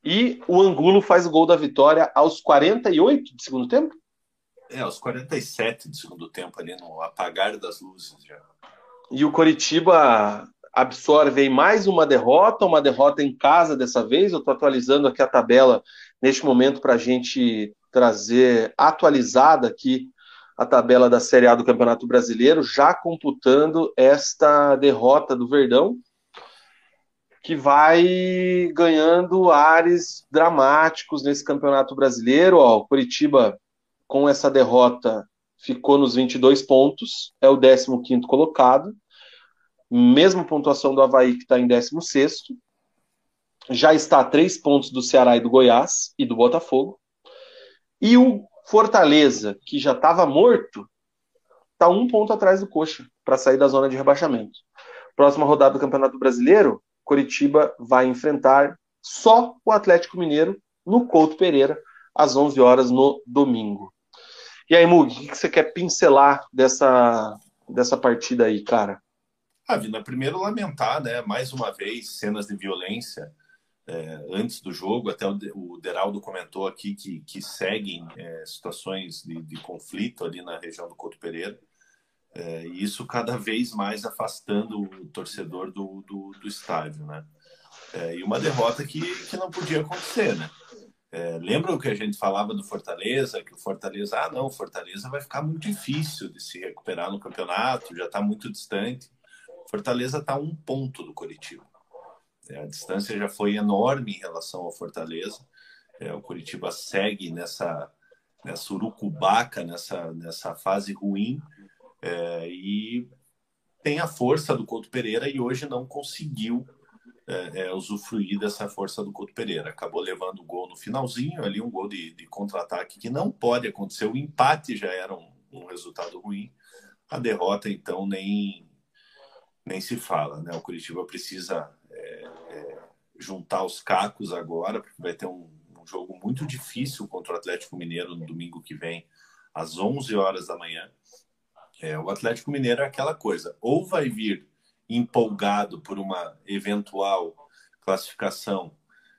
E o Angulo faz o gol da vitória aos 48 de segundo tempo? É, aos 47 de segundo tempo, ali no apagar das luzes já. E o Coritiba absorve mais uma derrota, uma derrota em casa dessa vez. Eu estou atualizando aqui a tabela neste momento para a gente trazer atualizada aqui a tabela da Série A do Campeonato Brasileiro, já computando esta derrota do Verdão que vai ganhando ares dramáticos nesse campeonato brasileiro. Ó, o Curitiba, com essa derrota, ficou nos 22 pontos, é o 15 colocado, mesma pontuação do Havaí, que está em 16. Já está a três pontos do Ceará e do Goiás e do Botafogo. E o Fortaleza, que já estava morto, está um ponto atrás do Coxa para sair da zona de rebaixamento. Próxima rodada do Campeonato Brasileiro, Coritiba vai enfrentar só o Atlético Mineiro no Couto Pereira, às 11 horas no domingo. E aí, Mug, o que você quer pincelar dessa, dessa partida aí, cara? Ah, Vina, primeiro lamentar, né, mais uma vez, cenas de violência é, antes do jogo, até o, Deraldo comentou aqui que, que seguem é, situações de, de conflito ali na região do Couto Pereira. É, isso cada vez mais afastando o torcedor do, do, do estádio, né? É, e uma derrota que, que não podia acontecer, né? É, lembra o que a gente falava do Fortaleza? Que o Fortaleza, ah, não, o Fortaleza vai ficar muito difícil de se recuperar no campeonato, já está muito distante. Fortaleza está um ponto do Curitiba. É, a distância já foi enorme em relação ao Fortaleza. É, o Curitiba segue nessa, nessa urucubaca, nessa, nessa fase ruim, é, e tem a força do Couto Pereira e hoje não conseguiu é, é, usufruir dessa força do Couto Pereira. Acabou levando o gol no finalzinho, ali um gol de, de contra-ataque que não pode acontecer. O empate já era um, um, resultado ruim. A derrota, então, nem, nem se fala. Né? O Curitiba precisa é, é, juntar os cacos agora, porque vai ter um, um jogo muito difícil contra o Atlético Mineiro no domingo que vem, às 11 horas da manhã. É, o Atlético Mineiro é aquela coisa, ou vai vir empolgado por uma eventual classificação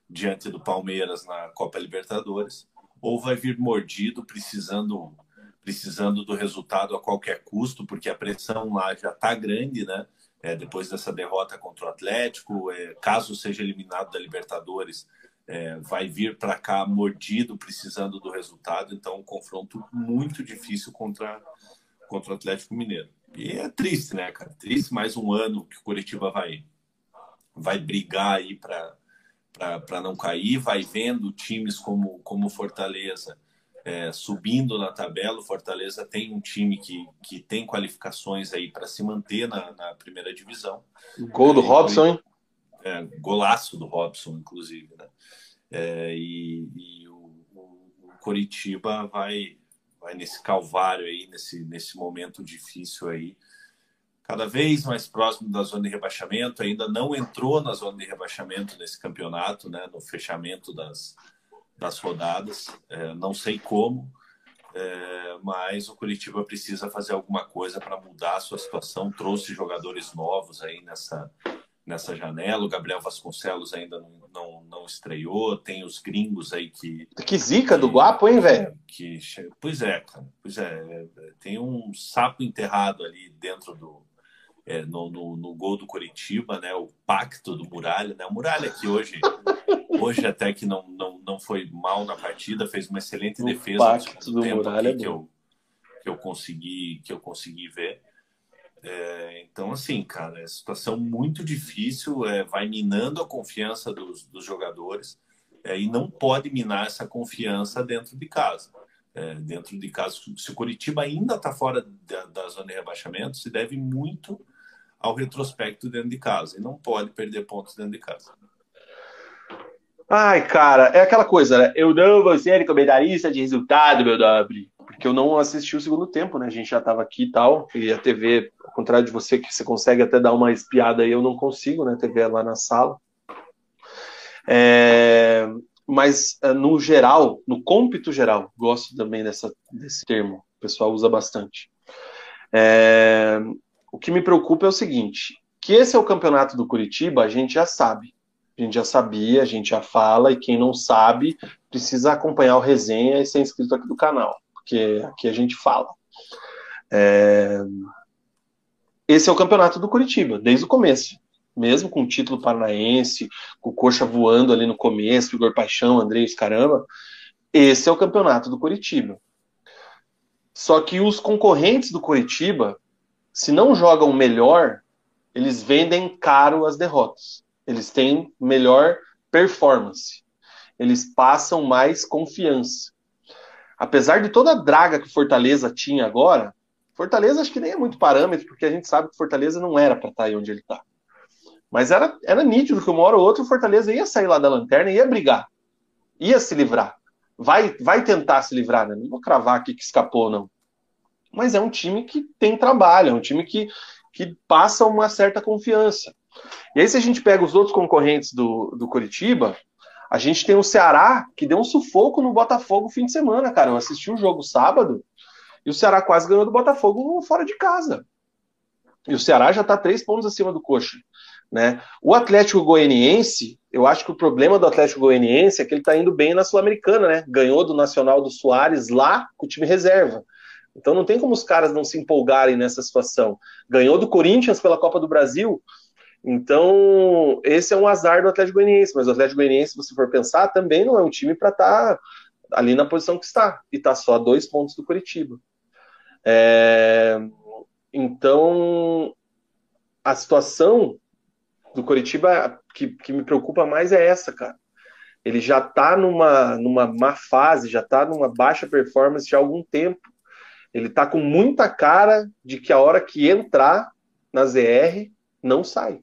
diante do Palmeiras na Copa Libertadores, ou vai vir mordido, precisando precisando do resultado a qualquer custo, porque a pressão lá já está grande, né? É, depois dessa derrota contra o Atlético, é, caso seja eliminado da Libertadores, é, vai vir para cá mordido, precisando do resultado. Então, um confronto muito difícil contra contra o Atlético Mineiro. E é triste, né, cara? Triste mais um ano que o Curitiba vai, vai brigar aí para não cair, vai vendo times como, como Fortaleza é, subindo na tabela. O Fortaleza tem um time que, que tem qualificações aí para se manter na, na primeira divisão. Gol do é, Robson, hein? É, golaço do Robson, inclusive, né? É, e, e o, o, o Coritiba vai, vai nesse calvário aí, nesse, nesse momento difícil aí, cada vez mais próximo da zona de rebaixamento, ainda não entrou na zona de rebaixamento nesse campeonato, né, no fechamento das, das rodadas, é, não sei como, É, mas o Curitiba precisa fazer alguma coisa para mudar a sua situação. Trouxe jogadores novos aí nessa, nessa janela. O Gabriel Vasconcelos ainda não, não, não estreou. Tem os gringos aí que. Que zica que, do Guapo, hein, velho? Que, pois é, cara. Pois é. Tem um sapo enterrado ali dentro do. É, no, no, no, gol do Curitiba, né? O pacto do Muralha, né? O Muralha que hoje Hoje até que não, não, não foi mal na partida, fez uma excelente o defesa pacto do tempo Muralha que, eu, que eu consegui que eu consegui ver. É, então, assim, cara, é situação muito difícil, é, vai minando a confiança dos, dos jogadores é, e não pode minar essa confiança dentro de casa. É, dentro de casa, se o Curitiba ainda está fora da, da, zona de rebaixamento, se deve muito ao retrospecto dentro de casa e não pode perder pontos dentro de casa. Ai, cara, é aquela coisa, né? Eu não vou ser comentarista de resultado, meu nobre. Porque eu não assisti o segundo tempo, né? A gente já tava aqui e tal. E a TV, ao contrário de você, que você consegue até dar uma espiada aí, eu não consigo, né? A TV é lá na sala. É... Mas, é, no geral, no cômpito geral, gosto também dessa, desse termo. O pessoal usa bastante. É... O que me preocupa é o seguinte: que esse é o campeonato do Curitiba, a gente já sabe. A gente já sabia, a gente já fala, e quem não sabe precisa acompanhar o resenha e ser inscrito aqui do canal, porque aqui a gente fala. É... Esse é o campeonato do Curitiba, desde o começo. Mesmo com o título paranaense, com o Coxa voando ali no começo, Igor Paixão, Andrés, caramba. Esse é o campeonato do Curitiba. Só que os concorrentes do Curitiba, se não jogam melhor, eles vendem caro as derrotas. Eles têm melhor performance. Eles passam mais confiança. Apesar de toda a draga que Fortaleza tinha agora, Fortaleza acho que nem é muito parâmetro, porque a gente sabe que Fortaleza não era para estar tá aí onde ele está. Mas era, era nítido que uma hora ou outra o Fortaleza ia sair lá da lanterna e ia brigar. Ia se livrar. Vai, vai tentar se livrar, né? Não vou cravar aqui que escapou, não. Mas é um time que tem trabalho, é um time que, que passa uma certa confiança. E aí, se a gente pega os outros concorrentes do, do Curitiba, a gente tem o Ceará, que deu um sufoco no Botafogo fim de semana, cara. Eu assisti o jogo sábado e o Ceará quase ganhou do Botafogo fora de casa. E o Ceará já está três pontos acima do Coxa. Né? O Atlético Goianiense, eu acho que o problema do Atlético Goianiense é que ele está indo bem na Sul-Americana, né? Ganhou do Nacional do Soares lá com o time reserva. Então não tem como os caras não se empolgarem nessa situação. Ganhou do Corinthians pela Copa do Brasil. Então, esse é um azar do Atlético Goianiense, mas o Atlético Goianiense, se você for pensar, também não é um time para estar tá ali na posição que está, e está só a dois pontos do Curitiba. É... Então, a situação do Curitiba que, que me preocupa mais é essa, cara. Ele já está numa, numa má fase, já está numa baixa performance já há algum tempo. Ele está com muita cara de que a hora que entrar na ZR, não sai.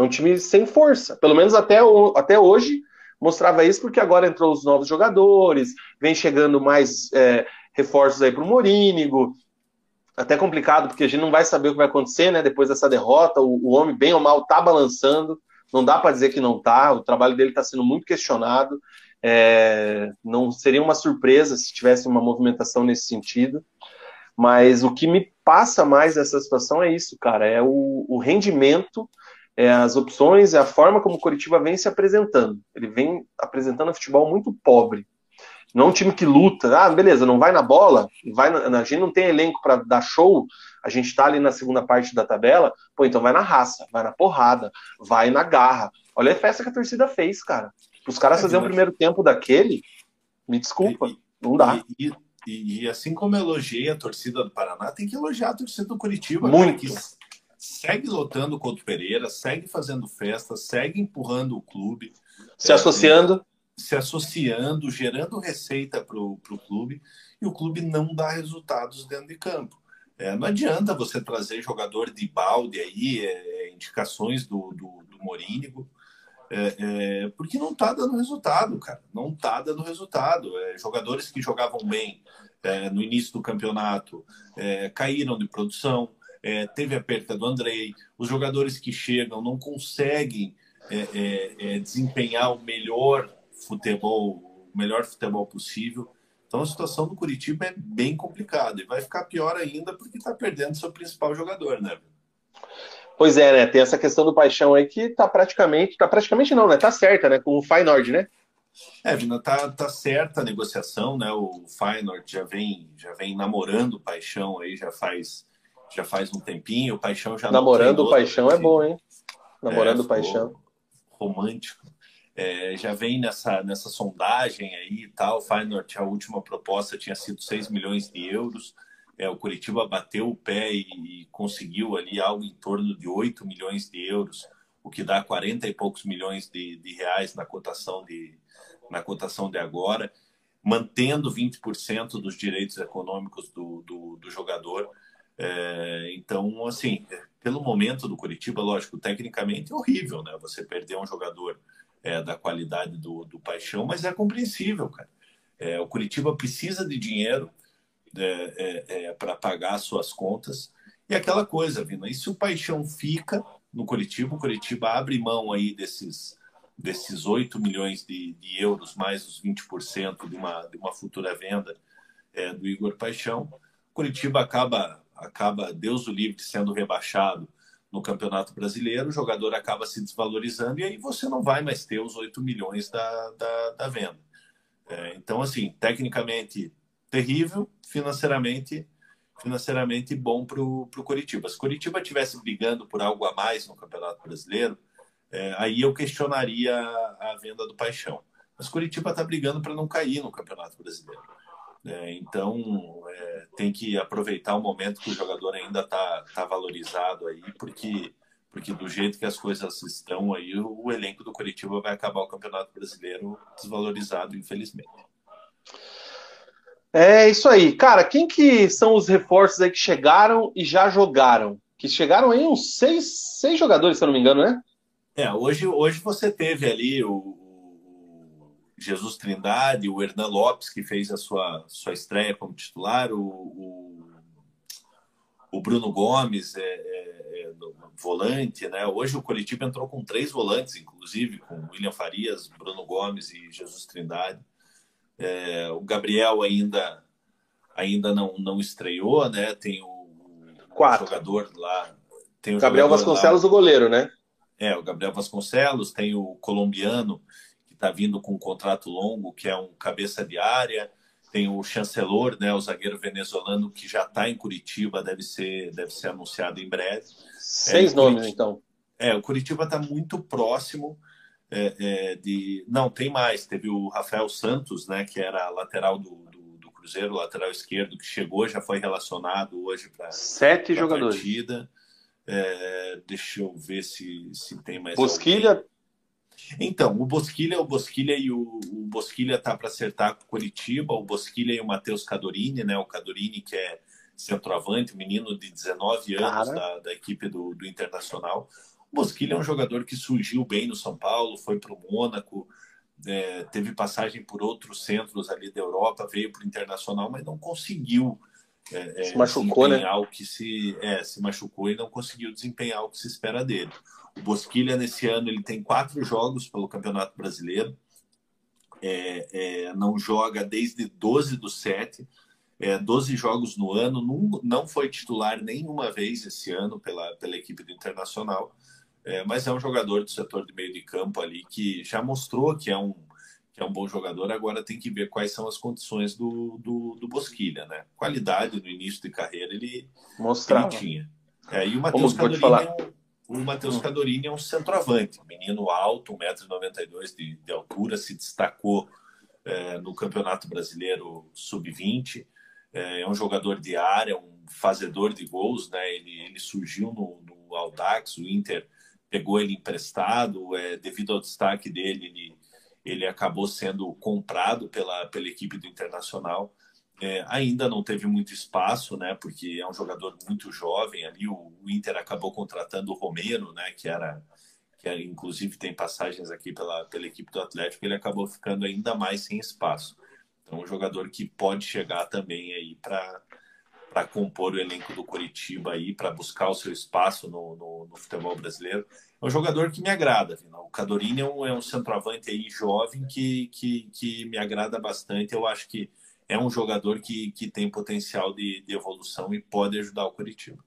É um time sem força. Pelo menos até, o, até hoje mostrava isso, porque agora entrou os novos jogadores, vem chegando mais é, reforços aí para o Morínigo. Até complicado, porque a gente não vai saber o que vai acontecer, né? Depois dessa derrota, o, o homem, bem ou mal, tá balançando. Não dá para dizer que não tá. O trabalho dele está sendo muito questionado. É, não seria uma surpresa se tivesse uma movimentação nesse sentido. Mas o que me passa mais dessa situação é isso, cara. É o, o rendimento é, as opções, é a forma como o Curitiba vem se apresentando. Ele vem apresentando um futebol muito pobre. Não é um time que luta, ah, beleza, não vai na bola, vai na, a gente não tem elenco para dar show, a gente está ali na segunda parte da tabela, pô, então vai na raça, vai na porrada, vai na garra. Olha a festa que a torcida fez, cara. Os caras é, fazerem o primeiro tempo daquele, me desculpa, e, não dá. E, e, e, assim como eu elogiei a torcida do Paraná, tem que elogiar a torcida do Curitiba. Muito. Cara, que segue lotando o Couto Pereira, segue fazendo festa, segue empurrando o clube. Se é, associando. Se associando, gerando receita para o clube, e o clube não dá resultados dentro de campo. É, não adianta você trazer jogador de balde aí, é, é indicações do, do, do Morínigo, é, é, porque não está dando resultado, cara. Não está dando resultado. Jogadores que jogavam bem no início do campeonato caíram de produção é, teve a perda do Andrei, os jogadores que chegam não conseguem é, é, é, desempenhar o melhor futebol, o melhor futebol possível. Então a situação do Curitiba é bem complicada e vai ficar pior ainda porque está perdendo seu principal jogador, né? Pois é, né? Tem essa questão do paixão aí que tá praticamente, tá praticamente não, né? Tá certa, né? Com o Feyenoord, né? É, Vina, tá, tá certa a negociação, né? O Feyenoord já vem, já vem namorando o Paixão aí, já faz, já faz um tempinho. O Paixão já namorando o Paixão é bom, hein? Namorando o é, Paixão. Romântico. É, já vem nessa, nessa sondagem aí e tal. O Feyenoord, a última proposta tinha sido 6 milhões de euros. É, o Curitiba bateu o pé e, e, conseguiu ali algo em torno de 8 milhões de euros, o que dá 40 e poucos milhões de, de reais na cotação de, na cotação de agora, mantendo 20% dos direitos econômicos do, do, do jogador. É, então, assim, pelo momento do Curitiba, lógico, tecnicamente é horrível, né? Você perder um jogador é, da qualidade do, do Paixão, mas é compreensível, cara. É, o Curitiba precisa de dinheiro, é, é, é para pagar suas contas. E aquela coisa, Vina, e se o Paixão fica no Curitiba, o Curitiba abre mão aí desses, desses 8 milhões de, de euros, mais os 20% de uma, de uma futura venda é, do Igor Paixão, Curitiba acaba, acaba, Deus o livre, sendo rebaixado no Campeonato Brasileiro, o jogador acaba se desvalorizando e aí você não vai mais ter os 8 milhões da, da, da venda. É, então, assim, tecnicamente terrível, financeiramente financeiramente bom para o Curitiba. Se o Curitiba estivesse brigando por algo a mais no Campeonato Brasileiro, é, aí eu questionaria a, a, venda do Paixão. Mas Curitiba está brigando para não cair no Campeonato Brasileiro. É, então é, tem que aproveitar o momento que o jogador ainda está tá valorizado aí, porque porque do jeito que as coisas estão aí, o, o elenco do Curitiba vai acabar o Campeonato Brasileiro desvalorizado, infelizmente. É isso aí. Cara, quem que são os reforços aí que chegaram e já jogaram? Que chegaram aí uns seis, seis jogadores, se eu não me engano, né? É, hoje, hoje você teve ali o, Jesus Trindade, o Hernan Lopes, que fez a sua, sua estreia como titular, o, o, o Bruno Gomes, é, é, é, volante, né? Hoje o Curitiba entrou com três volantes, inclusive, com William Farias, Bruno Gomes e Jesus Trindade. É, o Gabriel ainda ainda não, não estreou, né? Tem o, o jogador lá. Tem o Gabriel Vasconcelos, lá, o goleiro, né? É, o Gabriel Vasconcelos, tem o colombiano está vindo com um contrato longo, que é um cabeça de área. Tem o chancelor, né, o zagueiro venezuelano que já está em Curitiba, deve ser, deve ser anunciado em breve. Seis é, nomes, Curitiba, então. É, o Curitiba está muito próximo é, é, de. Não, tem mais. Teve o Rafael Santos, né, que era lateral do, do, do Cruzeiro, lateral esquerdo, que chegou, já foi relacionado hoje para sete jogadores. Partida. É, deixa eu ver se, se tem mais. Bosquilha. Alguém. Então, o Bosquilha, o Bosquilha e o, o Bosquilha tá para acertar com o Curitiba, o Bosquilha e o Matheus Cadorini, né? O Cadorini que é centroavante, um menino de 19 anos da, da, equipe do, do Internacional. O Bosquilha é um jogador que surgiu bem no São Paulo, foi para o Mônaco, é, teve passagem por outros centros ali da Europa, veio para o Internacional, mas não conseguiu é, é se machucou, né? o que se, é, se machucou e não conseguiu desempenhar o que se espera dele. O Bosquilha, nesse ano, ele tem quatro jogos pelo Campeonato Brasileiro, é, é, não joga desde 12 do 7, é, 12 jogos no ano, não, não foi titular nenhuma vez esse ano pela, pela equipe do Internacional. É, mas é um jogador do setor de meio de campo ali que já mostrou que é um, que é um bom jogador. Agora tem que ver quais são as condições do, do, do Bosquilha, né? Qualidade no início de carreira ele, Mostrava. ele tinha. É, e o Matheus Cadorini, é um, o Matheus hum. Cadorini é um centroavante, menino alto, 1,92m de, de altura, se destacou é, no Campeonato Brasileiro Sub-20. É, é, um jogador de área, um fazedor de gols, né? Ele, ele surgiu no, no Audax, o Inter pegou ele emprestado, é, devido ao destaque dele, ele, ele acabou sendo comprado pela, pela equipe do Internacional. É, ainda não teve muito espaço, né? Porque é um jogador muito jovem ali. O, o Inter acabou contratando o Romero, né? Que era que era, inclusive tem passagens aqui pela, pela equipe do Atlético. Ele acabou ficando ainda mais sem espaço. Então, um jogador que pode chegar também aí para para compor o elenco do Curitiba aí, para buscar o seu espaço no, no, no, futebol brasileiro. É um jogador que me agrada, O Cadorini é um, é um centroavante aí jovem que, que, que me agrada bastante. Eu acho que é um jogador que, que tem potencial de, de evolução e pode ajudar o Curitiba.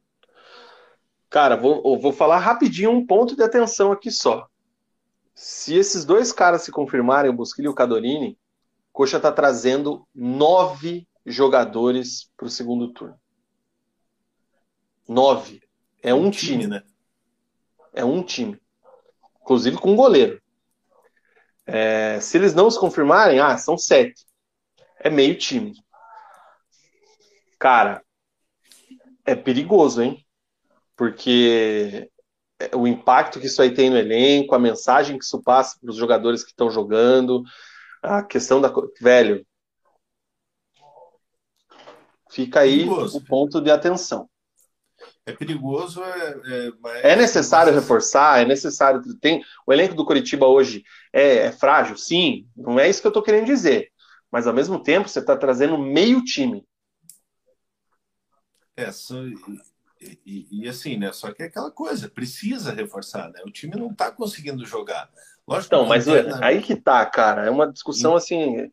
Cara, vou, vou falar rapidinho um ponto de atenção aqui só. Se esses dois caras se confirmarem, o Busquilha e o Cadorini, Coxa está trazendo nove jogadores para o segundo turno. Nove. É um, um time, time, né? É um time. Inclusive com um goleiro. É, se eles não se confirmarem, ah, são sete. É meio time. Cara, é perigoso, hein? Porque o impacto que isso aí tem no elenco, a mensagem que isso passa para os jogadores que estão jogando, a questão da. Velho. Fica aí perigoso. o ponto de atenção. É perigoso, é, é, é necessário mas... reforçar, é necessário. Tem, o elenco do Curitiba hoje é, é frágil, sim, não é isso que eu estou querendo dizer. Mas ao mesmo tempo você está trazendo meio time. É, só, e, e, e, assim, né? Só que é aquela coisa, precisa reforçar, né? O time não está conseguindo jogar. Lógico então, mas é, aí que tá, cara. É uma discussão assim.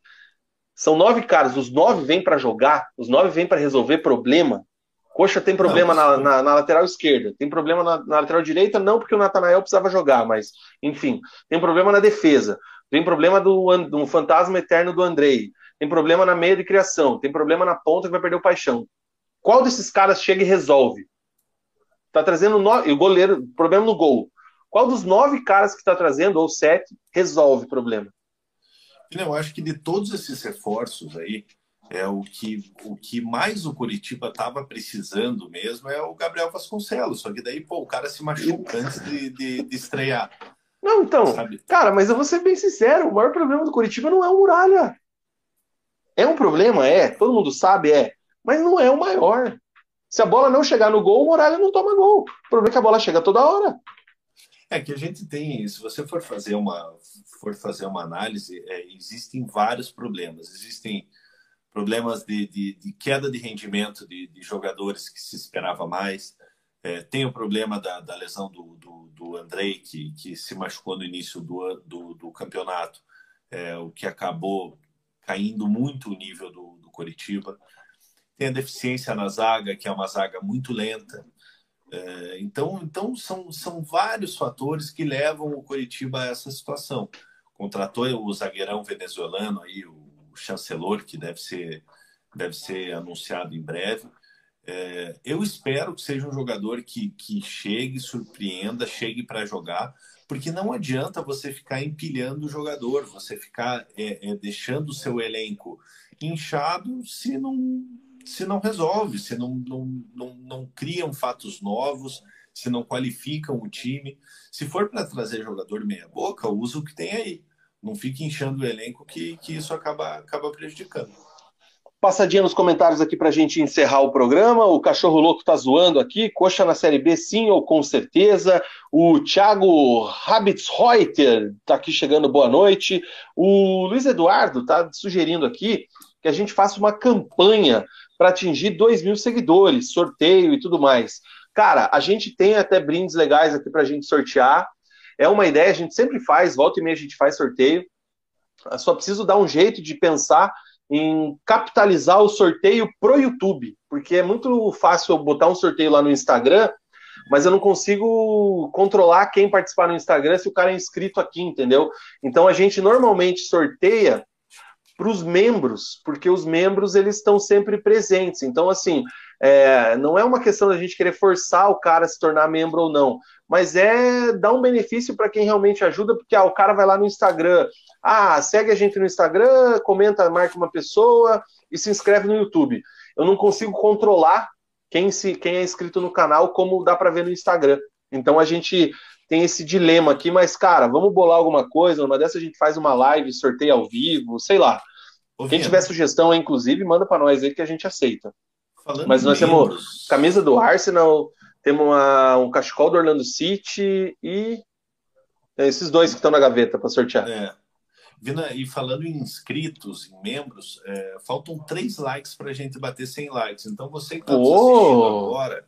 São nove caras, os nove vêm para jogar, os nove vêm para resolver problema. Coxa tem problema não, na, na, na, lateral esquerda, tem problema na, na, lateral direita, não porque o Natanael precisava jogar, mas, enfim, tem problema na defesa, tem problema do, do fantasma eterno do Andrei, tem problema na meia de criação, tem problema na ponta que vai perder o paixão. Qual desses caras chega e resolve? Tá trazendo no... e o goleiro, problema no gol. Qual dos nove caras que está trazendo, ou sete, resolve o problema? Eu acho que de todos esses reforços aí, é o que, o que mais o Curitiba estava precisando mesmo é o Gabriel Vasconcelos. Só que daí, pô, o cara se machuca antes de, de, de estrear. Não, então, sabe? cara, mas eu vou ser bem sincero, o maior problema do Curitiba não é o Muralha. É um problema, é, todo mundo sabe, é, mas não é o maior. Se a bola não chegar no gol, o Muralha não toma gol. O problema é que a bola chega toda hora. É que a gente tem, se você for fazer uma, for fazer uma análise, é, existem vários problemas. Existem problemas de, de, de queda de rendimento de, de, jogadores que se esperava mais. É, tem o problema da, da lesão do, do, do, Andrei, que, que se machucou no início do, do, do campeonato, é, o que acabou caindo muito o nível do, do Coritiba. Tem a deficiência na zaga, que é uma zaga muito lenta. É, então, então são, são vários fatores que levam o Curitiba a essa situação. Contratou o zagueirão venezuelano aí, o chancelor, que deve ser, deve ser anunciado em breve. É, eu espero que seja um jogador que, que chegue, surpreenda, chegue para jogar, porque não adianta você ficar empilhando o jogador, você ficar é, é, deixando o seu elenco inchado se não se não resolve, se não, não, não, não criam fatos novos, se não qualificam o time. Se for para trazer jogador meia-boca, usa o que tem aí. Não fique inchando o elenco que, que isso acaba, acaba prejudicando. Passadinha nos comentários aqui para a gente encerrar o programa. O Cachorro Louco tá zoando aqui. Coxa na Série B, sim ou com certeza. O Thiago Rabitzreuter tá aqui chegando, boa noite. O Luiz Eduardo tá sugerindo aqui que a gente faça uma campanha para atingir 2 mil seguidores, sorteio e tudo mais. Cara, a gente tem até brindes legais aqui para a gente sortear. É uma ideia, a gente sempre faz, volta e meia a gente faz sorteio. Só preciso dar um jeito de pensar em capitalizar o sorteio pro YouTube, porque é muito fácil eu botar um sorteio lá no Instagram, mas eu não consigo controlar quem participar no Instagram se o cara é inscrito aqui, entendeu? Então a gente normalmente sorteia para os membros, porque os membros eles estão sempre presentes. Então, assim, é, não é uma questão da gente querer forçar o cara a se tornar membro ou não, mas é dar um benefício para quem realmente ajuda, porque ah, o cara vai lá no Instagram, ah, segue a gente no Instagram, comenta, marca uma pessoa e se inscreve no YouTube. Eu não consigo controlar quem, se, quem é inscrito no canal, como dá para ver no Instagram. Então a gente tem esse dilema aqui, mas, cara, vamos bolar alguma coisa, uma dessa a gente faz uma live, sorteio ao vivo, sei lá. Quem tiver sugestão, inclusive, manda para nós aí que a gente aceita. Falando Mas nós membros... temos camisa do Arsenal, temos uma, um cachecol do Orlando City e é esses dois que estão na gaveta para sortear. É. Vina, e falando em inscritos, em membros, é, faltam três likes para a gente bater 100 likes. Então você que está assistindo agora,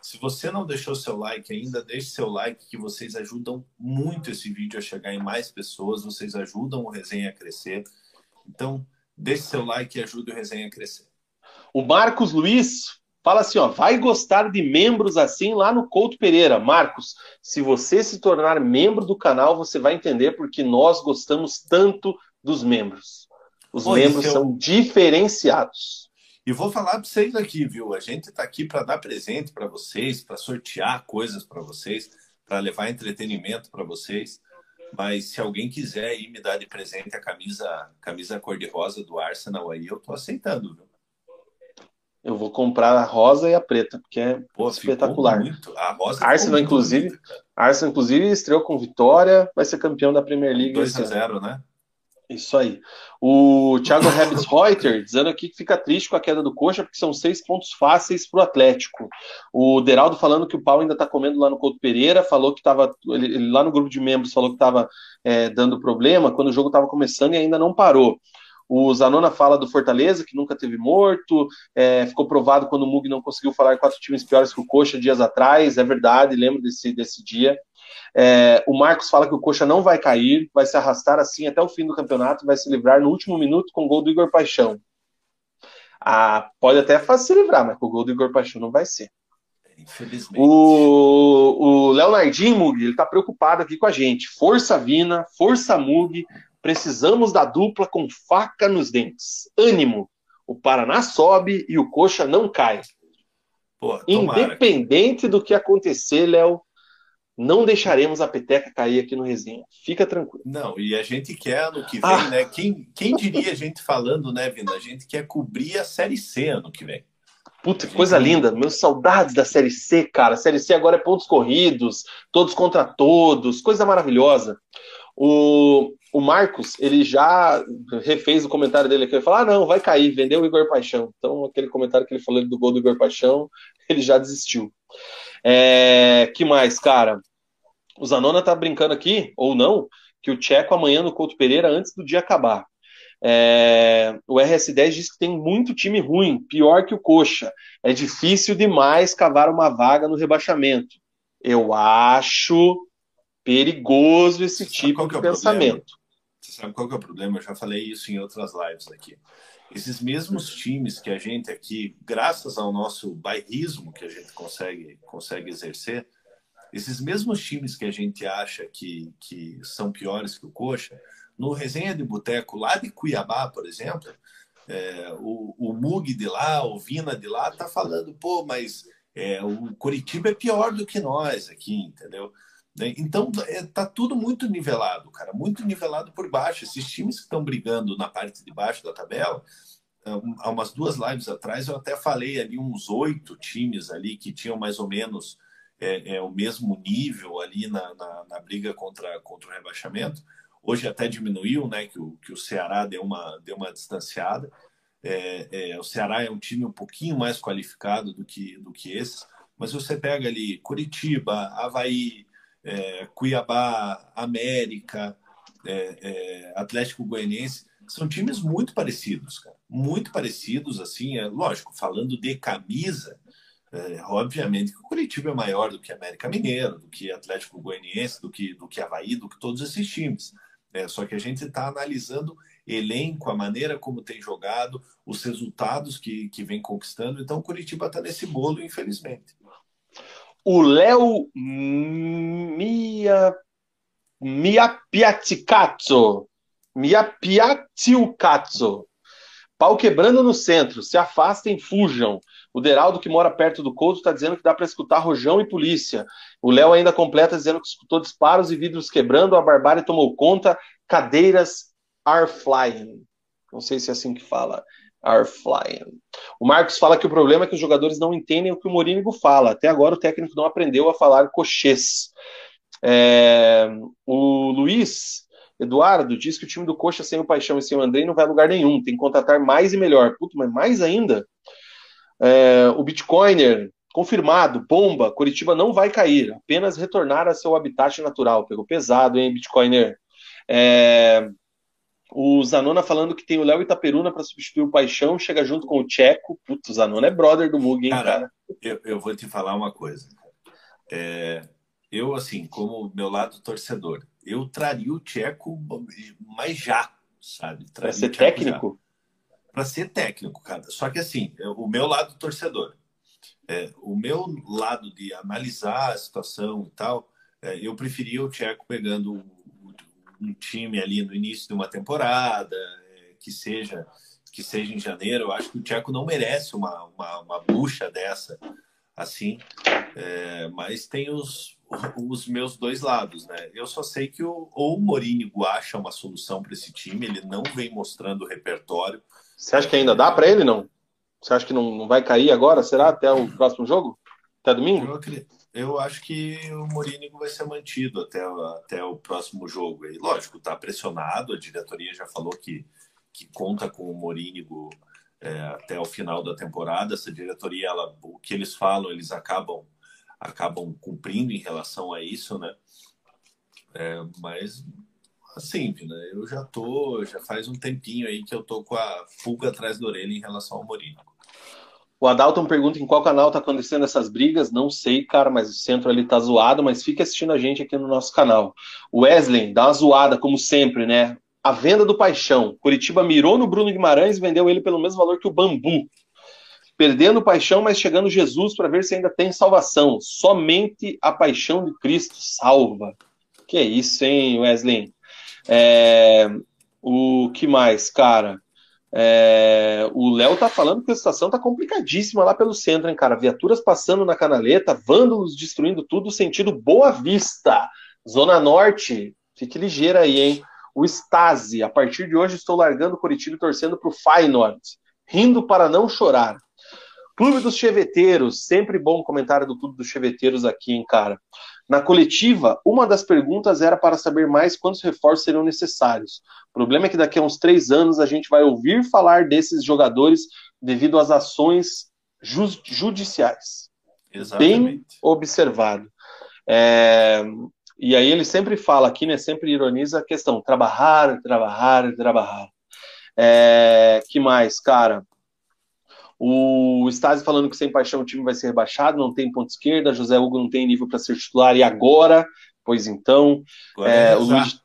se você não deixou seu like ainda, deixe seu like, que vocês ajudam muito esse vídeo a chegar em mais pessoas, vocês ajudam o resenha a crescer. Então, deixe seu like e ajude o Resenha a crescer. O Marcos Luiz fala assim, ó, vai gostar de membros assim lá no Couto Pereira. Marcos, se você se tornar membro do canal, você vai entender porque nós gostamos tanto dos membros. Os Pô, membros eu... são diferenciados. E vou falar para vocês aqui, viu? A gente está aqui para dar presente para vocês, para sortear coisas para vocês, para levar entretenimento para vocês. Mas se alguém quiser aí me dar de presente a camisa, camisa cor-de-rosa do Arsenal aí, eu tô aceitando, viu? Eu vou comprar a rosa e a preta, porque é Pô, espetacular. A rosa Arsenal, inclusive, bonita, Arsenal, inclusive, estreou com vitória, vai ser campeão da Premier League. 2 a 0 né? Isso aí. O Thiago Rebs Reuter dizendo aqui que fica triste com a queda do Coxa, porque são seis pontos fáceis para o Atlético. O Deraldo falando que o pau ainda está comendo lá no Couto Pereira, falou que estava. Ele, lá no grupo de membros falou que estava é, dando problema quando o jogo estava começando e ainda não parou. O Zanona fala do Fortaleza, que nunca teve morto. É, ficou provado quando o Mug não conseguiu falar quatro times piores que o Coxa dias atrás. É verdade, lembro desse, desse dia. É, o Marcos fala que o Coxa não vai cair, vai se arrastar assim até o fim do campeonato, vai se livrar no último minuto com o gol do Igor Paixão. Ah, pode até se livrar, mas com o gol do Igor Paixão não vai ser. Infelizmente. O, o Leonardinho Mug, ele tá preocupado aqui com a gente. Força Vina, força Mug, precisamos da dupla com faca nos dentes. Ânimo. O Paraná sobe e o Coxa não cai. Pô, Independente do que acontecer, Léo, não deixaremos a peteca cair aqui no resenha. Fica tranquilo. Não, e a gente quer ano que vem, ah. né? Quem, quem diria a gente falando, né, Vina? A gente quer cobrir a Série C ano que vem. Puta, que coisa linda. Meus saudades da Série C, cara. A Série C agora é pontos corridos, todos contra todos, coisa maravilhosa. O, o Marcos, ele já refez o comentário dele aqui. Ele falou: ah, não, vai cair, vendeu o Igor Paixão. Então, aquele comentário que ele falou do gol do Igor Paixão, ele já desistiu. É, que mais, cara? O Zanona tá brincando aqui, ou não, que o Tcheco amanhã no Couto Pereira antes do dia acabar. É, o RS10 diz que tem muito time ruim, pior que o Coxa. É difícil demais cavar uma vaga no rebaixamento. Eu acho perigoso esse tipo é de é pensamento. Problema? Você sabe qual que é o problema? Eu já falei isso em outras lives aqui. Esses mesmos times que a gente aqui, graças ao nosso bairrismo que a gente consegue, consegue exercer, esses mesmos times que a gente acha que, que são piores que o Coxa, no Resenha de Boteco, lá de Cuiabá, por exemplo, é, o, o Mug de lá, o Vina de lá, tá falando, pô, mas é, o Curitiba é pior do que nós aqui, entendeu? Né? Então, é, tá tudo muito nivelado, cara, muito nivelado por baixo. Esses times que estão brigando na parte de baixo da tabela, há umas duas lives atrás, eu até falei ali uns oito times ali que tinham mais ou menos é, é o mesmo nível ali na, na, na, briga contra, contra o rebaixamento. Hoje até diminuiu, né? Que o, que o Ceará deu uma, deu uma distanciada. É, é, o Ceará é um time um pouquinho mais qualificado do que, do que esses, mas você pega ali Curitiba, Havaí, é, Cuiabá, América, é, é, Atlético Goianiense, são times muito parecidos, cara. Muito parecidos, assim, é lógico, falando de camisa, é, obviamente que o Curitiba é maior do que América Mineiro, do que Atlético Goianiense, do que, do que Havaí, do que todos esses times. É, só que a gente está analisando elenco, a maneira como tem jogado, os resultados que, que vem conquistando. Então, o Curitiba está nesse bolo, infelizmente. O Léo Mia, Mia Piaticazzo, Mia Piatilcazzo, pau quebrando no centro, se afastem, fujam. O Deraldo, que mora perto do Couto, está dizendo que dá para escutar rojão e polícia. O Léo ainda completa dizendo que escutou disparos e vidros quebrando, a barbárie tomou conta, cadeiras are flying. Não sei se é assim que fala are flying. O Marcos fala que o problema é que os jogadores não entendem o que o Morínigo fala. Até agora o técnico não aprendeu a falar cochês. É, o Luiz Eduardo diz que o time do Coxa sem o Paixão e sem o Andrei não vai a lugar nenhum. Tem que contratar mais e melhor. Puta, mas mais ainda? É, o Bitcoiner, confirmado, bomba, Curitiba não vai cair, apenas retornar a seu habitat natural. Pegou pesado, hein, Bitcoiner? É, o Zanona falando que tem o Léo Itaperuna para substituir o Paixão, chega junto com o Tcheco. Putz, o Zanona é brother do Mug, hein, cara? cara? Eu, eu, vou te falar uma coisa. É, eu, assim, como meu lado torcedor, eu traria o Tcheco mais já, sabe? Para ser técnico? para ser técnico, cara. Só que assim, o meu lado torcedor, é, o meu lado de analisar a situação e tal, é, eu preferia o Tcheco pegando um time ali no início de uma temporada, é, que seja que seja em janeiro. Eu acho que o Tcheco não merece uma, uma, uma bucha dessa, assim. É, mas tem os, os meus dois lados, né? Eu só sei que o, ou o Morínigo acha uma solução para esse time, ele não vem mostrando o repertório. Você acha que ainda dá para ele, não? Você acha que não, não vai cair agora? Será até o próximo jogo? Até domingo? Eu, eu acho que o Morínigo vai ser mantido até, até o próximo jogo. E, lógico, está pressionado, a diretoria já falou que, que conta com o Morínigo é, até o final da temporada. Essa diretoria, ela, o que eles falam, eles acabam acabam cumprindo em relação a isso, né? É, mas assim, né? Eu já tô, já faz um tempinho aí que eu tô com a fuga atrás da orelha em relação ao Mourinho. O Adalton pergunta em qual canal tá acontecendo essas brigas. Não sei, cara, mas o centro ali tá zoado, mas fique assistindo a gente aqui no nosso canal. Wesley, dá uma zoada, como sempre, né? A venda do Paixão. Curitiba mirou no Bruno Guimarães e vendeu ele pelo mesmo valor que o Bambu perdendo paixão, mas chegando Jesus para ver se ainda tem salvação. Somente a paixão de Cristo salva. Que isso, hein, Wesley? É, o que mais, cara? É, o Léo tá falando que a situação tá complicadíssima lá pelo centro, hein, cara? Viaturas passando na canaleta, vândalos destruindo tudo, sentido Boa Vista, Zona Norte. Fique ligeiro aí, hein? O Stasi, a partir de hoje estou largando Curitiba e torcendo pro Feyenoord. Rindo para não chorar. Clube dos Cheveteiros, sempre bom comentário do Clube dos Cheveteiros aqui, hein, cara. Na coletiva, uma das perguntas era para saber mais quantos reforços seriam necessários. O problema é que daqui a uns três anos a gente vai ouvir falar desses jogadores devido às ações ju judiciais. Exatamente. Bem observado. É... E aí ele sempre fala aqui, né? Sempre ironiza a questão: trabalhar, trabalhar, trabalhar. É... Que mais, cara? O Stasi falando que sem paixão o time vai ser rebaixado, não tem ponto esquerda, José Hugo não tem nível para ser titular, e agora? Pois então. É, o, Luiz,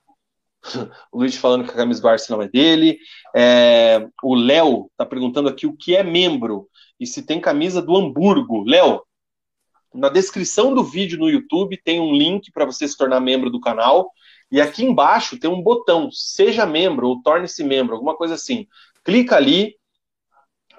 o Luiz falando que a camisa do Arsenal não é dele. É, o Léo está perguntando aqui o que é membro e se tem camisa do Hamburgo. Léo, na descrição do vídeo no YouTube tem um link para você se tornar membro do canal. E aqui embaixo tem um botão, seja membro ou torne-se membro, alguma coisa assim. Clica ali,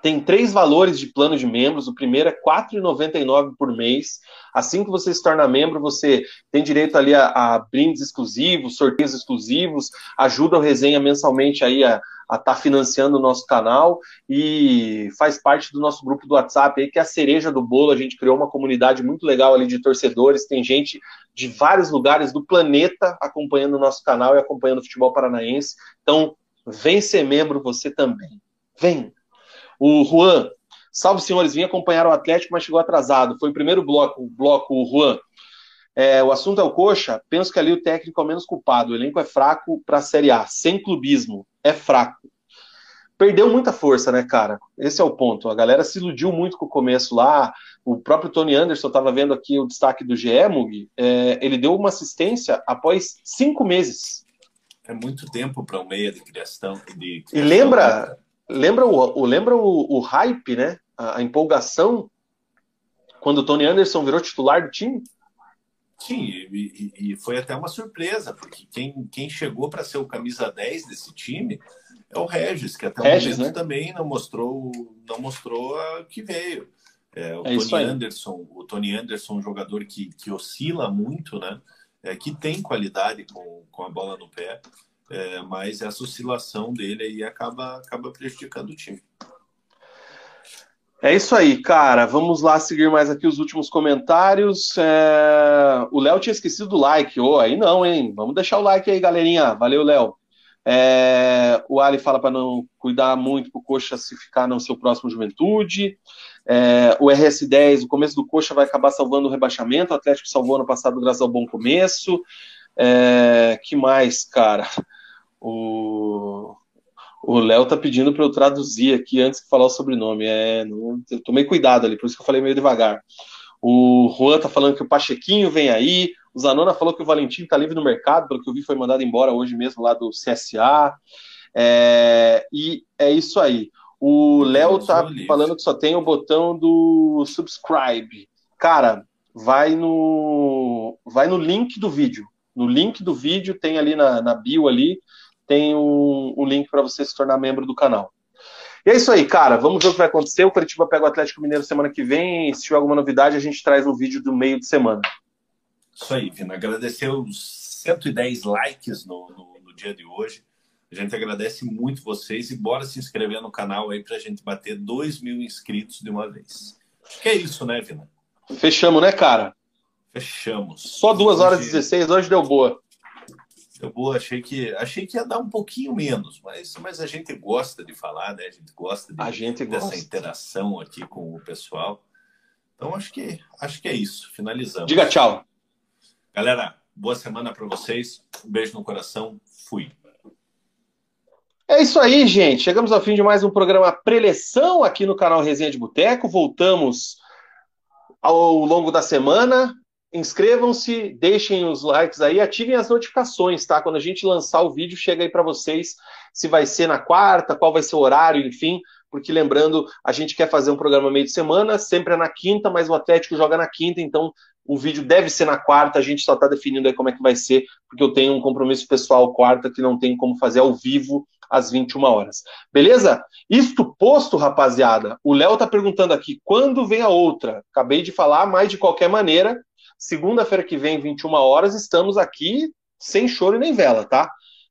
tem três valores de plano de membros. O primeiro é R$ 4,99 por mês. Assim que você se torna membro, você tem direito ali a, a brindes exclusivos, sorteios exclusivos, ajuda o resenha mensalmente aí a estar tá financiando o nosso canal e faz parte do nosso grupo do WhatsApp aí, que é a cereja do bolo. A gente criou uma comunidade muito legal ali de torcedores. Tem gente de vários lugares do planeta acompanhando o nosso canal e acompanhando o futebol paranaense. Então, vem ser membro você também. Vem! O Juan, salve senhores, vim acompanhar o Atlético, mas chegou atrasado. Foi o primeiro bloco, o bloco, o Juan. É, o assunto é o Coxa. Penso que ali o técnico é o menos culpado. O elenco é fraco para a Série A, sem clubismo. É fraco. Perdeu muita força, né, cara? Esse é o ponto. A galera se iludiu muito com o começo lá. O próprio Tony Anderson estava vendo aqui o destaque do GE, Mug. É, ele deu uma assistência após cinco meses. É muito tempo para um meia de criação. De criação e lembra, lembra o, o lembra o, o, hype, né? A, a, empolgação quando o Tony Anderson virou titular do time? Sim, e, e foi até uma surpresa, porque quem, quem chegou para ser o camisa 10 desse time é o Regis, que até Regis, o momento né? também não mostrou, não mostrou a que veio. É, o é Tony Anderson, o Tony Anderson, um jogador que, que oscila muito, né? É, que tem qualidade com, com a bola no pé é, mas essa oscilação dele aí acaba, acaba prejudicando o time. É isso aí, cara. Vamos lá seguir mais aqui os últimos comentários. É... O Léo tinha esquecido do like. Oh, aí não, hein? Vamos deixar o like aí, galerinha. Valeu, Léo. É... O Ali fala para não cuidar muito para o Coxa se ficar no seu próximo Juventude. É... O RS10, o começo do Coxa vai acabar salvando o rebaixamento. O Atlético salvou ano passado graças ao bom começo. É... Que mais, cara? O o Léo tá pedindo para eu traduzir aqui antes de falar o sobrenome. É, não, eu tomei cuidado ali, por isso que eu falei meio devagar. O Juan tá falando que o Pachequinho vem aí. O Zanona falou que o Valentim tá livre no mercado, pelo que eu vi, foi mandado embora hoje mesmo lá do CSA. É, e é isso aí. O Léo tá falando que só tem o botão do subscribe. Cara, vai no vai no link do vídeo. No link do vídeo tem ali na, na bio ali tem o, o link para você se tornar membro do canal. E é isso aí, cara. Vamos ver o que vai acontecer. O Curitiba pega o Atlético Mineiro semana que vem. Se tiver alguma novidade, a gente traz um vídeo do meio de semana. Isso aí, Vina. Agradecer os 110 likes no, no, no dia de hoje. A gente agradece muito vocês e bora se inscrever no canal aí para a gente bater 2 mil inscritos de uma vez. Acho que é isso, né, Vina? Fechamos, né, cara? Fechamos. Só 2 horas e 16, hoje deu boa. Boa, achei que, achei que ia dar um pouquinho menos, mas, mas a gente gosta de falar, né? A gente gosta de, a gente dessa gosta. interação aqui com o pessoal. Então acho que acho que é isso. Finalizamos. Diga tchau. Galera, boa semana para vocês. Um beijo no coração. Fui. É isso aí, gente. Chegamos ao fim de mais um programa Preleção aqui no canal Resenha de Boteco. Voltamos ao longo da semana. Inscrevam-se, deixem os likes aí, ativem as notificações, tá? Quando a gente lançar o vídeo, chega aí para vocês se vai ser na quarta, qual vai ser o horário, enfim. Porque lembrando, a gente quer fazer um programa meio de semana, sempre é na quinta, mas o Atlético joga na quinta, então o vídeo deve ser na quarta, a gente só está definindo aí como é que vai ser, porque eu tenho um compromisso pessoal quarta que não tem como fazer ao vivo às 21 horas. Beleza? Isto posto, rapaziada, o Léo tá perguntando aqui, quando vem a outra? Acabei de falar, mas de qualquer maneira, segunda-feira que vem, 21 horas, estamos aqui sem choro nem vela, tá?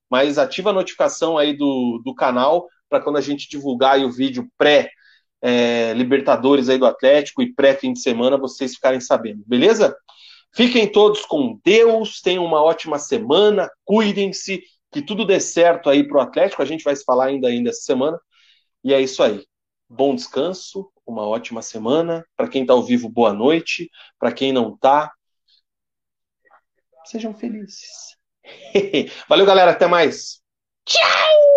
Mas ativa a notificação aí do, do canal para quando a gente divulgar o vídeo pré é, Libertadores aí do Atlético e pré fim de semana, vocês ficarem sabendo, beleza? Fiquem todos com Deus, tenham uma ótima semana, cuidem-se, que tudo dê certo aí para o Atlético. A gente vai se falar ainda ainda essa semana. E é isso aí. Bom descanso, uma ótima semana. Para quem está ao vivo, boa noite. Para quem não está, sejam felizes. Valeu, galera. Até mais. Tchau!